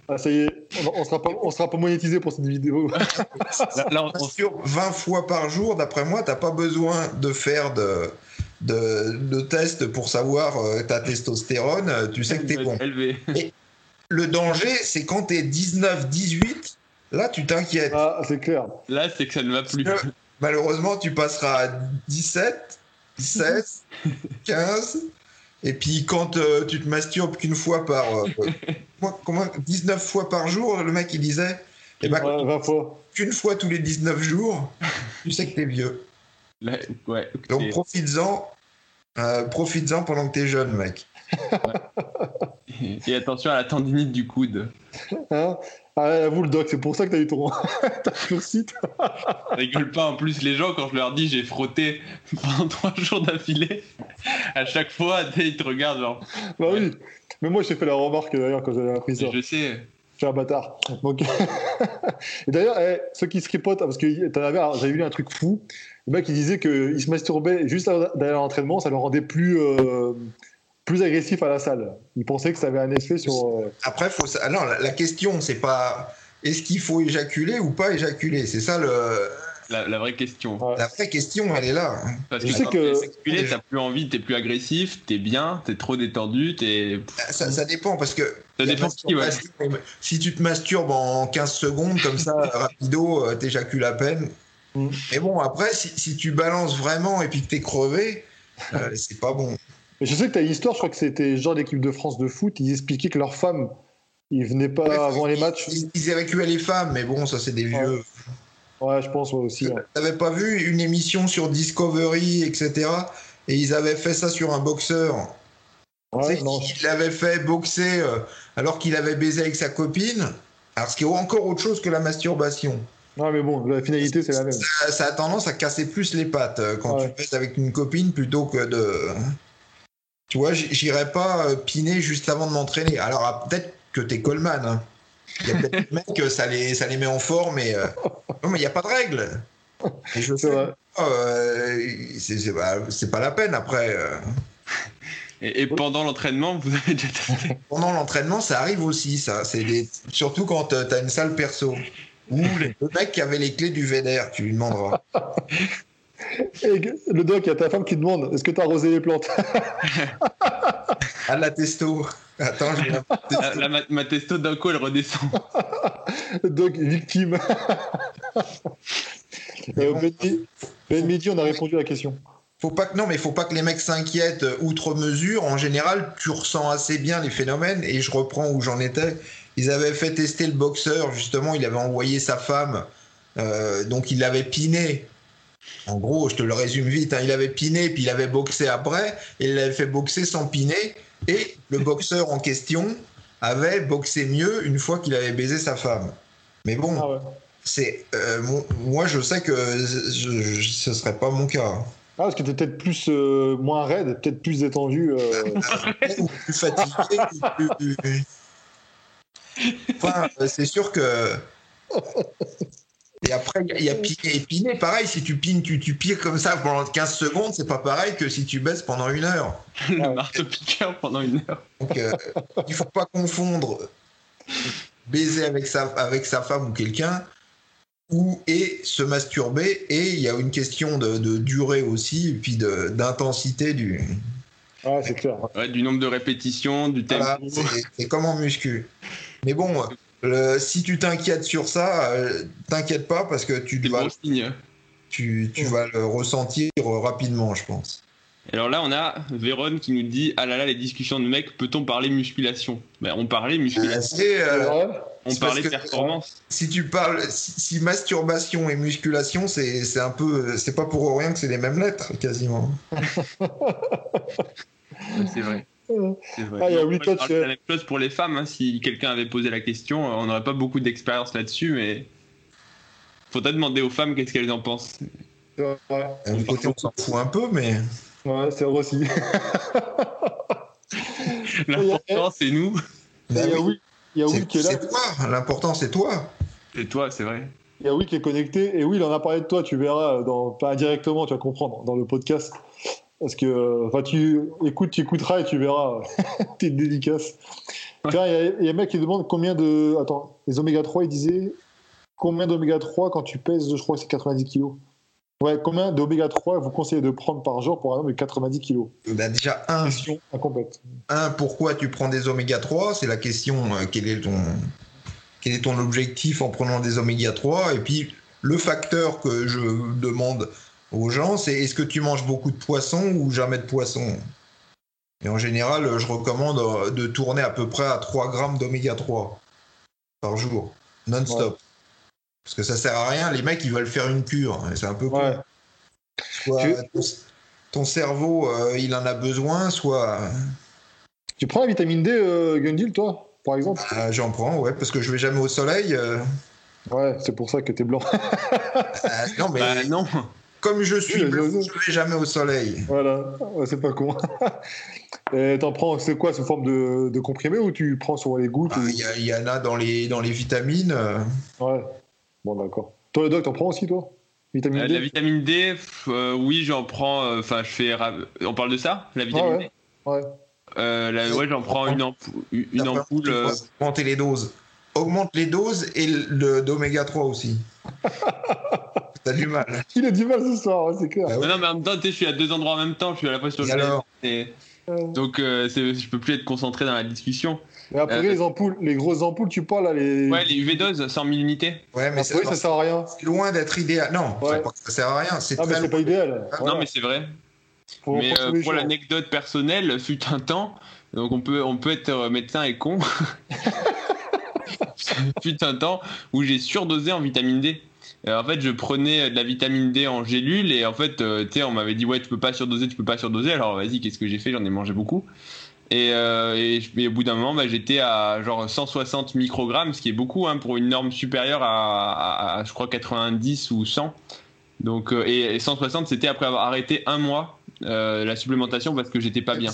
Ah, ça y est, on, on sera pas, on sera pas monétisé pour cette vidéo. Là, là, on- on- Sur 20 fois par jour, d'après moi, t'as pas besoin de faire de, de, de tests pour savoir euh, ta testostérone. euh, Tu sais que t'es bon. élevé. Le danger, c'est quand t'es 19, 18, là, tu t'inquiètes. Ah, c'est clair. Là, c'est que ça ne va plus. Malheureusement, tu passeras à 17, 16, 15. Et puis quand euh, tu te masturbes qu'une fois par. euh, quoi, comment 19 fois par jour, le mec il disait. Et ben, Ouais, 20 fois. qu'une fois tous les 19 jours, tu sais que t'es vieux. Là, ouais, Donc profites-en. euh, profites-en pendant que t'es jeune, mec. Et attention à la tendinite du coude. Hein? Ah, avoue le doc, c'est pour ça que t'as eu ton. t'as site. Rigole pas, en plus, les gens, quand je leur dis j'ai frotté pendant trois jours d'affilée, à chaque fois, ils te regardent genre, Bah oui. Mais moi, j'ai fait la remarque d'ailleurs quand j'avais appris ça. je sais. Je suis un bâtard. Donc... et d'ailleurs, eh, ceux qui se tripotent, parce que j'avais vu un truc fou. Le mec, il disait qu'il se masturbait juste à l'entraînement, ça le rendait plus, euh, plus agressif à la salle. Il pensait que ça avait un effet sur. euh, Après, faut. non, la, la question, c'est pas. Est-ce qu'il faut éjaculer ou pas éjaculer? C'est ça le. La, la vraie question. ouais. La vraie question, elle est là. Parce que sais quand que- t'as plus envie, t'es plus agressif, t'es bien, t'es trop détendu, t'es. Ça, ça dépend parce que. Ça dépend qui, ouais. Si tu te masturbes en 15 secondes, comme ça, rapido, euh, t'éjacules à peine. Mm. Mais bon, après, si, si tu balances vraiment et puis que t'es crevé, euh, c'est pas bon. Mais je sais que tu as une histoire, je crois que c'était genre l'équipe de France de foot, ils expliquaient que leurs femmes, ils venaient pas Ouais, avant les matchs. Ils, ils évacuaient les femmes, mais bon, ça, c'est des vieux. Ouais, je pense moi aussi. hein. T'avais pas vu une émission sur Discovery, etc. Et ils avaient fait ça sur un boxeur. Ouais, non, il l'avait fait boxer euh, alors qu'il avait baisé avec sa copine. Alors, ce qui est encore autre chose que la masturbation. non, mais bon, la finalité, c'est la même. Ça, ça a tendance à casser plus les pattes euh, quand Ouais. tu baises avec une copine plutôt que de. Tu vois, j- j'irais pas euh, piner juste avant de m'entraîner. Alors, ah, peut-être que t'es Coleman. hein. Il y a peut-être des mecs, euh, ça les, ça les met en forme, et. euh, Non, mais il n'y a pas de règle. Et je C'est sais euh, c'est c'est pas, la peine après. euh. Et, et pendant l'entraînement, vous avez déjà testé? Pendant l'entraînement, ça arrive aussi, ça. C'est des... Surtout quand euh, t'as une salle perso. Ou le mec qui avait les clés du VDR, tu lui demanderas. Et le doc, il y a ta femme qui demande est-ce que tu as arrosé les plantes Ah, la testo. Attends, je vais Là, là, ma, ma testo d'un coup, elle redescend. Le doc, victime. Euh, ben, Ben Midi, on a répondu à la question. Faut pas que non, mais faut pas que les mecs s'inquiètent outre mesure. En général, tu ressens assez bien les phénomènes. Et je reprends où j'en étais. Ils avaient fait tester le boxeur justement. Il avait envoyé sa femme, euh, donc il l'avait piné. En gros, je te le résume vite. hein, il avait piné puis il avait boxé après et il l'avait fait boxer sans piner. Et le boxeur en question avait boxé mieux une fois qu'il avait baisé sa femme. Mais bon, Ah ouais. c'est euh, moi je sais que je, je- ce serait pas mon cas. Ah, parce que t'es peut-être plus euh, moins raide, peut-être plus détendu. euh. ou plus fatigué, ou plus- Enfin, c'est sûr que. Et après, il y a- et piné. Pareil, si tu pines, tu, tu pires comme ça pendant 15 secondes, c'est pas pareil que si tu baisses pendant une heure. Le marteau piqueur pendant une heure. Donc, euh, il faut pas confondre baiser avec sa, avec sa femme ou quelqu'un ou et se masturber. Et il y a une question de, de durée aussi, et puis de- d'intensité du. Ah, c'est clair. Ouais, du nombre de répétitions, du tempo. Voilà, c'est- c'est comme en muscu. Mais bon, le- si tu t'inquiètes sur ça, euh, t'inquiète pas parce que tu, C'est vas, bon signe. tu, tu vas le ressentir rapidement, je pense. Alors là, on a Véron qui nous dit Ah là là, les discussions de mecs, peut-on parler musculation? Ben, On parlait musculation, euh, vrai on parlait performance. si tu parles, si, si masturbation et musculation, c'est c'est un peu, c'est pas pour rien que c'est les mêmes lettres quasiment. C'est vrai. Euh, C'est vrai. Ah, il y a euh. la même chose pour les femmes. hein. Si quelqu'un avait posé la question, euh, on n'aurait pas beaucoup d'expérience là-dessus, mais faudrait demander aux femmes qu'est-ce qu'elles en pensent. c'est côté, on s'en fout un peu, mais Ouais, c'est vrai aussi. L'important, c'est nous. Il y a Will, il y a c'est Will qui est là. c'est toi. L'important, c'est toi. Et toi, c'est vrai. Il y a Will qui est connecté. Et Will, on a parlé de toi, tu verras, dans, pas indirectement, tu vas comprendre, dans le podcast. Parce que, enfin, tu écoutes, tu écouteras et tu verras. T'es dédicace. Ouais. Il y, a- il y a un mec qui demande combien de. Attends, les oméga 3, il disait combien d'oméga 3 quand tu pèses, je crois que c'est 90 kilos. Ouais, combien d'oméga 3 vous conseillez de prendre par jour pour un homme de 90 kilos? Bah, déjà, un, Question incomplète. un, pourquoi tu prends des oméga 3 C'est la question, euh, quel, est ton, quel est ton objectif en prenant des oméga 3 Et puis, le facteur que je demande aux gens, c'est est-ce que tu manges beaucoup de poissons ou jamais de poissons? Et en général, je recommande euh, de tourner à peu près à 3 grammes d'oméga 3 par jour, non-stop. Parce que ça sert à rien, les mecs ils veulent faire une cure, et c'est un peu con. Ouais. Soit Tu- ton, ton cerveau euh, il en a besoin, soit Tu prends la vitamine D, euh, Gundil, toi, par exemple? Ah, j'en prends, ouais, parce que je vais jamais au soleil. euh, Ouais, c'est pour ça que t'es blanc. non, mais Bah non. Comme je suis Oui, je- je vais jamais au soleil. Voilà, c'est pas con. T'en prends, c'est quoi, sous forme de, de comprimé ou tu prends sur les gouttes Ah, ou- Il y, en a dans les, dans les vitamines. Ouais. Bon, d'accord. Toi, le doc, t'en prends aussi, toi? Vitamine Euh, D la vitamine D, pff, euh, oui, j'en prends. euh, Enfin, je fais. ra- On parle de ça La vitamine ouais. D? Ouais. Euh, la- Ouais, j'en prends une, ampoule. Une ampoule euh, augmenter les doses. Augmente les doses et le d'oméga 3 aussi. T'as du mal. Il a du mal ce soir, ouais, c'est clair. Ah ouais. Non, non, mais en même temps, tu sais, je suis à deux endroits en même temps. Je suis à la fois sur le et- Donc, euh, je peux plus être concentré dans la discussion. Et après, Euh, les ampoules, les grosses ampoules, tu parles là, les. Ouais, les UV doses, 100 000 unités. Ouais, mais Après, c'est ça sert à rien. c'est loin d'être idéal. Non, Ouais. pas que ça sert à rien. C'est Ah, mais c'est pas idéal. Ah, Voilà. Non, mais c'est vrai. Faut- mais euh, pour l'anecdote personnelle, fut un temps, donc on peut, on peut être euh, médecin et con. fut un temps où j'ai surdosé en vitamine D. En fait, je prenais de la vitamine D en gélule et en fait, euh, tu sais, on m'avait dit ouais, tu peux pas surdoser, tu peux pas surdoser. Alors vas-y, qu'est-ce que j'ai fait? J'en ai mangé beaucoup. Et, euh, et, je- et au bout d'un moment, bah, j'étais à genre 160 microgrammes, ce qui est beaucoup hein, pour une norme supérieure à, à- à, je crois 90 ou 100. Donc euh, et, et 160, c'était après avoir arrêté un mois la supplémentation parce que j'étais pas bien.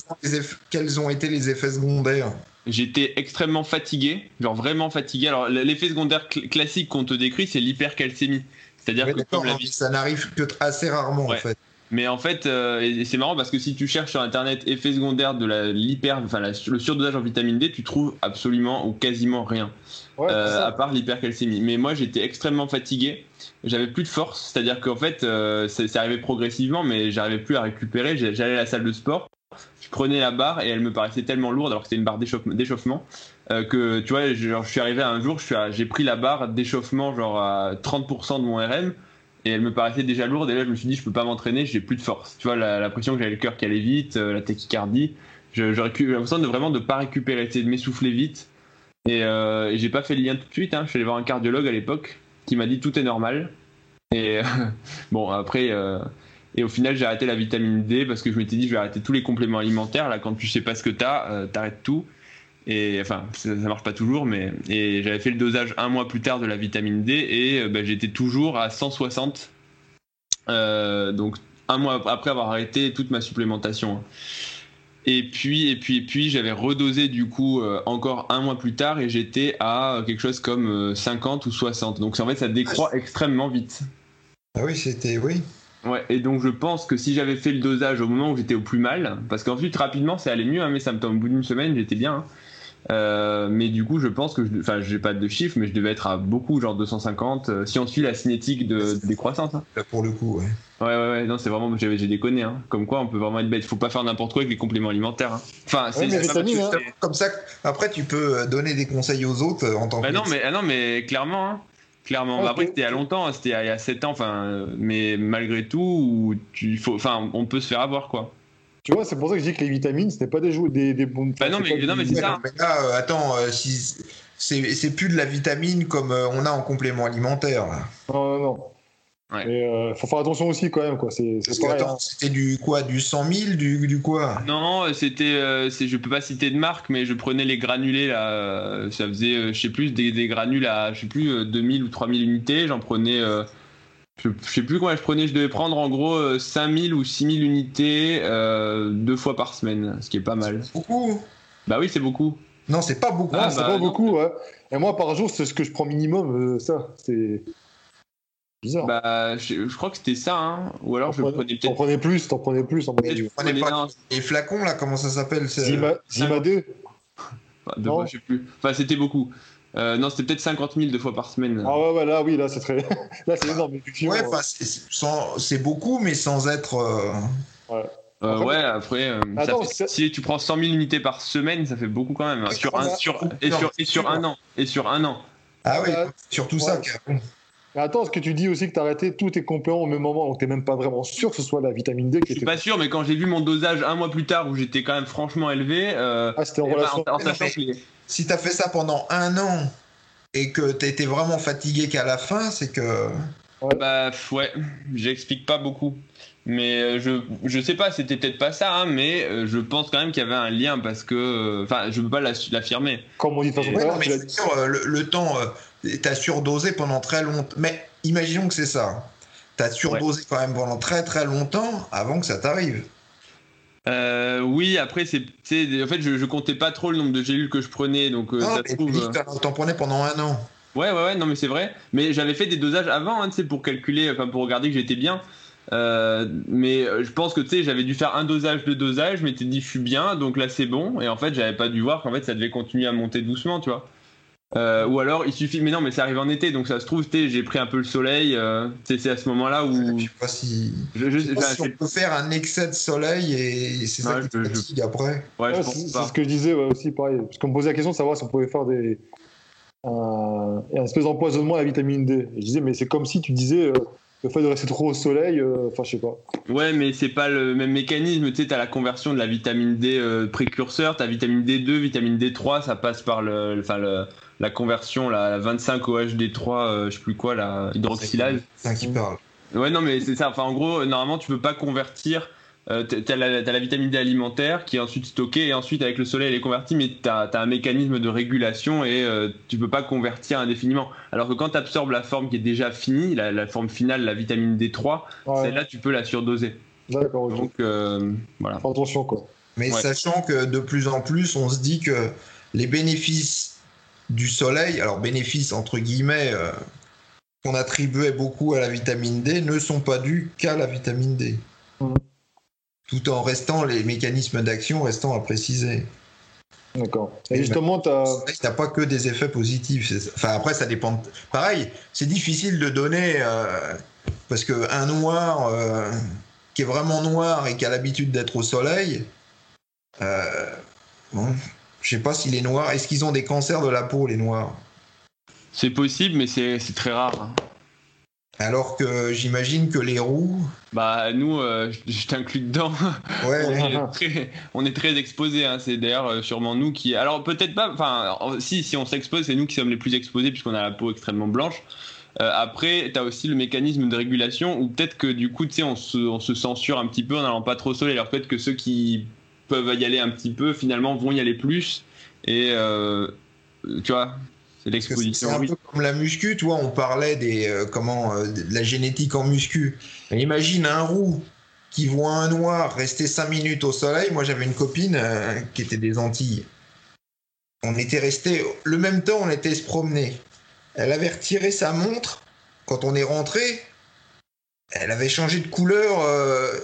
Quels ont été les effets secondaires? J'étais extrêmement fatigué, genre vraiment fatigué. Alors l'effet secondaire cl- classique qu'on te décrit, c'est l'hypercalcémie. C'est-à-dire que d'accord, comme la hein, vie Ça n'arrive que assez rarement Ouais. en fait. Mais en fait, euh, et c'est marrant parce que si tu cherches sur internet effet secondaire de la l'hyper, enfin la- le surdosage en vitamine D, tu trouves absolument ou quasiment rien, Ouais, euh, c'est ça. à part l'hypercalcémie. Mais moi, j'étais extrêmement fatigué, j'avais plus de force, c'est-à-dire qu'en fait, euh, c'est arrivé progressivement, mais j'arrivais plus à récupérer. J'allais à la salle de sport, je prenais la barre et elle me paraissait tellement lourde, alors que c'était une barre d'échauffe- d'échauffement, euh, que tu vois, genre, je suis arrivé un jour, j'ai pris la barre d'échauffement genre à 30% de mon RM et elle me paraissait déjà lourde et là je me suis dit je peux pas m'entraîner j'ai plus de force. Tu vois la, pression que j'avais le cœur qui allait vite euh, la tachycardie j'ai l'impression de vraiment de pas récupérer de m'essouffler vite. Et, euh, et j'ai pas fait le lien tout de suite hein. je suis allé voir un cardiologue à l'époque qui m'a dit tout est normal. Et bon après et au final j'ai arrêté la vitamine D parce que je m'étais dit je vais arrêter tous les compléments alimentaires là quand tu sais pas ce que t'as euh, t'arrêtes tout et enfin ça, ça marche pas toujours mais et j'avais fait le dosage un mois plus tard de la vitamine D et euh, bah, j'étais toujours à 160 euh, donc un mois après avoir arrêté toute ma supplémentation et puis et puis et puis j'avais redosé du coup euh, encore un mois plus tard et j'étais à quelque chose comme euh, 50 ou 60 donc en fait ça décroît extrêmement vite Ah oui, c'était. Oui. Ouais, et donc je pense que si j'avais fait le dosage au moment où j'étais au plus mal, parce qu'ensuite rapidement ça allait mieux, hein, mes symptômes, au bout d'une semaine j'étais bien. hein. Euh, mais du coup je pense que, je- enfin j'ai pas de chiffres, mais je devais être à beaucoup, genre 250, euh, si on suit la cinétique de, de décroissance. hein. Là, pour le coup, ouais. Ouais, ouais, ouais, non, c'est vraiment, j'ai déconné, hein. comme quoi on peut vraiment être bête, faut pas faire n'importe quoi avec les compléments alimentaires. hein. Enfin, c'est mais c'est hein. c'est- Comme ça, après, tu peux euh, donner des conseils aux autres en tant que. Bah non, mais, ah non, mais clairement, hein. Clairement. Après, c'était il y a longtemps, hein, c'était il y a- il y a 7 ans, enfin, mais malgré tout, où tu, faut, enfin, on peut se faire avoir, quoi. Tu vois, c'est pour ça que je dis que les vitamines, ce n'est pas des, jou- des, des bons. Bah non, mais- non, mais c'est ça. Mais là, euh, attends, euh, si c'est c'est plus de la vitamine comme euh, on a en complément alimentaire. Là. Non, non, non. Ouais. Mais euh, faut faire attention aussi quand même, quoi. C'est c'est hein. c'était du quoi, du 100 000, du, du quoi? Non, euh, c'était, euh, c'est, je peux pas citer de marque, mais je prenais les granulés là, euh, ça faisait, euh, je sais plus, des, des granules à, je sais plus, euh, 2000 ou 3000 unités. J'en prenais, euh, je, je sais plus combien je prenais. Je devais prendre en gros euh, 5000 ou 6000 unités euh, deux fois par semaine, ce qui est pas mal. Beaucoup Bah oui, c'est beaucoup. Non, c'est pas beaucoup. Non, Ah, c'est bah, pas non. beaucoup, ouais. Et moi, par jour, c'est ce que je prends minimum, euh, ça. C'est bizarre. Bah, je, je crois que c'était ça, hein. Ou alors je T'en prenais peut-être. T'en prenais plus, t'en prenais plus. En prenais prenais- pas non, les flacons, là, comment ça s'appelle Zima, Zima 2 Enfin, deux Non. fois, je sais plus. Enfin, c'était beaucoup. Euh, non, c'était peut-être 50 000 deux fois par semaine. Ah ouais, ouais, là, oui, là, c'est très. là, c'est énorme. Ouais, enfin, c'est- c'est sans- c'est beaucoup, mais sans être. euh, Euh, Après- ouais, après, euh, ça Attends, fait- si tu prends 100 000 unités par semaine, ça fait beaucoup quand même. hein. Ouais, sur un, sur, et, sur, et sur un an. Et sur un an. Ah oui, Ouais. surtout ça. Ouais. Mais attends, ce que tu dis aussi que t'as arrêté tous tes compléments au même moment, donc t'es même pas vraiment sûr que ce soit la vitamine D qui Je suis était. pas sûr, mais quand j'ai vu mon dosage un mois plus tard où j'étais quand même franchement élevé, euh, Ah, c'était en eh ben, relation. en, en non, mais- Si t'as fait ça pendant un an et que t'étais vraiment fatigué qu'à la fin, c'est que. Bah pff, ouais, j'explique pas beaucoup. Mais euh, je, je sais pas, c'était peut-être pas ça, hein, mais euh, je pense quand même qu'il y avait un lien parce que. euh, Enfin, je peux pas l'affirmer. Comme on dit de toute façon Ouais, non, mais dire, euh, le, le temps, euh, t'as surdosé pendant très longtemps. Mais imaginons que c'est ça. T'as surdosé quand même pendant très très longtemps avant que ça t'arrive. Euh, oui, après, c'est, tu sais, en fait, je, je comptais pas trop le nombre de gélules que je prenais, donc euh, non, ça mais se tu trouve. dis que t'en- prenais pendant un an. Ouais, ouais, ouais, non, mais c'est vrai. Mais j'avais fait des dosages avant, hein, tu sais, pour calculer, enfin, pour regarder que j'étais bien. Euh, mais euh, je pense que, tu sais, j'avais dû faire un dosage, deux dosages, je m'étais dit, je suis bien, donc là, c'est bon. Et en fait, j'avais pas dû voir qu'en fait, ça devait continuer à monter doucement, tu vois. Euh, ou alors, il suffit. Mais non, mais ça arrive en été, donc ça se trouve, tu sais, j'ai pris un peu le soleil. euh, c'est à ce moment-là où. Je sais pas si. Je, je, Je sais pas si on c'est- peut faire un excès de soleil et c'est ça qui te fatigue après. ouais, c'est ce que je disais ouais, aussi, pareil. Parce qu'on me posait la question de savoir si on pouvait faire des. Un, un espèce d'empoisonnement à la vitamine D. Et je disais, mais c'est comme si tu disais euh, le fait de rester trop au soleil, euh, enfin, je sais pas. Ouais, mais c'est pas le même mécanisme. Tu sais, t'as la conversion de la vitamine D euh, précurseur, t'as vitamine D2, vitamine D3, ça passe par le, enfin le, la conversion, la, la 25 OHD3, euh, je sais plus quoi, la hydroxylase. C'est un qui parle. Ouais, non, mais c'est ça. Enfin, en gros, normalement, tu peux pas convertir. Euh, t'as- la, vitamine D alimentaire qui est ensuite stockée et ensuite avec le soleil elle est convertie, mais t'as as un mécanisme de régulation et euh, tu peux pas convertir indéfiniment. Alors que quand tu absorbes la forme qui est déjà finie, la, la forme finale, la vitamine D3, Ouais, celle-là tu peux la surdoser. D'accord, ok. Donc euh, voilà. Attention, quoi. Mais Ouais. sachant que de plus en plus, on se dit que les bénéfices du soleil, alors bénéfices entre guillemets, euh, qu'on attribuait beaucoup à la vitamine D, ne sont pas dus qu'à la vitamine D. Mhm. Tout en restant les mécanismes d'action restant à préciser. D'accord. Et justement, tu as. C'est vrai que t'as pas que des effets positifs. c'est- Enfin, après, ça dépend. de- Pareil, c'est difficile de donner. euh, parce qu'un noir euh, qui est vraiment noir et qui a l'habitude d'être au soleil, euh, bon, je sais pas s'il est noir. Est-ce qu'ils ont des cancers de la peau, les noirs? C'est possible, mais c'est c'est très rare. Alors que j'imagine que les roux. Bah nous, euh, je je t'inclus dedans. on, est très, on est très exposés. Hein. C'est d'ailleurs euh, sûrement nous qui. Alors peut-être pas. Enfin, en- si si on s'expose, c'est nous qui sommes les plus exposés puisqu'on a la peau extrêmement blanche. Euh, après, tu as aussi le mécanisme de régulation où peut-être que du coup, tu sais, on se, on se censure un petit peu en n'allant pas trop au soleil. Alors peut-être que ceux qui peuvent y aller un petit peu, finalement, vont y aller plus. Et euh, tu vois, c'est l'exposition. un oui. peu comme la muscu, tu vois, on parlait des euh, comment euh, de la génétique en muscu. Mais imagine un roux qui voit un noir rester 5 minutes au soleil. Moi, j'avais une copine euh, qui était des Antilles. On était resté le même temps, on était se promener. Elle avait retiré sa montre quand on est rentré. Elle avait changé de couleur.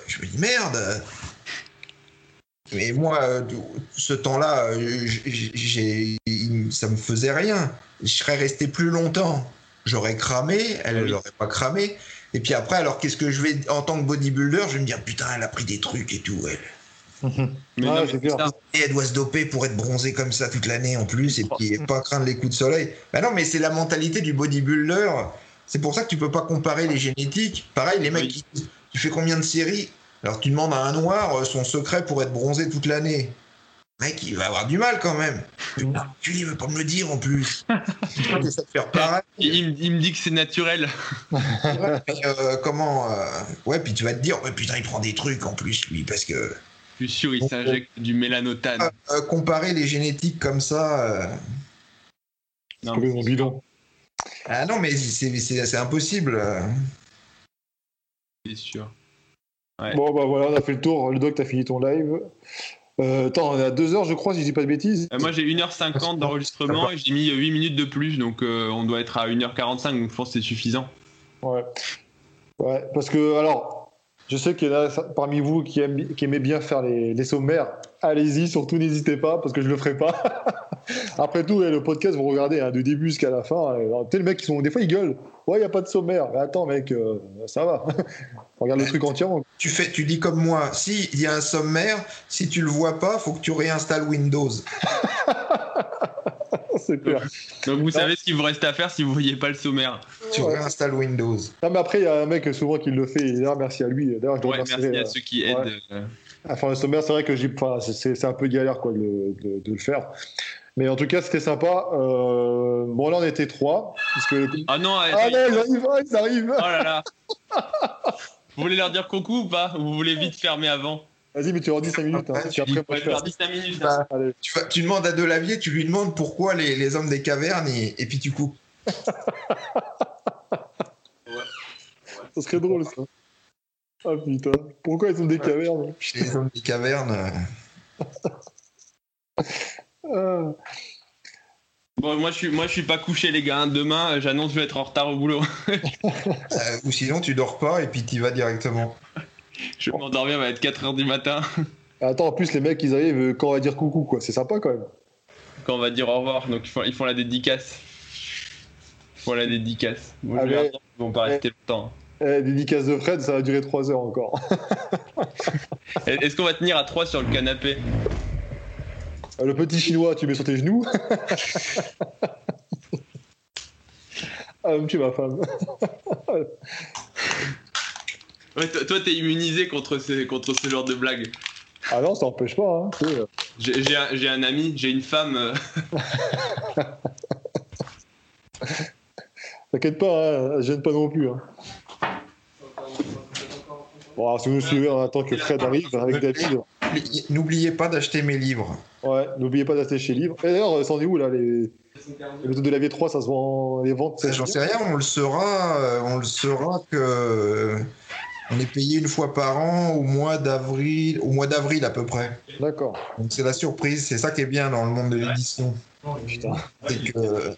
je me dis merde. Mais moi, euh, ce temps-là, euh, ça me faisait rien. Je serais resté plus longtemps. J'aurais cramé, elle, elle Oui. n'aurait pas cramé. Et puis après, alors qu'est-ce que je vais, en tant que bodybuilder, je vais me dire, putain, elle a pris des trucs et tout, elle. Mais non, mais. Et elle doit se doper pour être bronzée comme ça toute l'année en plus, et puis pas craindre les coups de soleil. Bah non, mais c'est la mentalité du bodybuilder. C'est pour ça que tu peux pas comparer les génétiques. Pareil, les mecs Oui. qui disent, tu fais combien de séries Alors tu demandes à un noir euh, son secret pour être bronzé toute l'année. Mec, il va avoir du mal quand même. Putain, tu il veut pas me le dire en plus. Tu essaies de faire pareil. Il, il me- il dit que c'est naturel. mais, euh, comment euh, Ouais, puis tu vas te dire, ouais, putain, il prend des trucs en plus, lui, parce que Je suis sûr, il Donc, s'injecte du mélanotane. euh, comparer les génétiques comme ça. euh, Non, mon bidon. Ah non, mais c'est c'est- c'est impossible. c'est sûr. Ouais. Bon, bah voilà, on a fait le tour. Le doc, t'as fini ton live. Euh, attends, on est à 2 heures, je crois, si je dis pas de bêtises. Euh, moi j'ai 1h50 d'enregistrement et j'ai mis 8 minutes de plus, donc euh, on doit être à 1h45, donc je pense que c'est suffisant. Ouais. Ouais, parce que, alors, je sais qu'il y en a parmi vous qui, aiment, qui bien faire les, les sommaires. Allez-y, surtout n'hésitez pas, parce que je le ferai pas. Après tout, le podcast, vous regardez hein, du début jusqu'à la fin. Tu sais, les mecs, qui sont, des fois, ils gueulent. Ouais, il n'y a pas de sommaire. Mais attends, mec, euh, ça va. Regarde le truc entièrement. Tu fais, tu dis comme moi, si il y a un sommaire, si tu le vois pas, faut que tu réinstalles Windows. C'est clair. Donc vous savez ce qu'il vous reste à faire si vous voyez pas le sommaire. Tu Ouais. réinstalles Windows. Non, mais après, il y a un mec souvent qui le fait. Et merci à lui. D'ailleurs, je dois Ouais, remercier, merci à euh, ceux qui aident. ouais. euh, faire le sommaire. C'est vrai que j'ai, enfin, c'est- un peu galère quoi, de, le- de- de le faire. Mais en tout cas, c'était sympa. Euh, bon, là, on était trois. Parce que... Ah non, Ah non, ils arrivent, ils arrivent. oh là là. Vous voulez leur dire coucou ou pas Ou vous voulez vite fermer avant Vas-y, mais tu leur dis 5 minutes. Hein, Ouais, puis tu après, Ouais, moi, je je leur fais. dis 5 minutes. Bah, Allez. tu, vas- tu demandes à Delavier, tu lui demandes pourquoi les, les hommes des cavernes, et, et puis tu coupes. Ça serait drôle, ça. Ah putain. Pourquoi ils sont des cavernes Les hommes des cavernes. euh, Ah. Bon, moi je suis, moi je suis pas couché les gars. Demain, euh, j'annonce que je vais être en retard au boulot. euh, ou sinon, tu dors pas et puis tu vas directement. je vais m'endormir, il va être 4h du matin. Attends, en plus, les mecs, ils arrivent quand on va dire coucou, quoi. C'est sympa quand même. Quand on va dire au revoir. Donc ils font, ils font la dédicace. Ils font la dédicace. Ah je vais leur dire qu'ils vont pas rester longtemps. Eh, dédicace de Fred, ça va durer 3 heures encore. Est-ce qu'on va tenir à 3 sur le canapé? Le petit chinois, tu mets sur tes genoux. ah, me tue ma femme. Ouais, toi, t'es immunisé contre ce, contre ce genre de blague. Ah non, ça n'empêche pas. Hein. tu euh. J'ai un, ami, j'ai une femme. euh, T'inquiète pas, hein, gêne pas non plus. Hein. Bon, si vous nous suivez en attendant que Fred arrive avec David, N'oubliez pas d'acheter mes livres. ouais, n'oubliez pas d'acheter chez Livre. Et d'ailleurs, c'en est où là Les, les méthodes de la V3, ça se vend, les ventes J'en sais rien, on le saura, euh, on le saura que euh, on est payé une fois par an au mois d'avril, au mois d'avril à peu près. D'accord. Donc c'est la surprise, c'est ça qui est bien dans le monde de l'édition, Putain. c'est que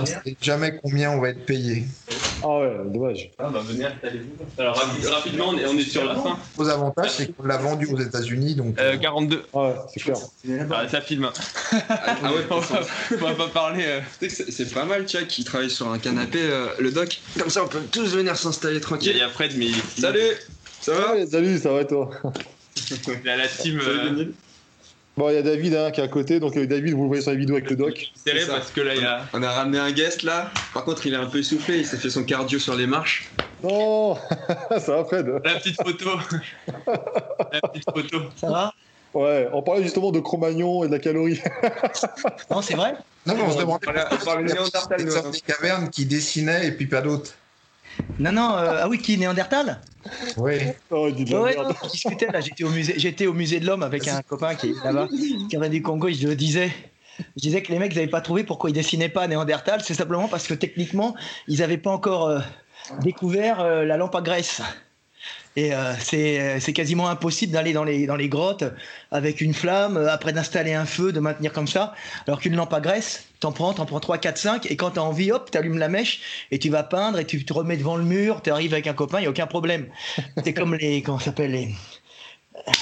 on sait jamais combien on va être payé. Ah ouais, dommage. Ah bah venez, installez-vous. Alors rapi- rapidement, on est, on est sur la fin. Gros avantage, c'est qu'on l'a vendu aux États-Unis, donc. Euh, 42. Ah ouais, c'est clair. Ah, ça filme. hein. Ah ouais, on, va, on va pas parler. euh. Tu sais que c'est- c'est pas mal, tu vois, qui travaille sur un canapé, euh, le doc. Comme ça, on peut tous venir s'installer Il y, a- il tranquille. y a Fred, mais il Salut Ça va? Ouais, salut, ça va et toi? Il y a la team euh. Bon, il y a David hein, qui est à côté, donc euh, David, vous le voyez sur les vidéos avec le doc. C'est parce que là, il y a. On a ramené un guest là. Par contre, il est un peu essoufflé, il s'est fait son cardio sur les marches. Non Ça va, Fred La petite photo. la petite photo. Ça va? Ouais, on parlait justement de Cro-Magnon et de la calorie. Non, c'est vrai? Non, mais on se demandait Voilà, on parle de hein. des cavernes qui dessinaient et puis pas d'autres. Non, non, euh, ah oui, qui Néandertal? Oui. Oh, Ouais, non, là, j'étais au musée, j'étais au musée de l'homme avec un copain qui est là-bas, qui vient du Congo, et je le disais. Je disais que les mecs n'avaient pas trouvé pourquoi ils dessinaient pas Néandertal, c'est simplement parce que techniquement, ils n'avaient pas encore euh, découvert euh, la lampe à graisse. Et euh, c'est euh, c'est quasiment impossible d'aller dans les, dans les grottes avec une flamme, euh, après d'installer un feu, de maintenir comme ça. Alors qu'une lampe à graisse, t'en prends, t'en prends 3, 4, 5, et quand t'as envie, hop, t'allumes la mèche, et tu vas peindre, et tu te remets devant le mur, tu arrives avec un copain, il n'y a aucun problème. C'est comme les, comment s'appelle, les,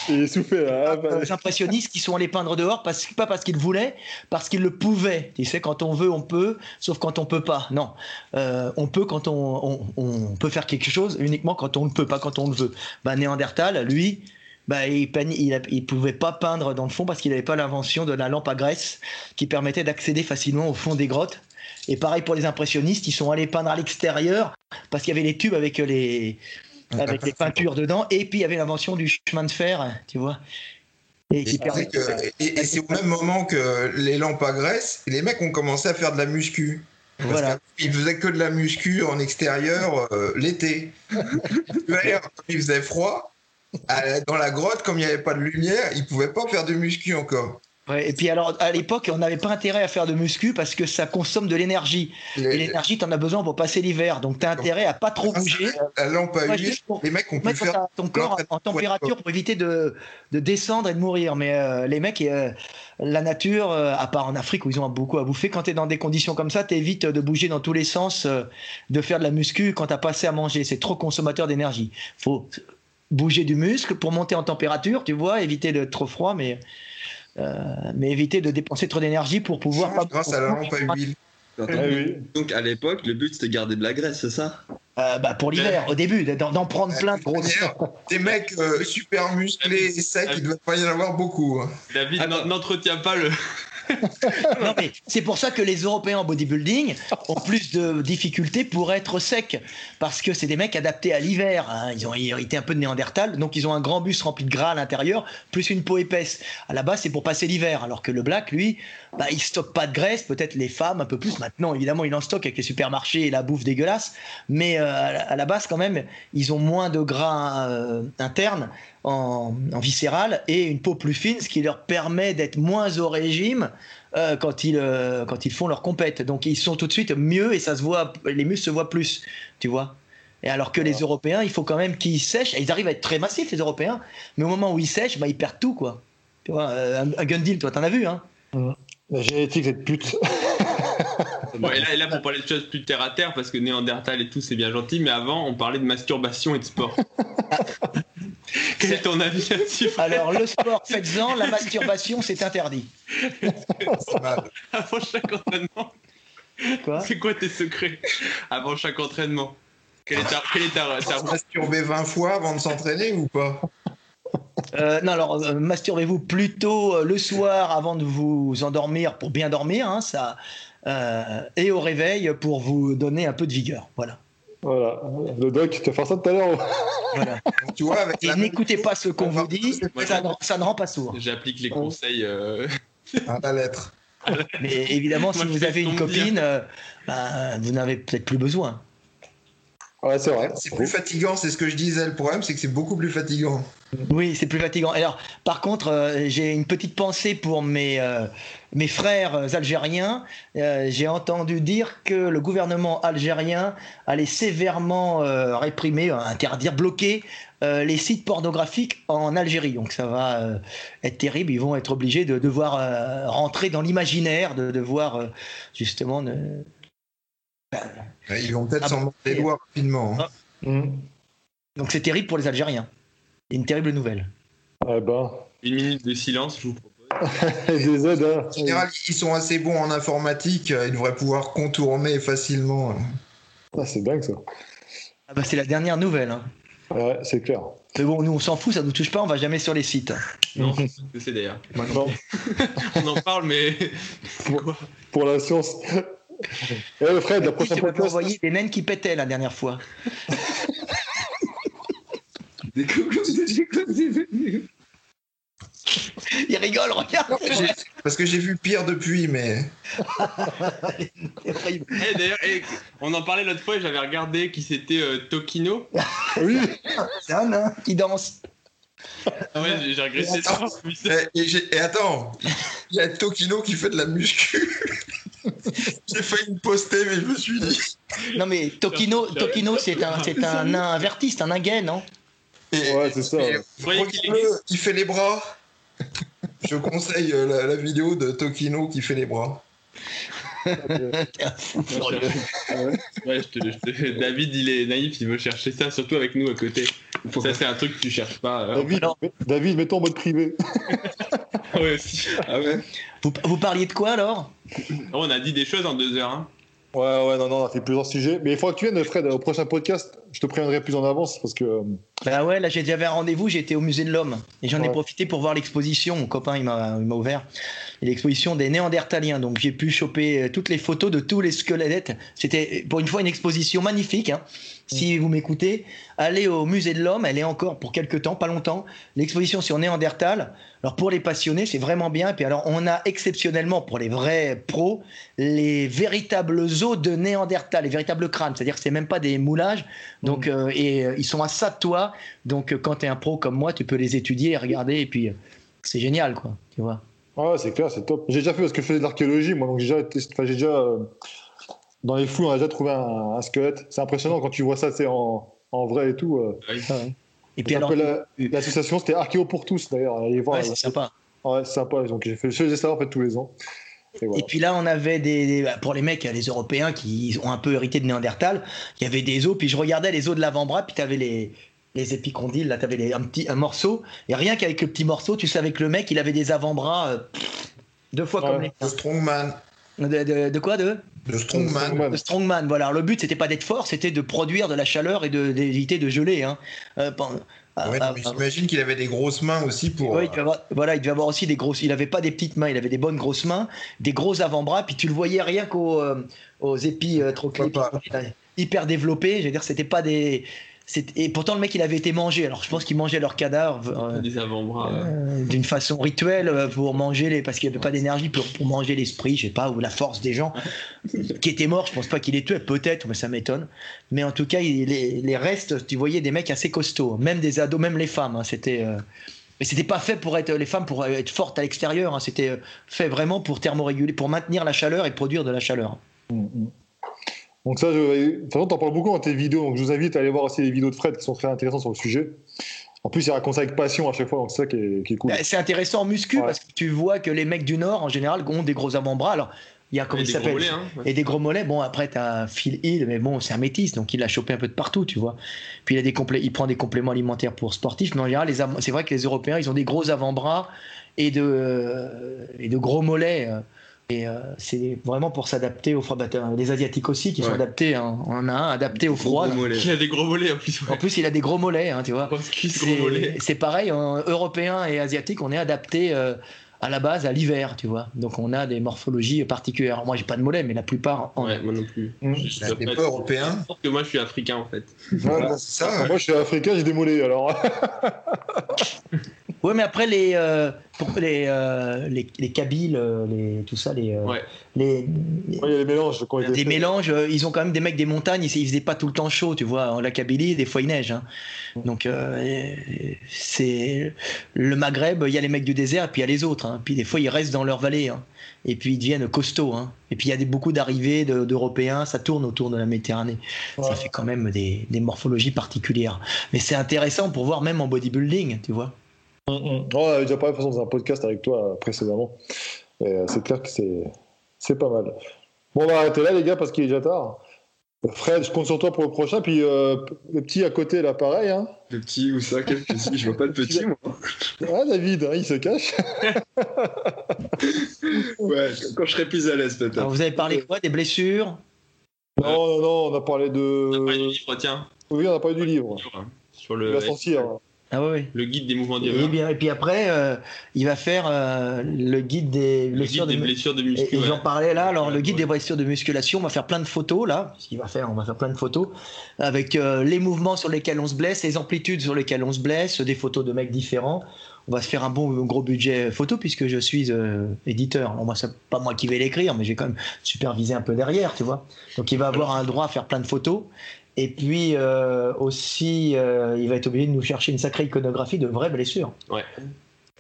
Il est soufflé là. Ah, les impressionnistes qui sont allés peindre dehors, parce, pas parce qu'ils voulaient, parce qu'ils le pouvaient. Tu sais, quand on veut, on peut, sauf quand on peut pas. Non, Euh, on peut quand on, on, on peut faire quelque chose, uniquement quand on ne peut pas, quand on le veut. Bah, Néandertal, lui, bah, il, peigne- il, a- il pouvait pas peindre dans le fond parce qu'il n'avait pas l'invention de la lampe à graisse qui permettait d'accéder facilement au fond des grottes. Et pareil pour les impressionnistes, ils sont allés peindre à l'extérieur parce qu'il y avait les tubes avec les, avec les peintures dedans, et puis il y avait l'invention du chemin de fer, tu vois. Et c'est au même moment que les lampes à graisse, les mecs ont commencé à faire de la muscu. Parce Voilà. faisaient que de la muscu en extérieur euh, l'été. L'hiver, comme il faisait froid, à- dans la grotte, comme il n'y avait pas de lumière, ils pouvaient pas faire de muscu encore. Ouais, et puis alors, à l'époque, on n'avait pas intérêt à faire de muscu parce que ça consomme de l'énergie. Et l'énergie, tu en as besoin pour passer l'hiver. Donc, tu as intérêt à pas trop grâce bouger. la lampe à huile, pour les mecs ont pu mettre faire. ton corps en température pour éviter de, de descendre et de mourir. Mais euh, les mecs, euh, la nature, euh, à part en Afrique où ils ont beaucoup à bouffer, quand tu es dans des conditions comme ça, tu évites de bouger dans tous les sens, de faire de la muscu quand tu pas assez à manger. C'est trop consommateur d'énergie. faut bouger du muscle pour monter en température, tu vois, éviter de trop froid, mais, mais éviter de dépenser trop d'énergie pour pouvoir. change grâce à la lampe à huile. Ah oui. Donc à l'époque, le but c'était de garder de la graisse, c'est ça Euh, bah, pour l'hiver, au début, d'en prendre plein de grosses. Des mecs euh, super musclés et secs, il ne doit pas y en avoir beaucoup. hein. David n'en- n'entretient pas le. C'est pour ça que les Européens en bodybuilding ont plus de difficultés pour être secs. Parce que c'est des mecs adaptés à l'hiver. hein. Ils ont hérité un peu de Néandertal. Donc, ils ont un grand bus rempli de gras à l'intérieur, plus une peau épaisse. À la base, c'est pour passer l'hiver. Alors que le black, lui, bah, il stocke pas de graisse. Peut-être les femmes un peu plus. Maintenant, évidemment, il en stocke avec les supermarchés et la bouffe dégueulasse. Mais euh, à la- à la base, quand même, ils ont moins de gras euh, interne en, en viscéral et une peau plus fine, ce qui leur permet d'être moins au régime euh, quand, ils, euh, quand ils font leur compète. Donc ils sont tout de suite mieux et ça se voit, les muscles se voient plus, tu vois. Et alors que les Européens, il faut quand même qu'ils sèchent. Ils arrivent à être très massifs, les Européens, mais au moment où ils sèchent, bah, ils perdent tout, quoi. Tu vois, euh, un, un Gundil, toi, t'en as vu, hein? La génétique, cette pute. Bon, et, là, et là, pour parler de choses plus terre à terre, parce que Néandertal et tout, c'est bien gentil, mais avant, on parlait de masturbation et de sport. Quel est ton avis là-dessus Alors, le sport, faites-en, la masturbation, c'est interdit. C'est mal. Avant chaque entraînement, Quoi? C'est quoi tes secrets? Avant chaque entraînement Quelle est ta, quelle est ta, ta- masturber 20 fois avant de s'entraîner ou pas? Euh, non, alors euh, masturbez-vous plutôt euh, le soir avant de vous endormir pour bien dormir, hein, ça, et au réveil pour vous donner un peu de vigueur. Voilà. Voilà. Le doc, tu vas faire ça tout à l'heure. voilà. Tu vois, avec Et n'écoutez pas ce qu'on vous dit, ça, ne- ça ne rend pas sourd. J'applique les conseils. euh, à la lettre. Mais évidemment, si Moi, vous avez une copine, euh, bah, vous n'avez peut-être plus besoin. Ouais, c'est vrai. C'est plus fatigant, c'est ce que je disais. Le problème, c'est que c'est beaucoup plus fatigant. Oui, c'est plus fatigant. Alors, par contre, euh, j'ai une petite pensée pour mes, euh, mes frères algériens. Euh, j'ai entendu dire que le gouvernement algérien allait sévèrement réprimer, interdire, bloquer les sites pornographiques en Algérie. Donc, ça va être terrible. Ils vont être obligés de devoir rentrer dans l'imaginaire, de devoir justement. Ils vont peut-être Ah s'en les doigts rapidement. hein. Mm. Donc c'est terrible pour les Algériens. Et une terrible nouvelle. Eh ben, Une minute de silence, je vous propose. des aides. hein. En général, ils sont assez bons en informatique, euh, ils devraient pouvoir contourner facilement. Ah, c'est dingue ça. Ah bah c'est la dernière nouvelle. hein. Ouais, c'est clair. Mais bon, nous on s'en fout, ça nous touche pas, on va jamais sur les sites. Non, c'est d'ailleurs. Maintenant, On en parle, mais. pour la science. Eh, Fred, la prochaine envoyé des naines qui pétaient la dernière fois? Il rigole, regarde. Parce que j'ai vu pire depuis, mais. Eh, d'ailleurs, eh, on en parlait l'autre fois et j'avais regardé qui c'était euh, Tokino. Oui, C'est un nain qui danse. Ah ouais, j'ai- j'ai regretté ça. Et, et j'ai- et attends, il y a Tokino qui fait de la muscu. j'ai failli me poster, mais je me suis dit. Non mais Tokino, Tokino c'est un, c'est un nain inverti, c'est un nain gay, non? Et- ouais, c'est ça. et- qu'il Regarde-le, il fait les bras. Je conseille la, la vidéo de Tokino qui fait les bras. Ouais, je te, je te- David, il est naïf, il veut chercher ça, surtout avec nous à côté. Ça, c'est un truc que tu cherches pas. euh. David, David, mets-toi en mode privé. Ouais, aussi. Ah ouais vous, vous parliez de quoi alors? On a dit des choses en deux heures. Hein. Ouais, ouais, non, non, on a fait plusieurs sujets. Mais il faudra que tu viennes, Fred, au prochain podcast. Je te préviendrai plus en avance parce que. euh, Bah ouais, là j'ai déjà fait un rendez-vous, j'étais au musée de l'homme et j'en ai profité pour voir l'exposition. Mon copain il m'a il ouvert l'exposition des Néandertaliens. Donc j'ai pu choper euh, toutes les photos de tous les squelettes. C'était pour une fois une exposition magnifique. hein. Si vous m'écoutez, allez au musée de l'homme. Elle est encore pour quelques temps, pas longtemps. L'exposition sur Néandertal. Alors pour les passionnés, c'est vraiment bien. Puis alors on a exceptionnellement pour les vrais pros les véritables os de Néandertal, les véritables crânes. C'est-à-dire que c'est même pas des moulages. Donc euh, et euh, ils sont à ça de toi. Donc, euh, quand tu es un pro comme moi, tu peux les étudier et regarder, et puis c'est génial, quoi. Tu vois. Ouais, c'est clair, c'est top. J'ai déjà fait parce que je faisais de l'archéologie, moi, donc j'ai déjà, enfin, j'ai déjà euh, dans les fouilles, on a déjà trouvé un, un squelette. C'est impressionnant quand tu vois ça, c'est en, en vrai et tout. euh. Et puis alors, s'appelle, euh, L'association, c'était Archéo pour tous, d'ailleurs. Allez voir. ouais, c'est sympa. Ouais, c'est sympa. Donc j'ai fait, je faisais ça en fait tous les ans. Et voilà. Et puis là, on avait des, des- bah, pour les mecs, les Européens qui ont un peu hérité de Néandertal, il y avait des os, puis je regardais les os de l'avant-bras, puis tu avais les, les épicondyles, là, tu avais un petit un morceau, et rien qu'avec le petit morceau, tu savais que le mec, il avait des avant-bras euh, deux fois comme Ouais. les. De Strongman. De, de- de quoi de? De Strongman. De strongman. Voilà. Alors, le but, c'était pas d'être fort, c'était de produire de la chaleur et d'éviter de, geler. Hein. Euh, Ouais, ah, ah, j'imagine qu'il avait des grosses mains aussi pour. Ouais, euh, il devait avoir, voilà, il devait avoir aussi des grosses. Il avait pas des petites mains, il avait des bonnes grosses mains, des gros avant-bras, puis tu le voyais rien qu'aux euh, aux épis euh, trop hyper développés. Je veux dire, c'était pas des. Et pourtant, le mec, il avait été mangé. Alors, je pense qu'il mangeait leurs cadavres euh, Des avant-bras. euh, d'une façon rituelle euh, pour manger les. Parce qu'il n'y avait pas d'énergie pour, pour manger l'esprit, je sais pas, ou la force des gens qui étaient morts. Je pense pas qu'il les tuait, peut-être, mais ça m'étonne. Mais en tout cas, il- les, les restes, tu voyais des mecs assez costauds, même des ados, même les femmes. hein, c'était. euh, Mais c'était pas fait pour être les femmes pour être fortes à l'extérieur. hein, c'était euh, fait vraiment pour thermoréguler, pour maintenir la chaleur et produire de la chaleur. Donc ça, je... de toute façon, t'en parles beaucoup dans tes vidéos, donc je vous invite à aller voir aussi les vidéos de Fred qui sont très intéressantes sur le sujet. En plus, il raconte ça avec passion à chaque fois, donc c'est ça qui est, qui est cool. Bah, C'est intéressant en muscu Ouais. parce que tu vois que les mecs du Nord en général ont des gros avant-bras. Alors il y a comment Et il des gros s'appelle mollets, hein. et des gros mollets. Bon après t'as Phil Hill, mais bon c'est un métis donc il l'a chopé un peu de partout, tu vois. Puis il a des complé- il prend des compléments alimentaires pour sportifs, mais en général c'est vrai que les Européens ils ont des gros avant-bras et de euh, et de gros mollets. Et euh, c'est vraiment pour s'adapter au froid. Bah, les Asiatiques aussi qui sont adaptés. hein. On en a un adapté au froid. Il a des gros mollets en plus. En plus, il a des gros mollets, hein, tu vois. Gros C'est pareil, en européen et asiatique, on est adapté euh, à la base à l'hiver, tu vois. Donc on a des morphologies particulières. Moi, j'ai pas de mollets, mais la plupart en Ouais, moi non plus. Mmh. Je- je Bah, pas être- européen. Parce que moi, je suis africain en fait. Voilà. C'est ça. Moi, je suis africain, j'ai des mollets, alors. Ouais, mais après les euh, pour les, euh, les les Kabyles, euh, les tout ça, les Ouais. les, Ouais, Il y a les mélanges des mélanges. euh, Ils ont quand même des mecs des montagnes. Ils, ils faisaient pas tout le temps chaud, tu vois. En la Kabylie, des fois il neige. hein. Donc euh, c'est le Maghreb. Il y a les mecs du désert et puis il y a les autres. hein. Puis des fois ils restent dans leur vallée. hein. Et puis ils deviennent costauds. hein. Et puis il y a des, beaucoup d'arrivées de- d'Européens. Ça tourne autour de la Méditerranée. Ça fait quand même des, des morphologies particulières. Mais c'est intéressant pour voir même en bodybuilding, tu vois. On avait déjà parlé de toute façon dans un podcast avec toi euh, précédemment. Euh, c'est clair que c'est c'est pas mal. Bon, on va arrêter là, les gars, parce qu'il est déjà tard. Fred, je compte sur toi pour le prochain. Puis euh, le petit à côté, là, pareil. Hein. Le petit ou ça, quel petit Je vois pas de petit, moi. Ah, David, hein, il se cache. Ouais, quand je serai plus à l'aise, peut-être. vous avez parlé quoi Des blessures? Non, non, non, on a parlé On a parlé du de. livre, tiens. Oui, on a parlé du livre. Sur Il le, va sortir. Ah oui, oui. le guide des mouvements Et, d'erreur. bien, et puis après, euh, il va faire euh, le guide des Le blessures guide des de blessures de Et, et ouais. j'en parlais là, alors Ouais, le guide ouais. des blessures de musculation, on va faire plein de photos là, ce qu'il va faire, on va faire plein de photos avec euh, les mouvements sur lesquels on se blesse, les amplitudes sur lesquelles on se blesse, des photos de mecs différents. On va se faire un bon un gros budget photo puisque je suis éditeur. Alors moi, c'est pas moi qui vais l'écrire, mais j'ai quand même supervisé un peu derrière, tu vois. Donc il va avoir un droit à faire plein de photos. Et puis euh, aussi, euh, il va être obligé de nous chercher une sacrée iconographie de vraies blessures. Ouais.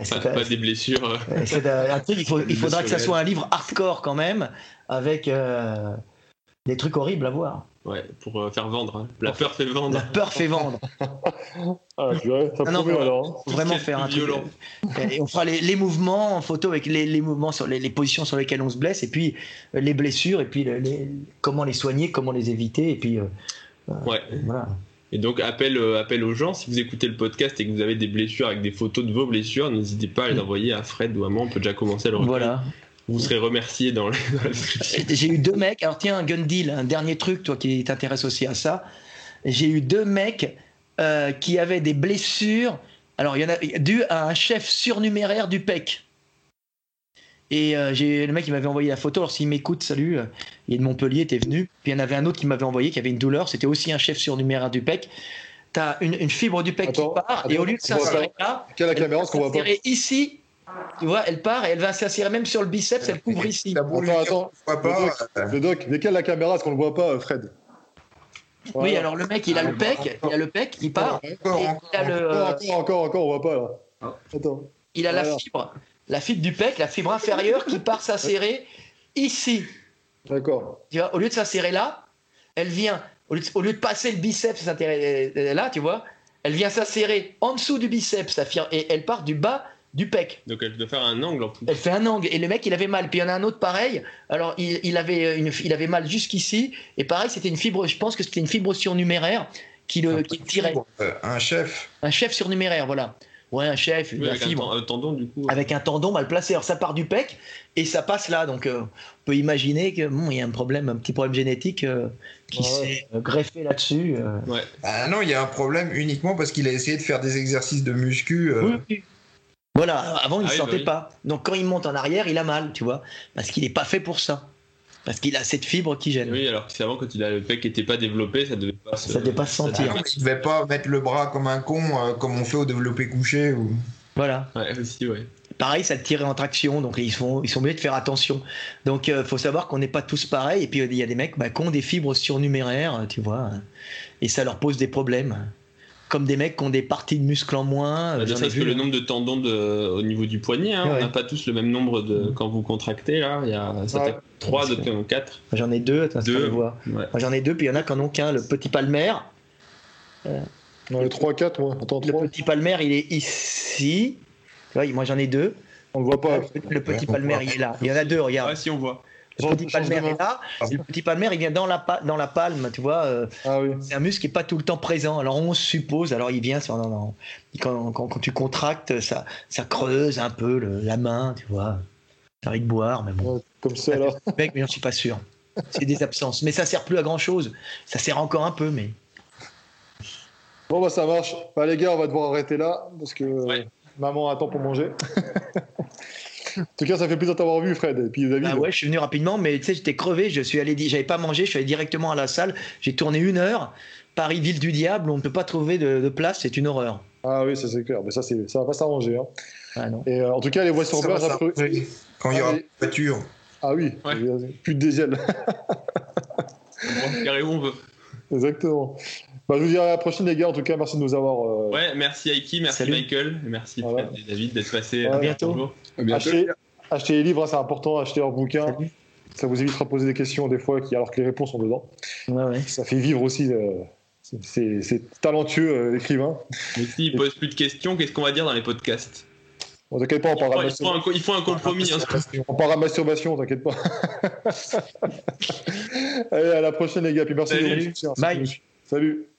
Pas, pas des blessures. euh, et C'est un un truc, il, faut- il Des faudra que ça soit un livre hardcore quand même, avec euh, des trucs horribles à voir. Ouais, pour euh, faire vendre. hein. La peur fait vendre. La peur fait vendre. Ah, purée, ça Ah non, mais- alors. hein. Vraiment faire un truc. violent. Et on fera les, les mouvements en photo avec les, les mouvements sur les, les positions sur lesquelles on se blesse, et puis les blessures, et puis comment les soigner, comment les éviter, et puis euh, Ouais. voilà. Et donc, appel, euh, appel aux gens, si vous écoutez le podcast et que vous avez des blessures avec des photos de vos blessures, n'hésitez pas à les Mm. envoyer à Fred ou à moi, on peut déjà commencer à le recueil. Voilà. Vous serez remerciés dans, la description. J'ai eu deux mecs. Alors tiens, un gun deal, un dernier truc, toi qui t'intéresses aussi à ça. J'ai eu deux mecs euh, qui avaient des blessures. Alors il y en a dû à un chef surnuméraire du PEC. Et euh, j'ai le mec qui m'avait envoyé la photo. Alors s'il m'écoute, salut, euh, il est de Montpellier, t'es venu. Puis il y en avait un autre qui m'avait envoyé qui avait une douleur. C'était aussi un chef surnuméraire du PEC. T'as une, une fibre du PEC Attends, qui part et attends, au lieu de s'insérer là, Quelle la elle caméra, qu'on voit pas s'insérer ici. Tu vois, elle part et elle va s'insérer même sur le biceps, elle couvre ici. Attends, attends. pas, euh, Le doc, décale la caméra, ce qu'on ne voit pas, Fred. Oui, Voilà. alors le mec, il a le PEC, il a le PEC, il part. encore, Et encore, il a le, Encore, encore, encore, encore, on voit pas là. Ah. Attends. il a la Voilà. fibre, la fibre du pec, la fibre inférieure qui part s'insérer ici. D'accord. Tu vois, au lieu de s'insérer là, elle vient, au lieu de, au lieu de passer le biceps là, tu vois, elle vient s'insérer en dessous du biceps la fibre, et elle part du bas du pec. Donc, elle doit faire un angle en plus. Elle fait un angle et le mec il avait mal. Puis il y en a un autre pareil. Alors il, il avait une, il avait mal jusqu'ici et pareil c'était une fibre. Je pense que c'était une fibre surnuméraire qui le qui le tirait. euh, un chef. Un chef surnuméraire, voilà. Ouais, un chef, Oui, la avec un, fibre. un tendon, du coup. avec un tendon mal placé. Alors ça part du pec et ça passe là. Donc euh, on peut imaginer que bon, il y a un problème, un petit problème génétique euh, qui s'est euh, greffé là-dessus. euh. Ouais. Ah non, il y a un problème uniquement parce qu'il a essayé de faire des exercices de muscu. euh, Voilà, avant il ne Ah oui, bah oui. pas. Donc quand il monte en arrière, il a mal, tu vois, parce qu'il n'est pas fait pour ça. Parce qu'il a cette fibre qui gêne. Oui, alors que c'est avant, quand il a le pec qui n'était pas développé, ça devait pas se. Ça devait pas se Ah sentir. non, il devait pas mettre le bras comme un con, euh, comme on fait au développé couché. Ou... Voilà. Ouais, aussi, ouais. Pareil, ça le tirait en traction, donc ils sont, ils sont obligés de faire attention. Donc il faut savoir qu'on n'est pas tous pareils. Et puis il y a des mecs bah, qui ont des fibres surnuméraires, tu vois, et ça leur pose des problèmes. Comme des mecs qui ont des parties de muscles en moins. Bah, ai parce vu, que le hein. nombre de tendons de, au niveau du poignet, hein, Ouais. on n'a pas tous le même nombre de. Quand vous contractez, là, il y a ça Ouais. fait 3, Parce d'autres qui en ont 4. J'en ai deux, attends, Deux. voir. Ouais. J'en ai deux, puis il y en a qui en ont qu'un. Le petit palmaire, Non, les 3-4, moi. Attends, le 3. petit palmaire, il est ici. Moi j'en ai deux. On le voit pas. Le petit Ouais, palmaire, il est là. Il y en a deux, regarde. Ah, si on voit. Le petit main. est là. et Le petit palmaire, il vient dans la, pa- dans la palme, tu vois. euh, Ah oui. c'est un muscle qui n'est pas tout le temps présent. Alors on suppose, alors il vient sur, non, non. Quand, quand, quand tu contractes, ça, ça creuse un peu le- la main, tu vois. Envie de boire, mais bon. Ouais, Comme ça, là. Mec, mais j'en suis pas sûr. C'est des absences. Mais ça sert plus à grand chose. Ça sert encore un peu, mais. Bon, bah ça marche. Bah, les gars, on va devoir arrêter là parce que Ouais. maman attend pour manger. en tout cas, ça fait plaisir de t'avoir vu, Fred. Et puis David. Ah ouais, je suis venu rapidement, mais tu sais, j'étais crevé. Je suis allé, j'avais pas mangé. Je suis allé directement à la salle. J'ai tourné une heure. Paris, ville du diable. On ne peut pas trouver de, de place. C'est une horreur. Ah oui, ça c'est clair. Mais ça, c'est- ça va pas s'arranger. hein. Ah non. Et euh, en tout cas, les voies sur place, après- Quand il y Ah, aura mais- une voiture. Ah oui, Ouais. plus de diesel. On peut où on veut. Exactement. Bah, je vous dis à la prochaine, les gars. En tout cas, merci de nous avoir euh, Ouais, merci Aiki, merci Salut. Michael, merci Voilà. Fred et David d'être passés. À euh, bientôt. À bientôt. acheter les livres, hein, c'est important. Acheter leurs bouquins. Salut. Ça vous évitera de poser des questions des fois, alors que les réponses sont dedans. Ouais, ouais. Ça fait vivre aussi. euh, c'est- talentueux, euh, l'écrivain. Mais s'ils posent plus de questions, qu'est-ce qu'on va dire dans les podcasts? Bon, t'inquiète pas, on à il faut il faut un compromis. hein. on part à masturbation, t'inquiète pas. Allez, à la prochaine, les gars. Puis merci Salut. Bye. Salut.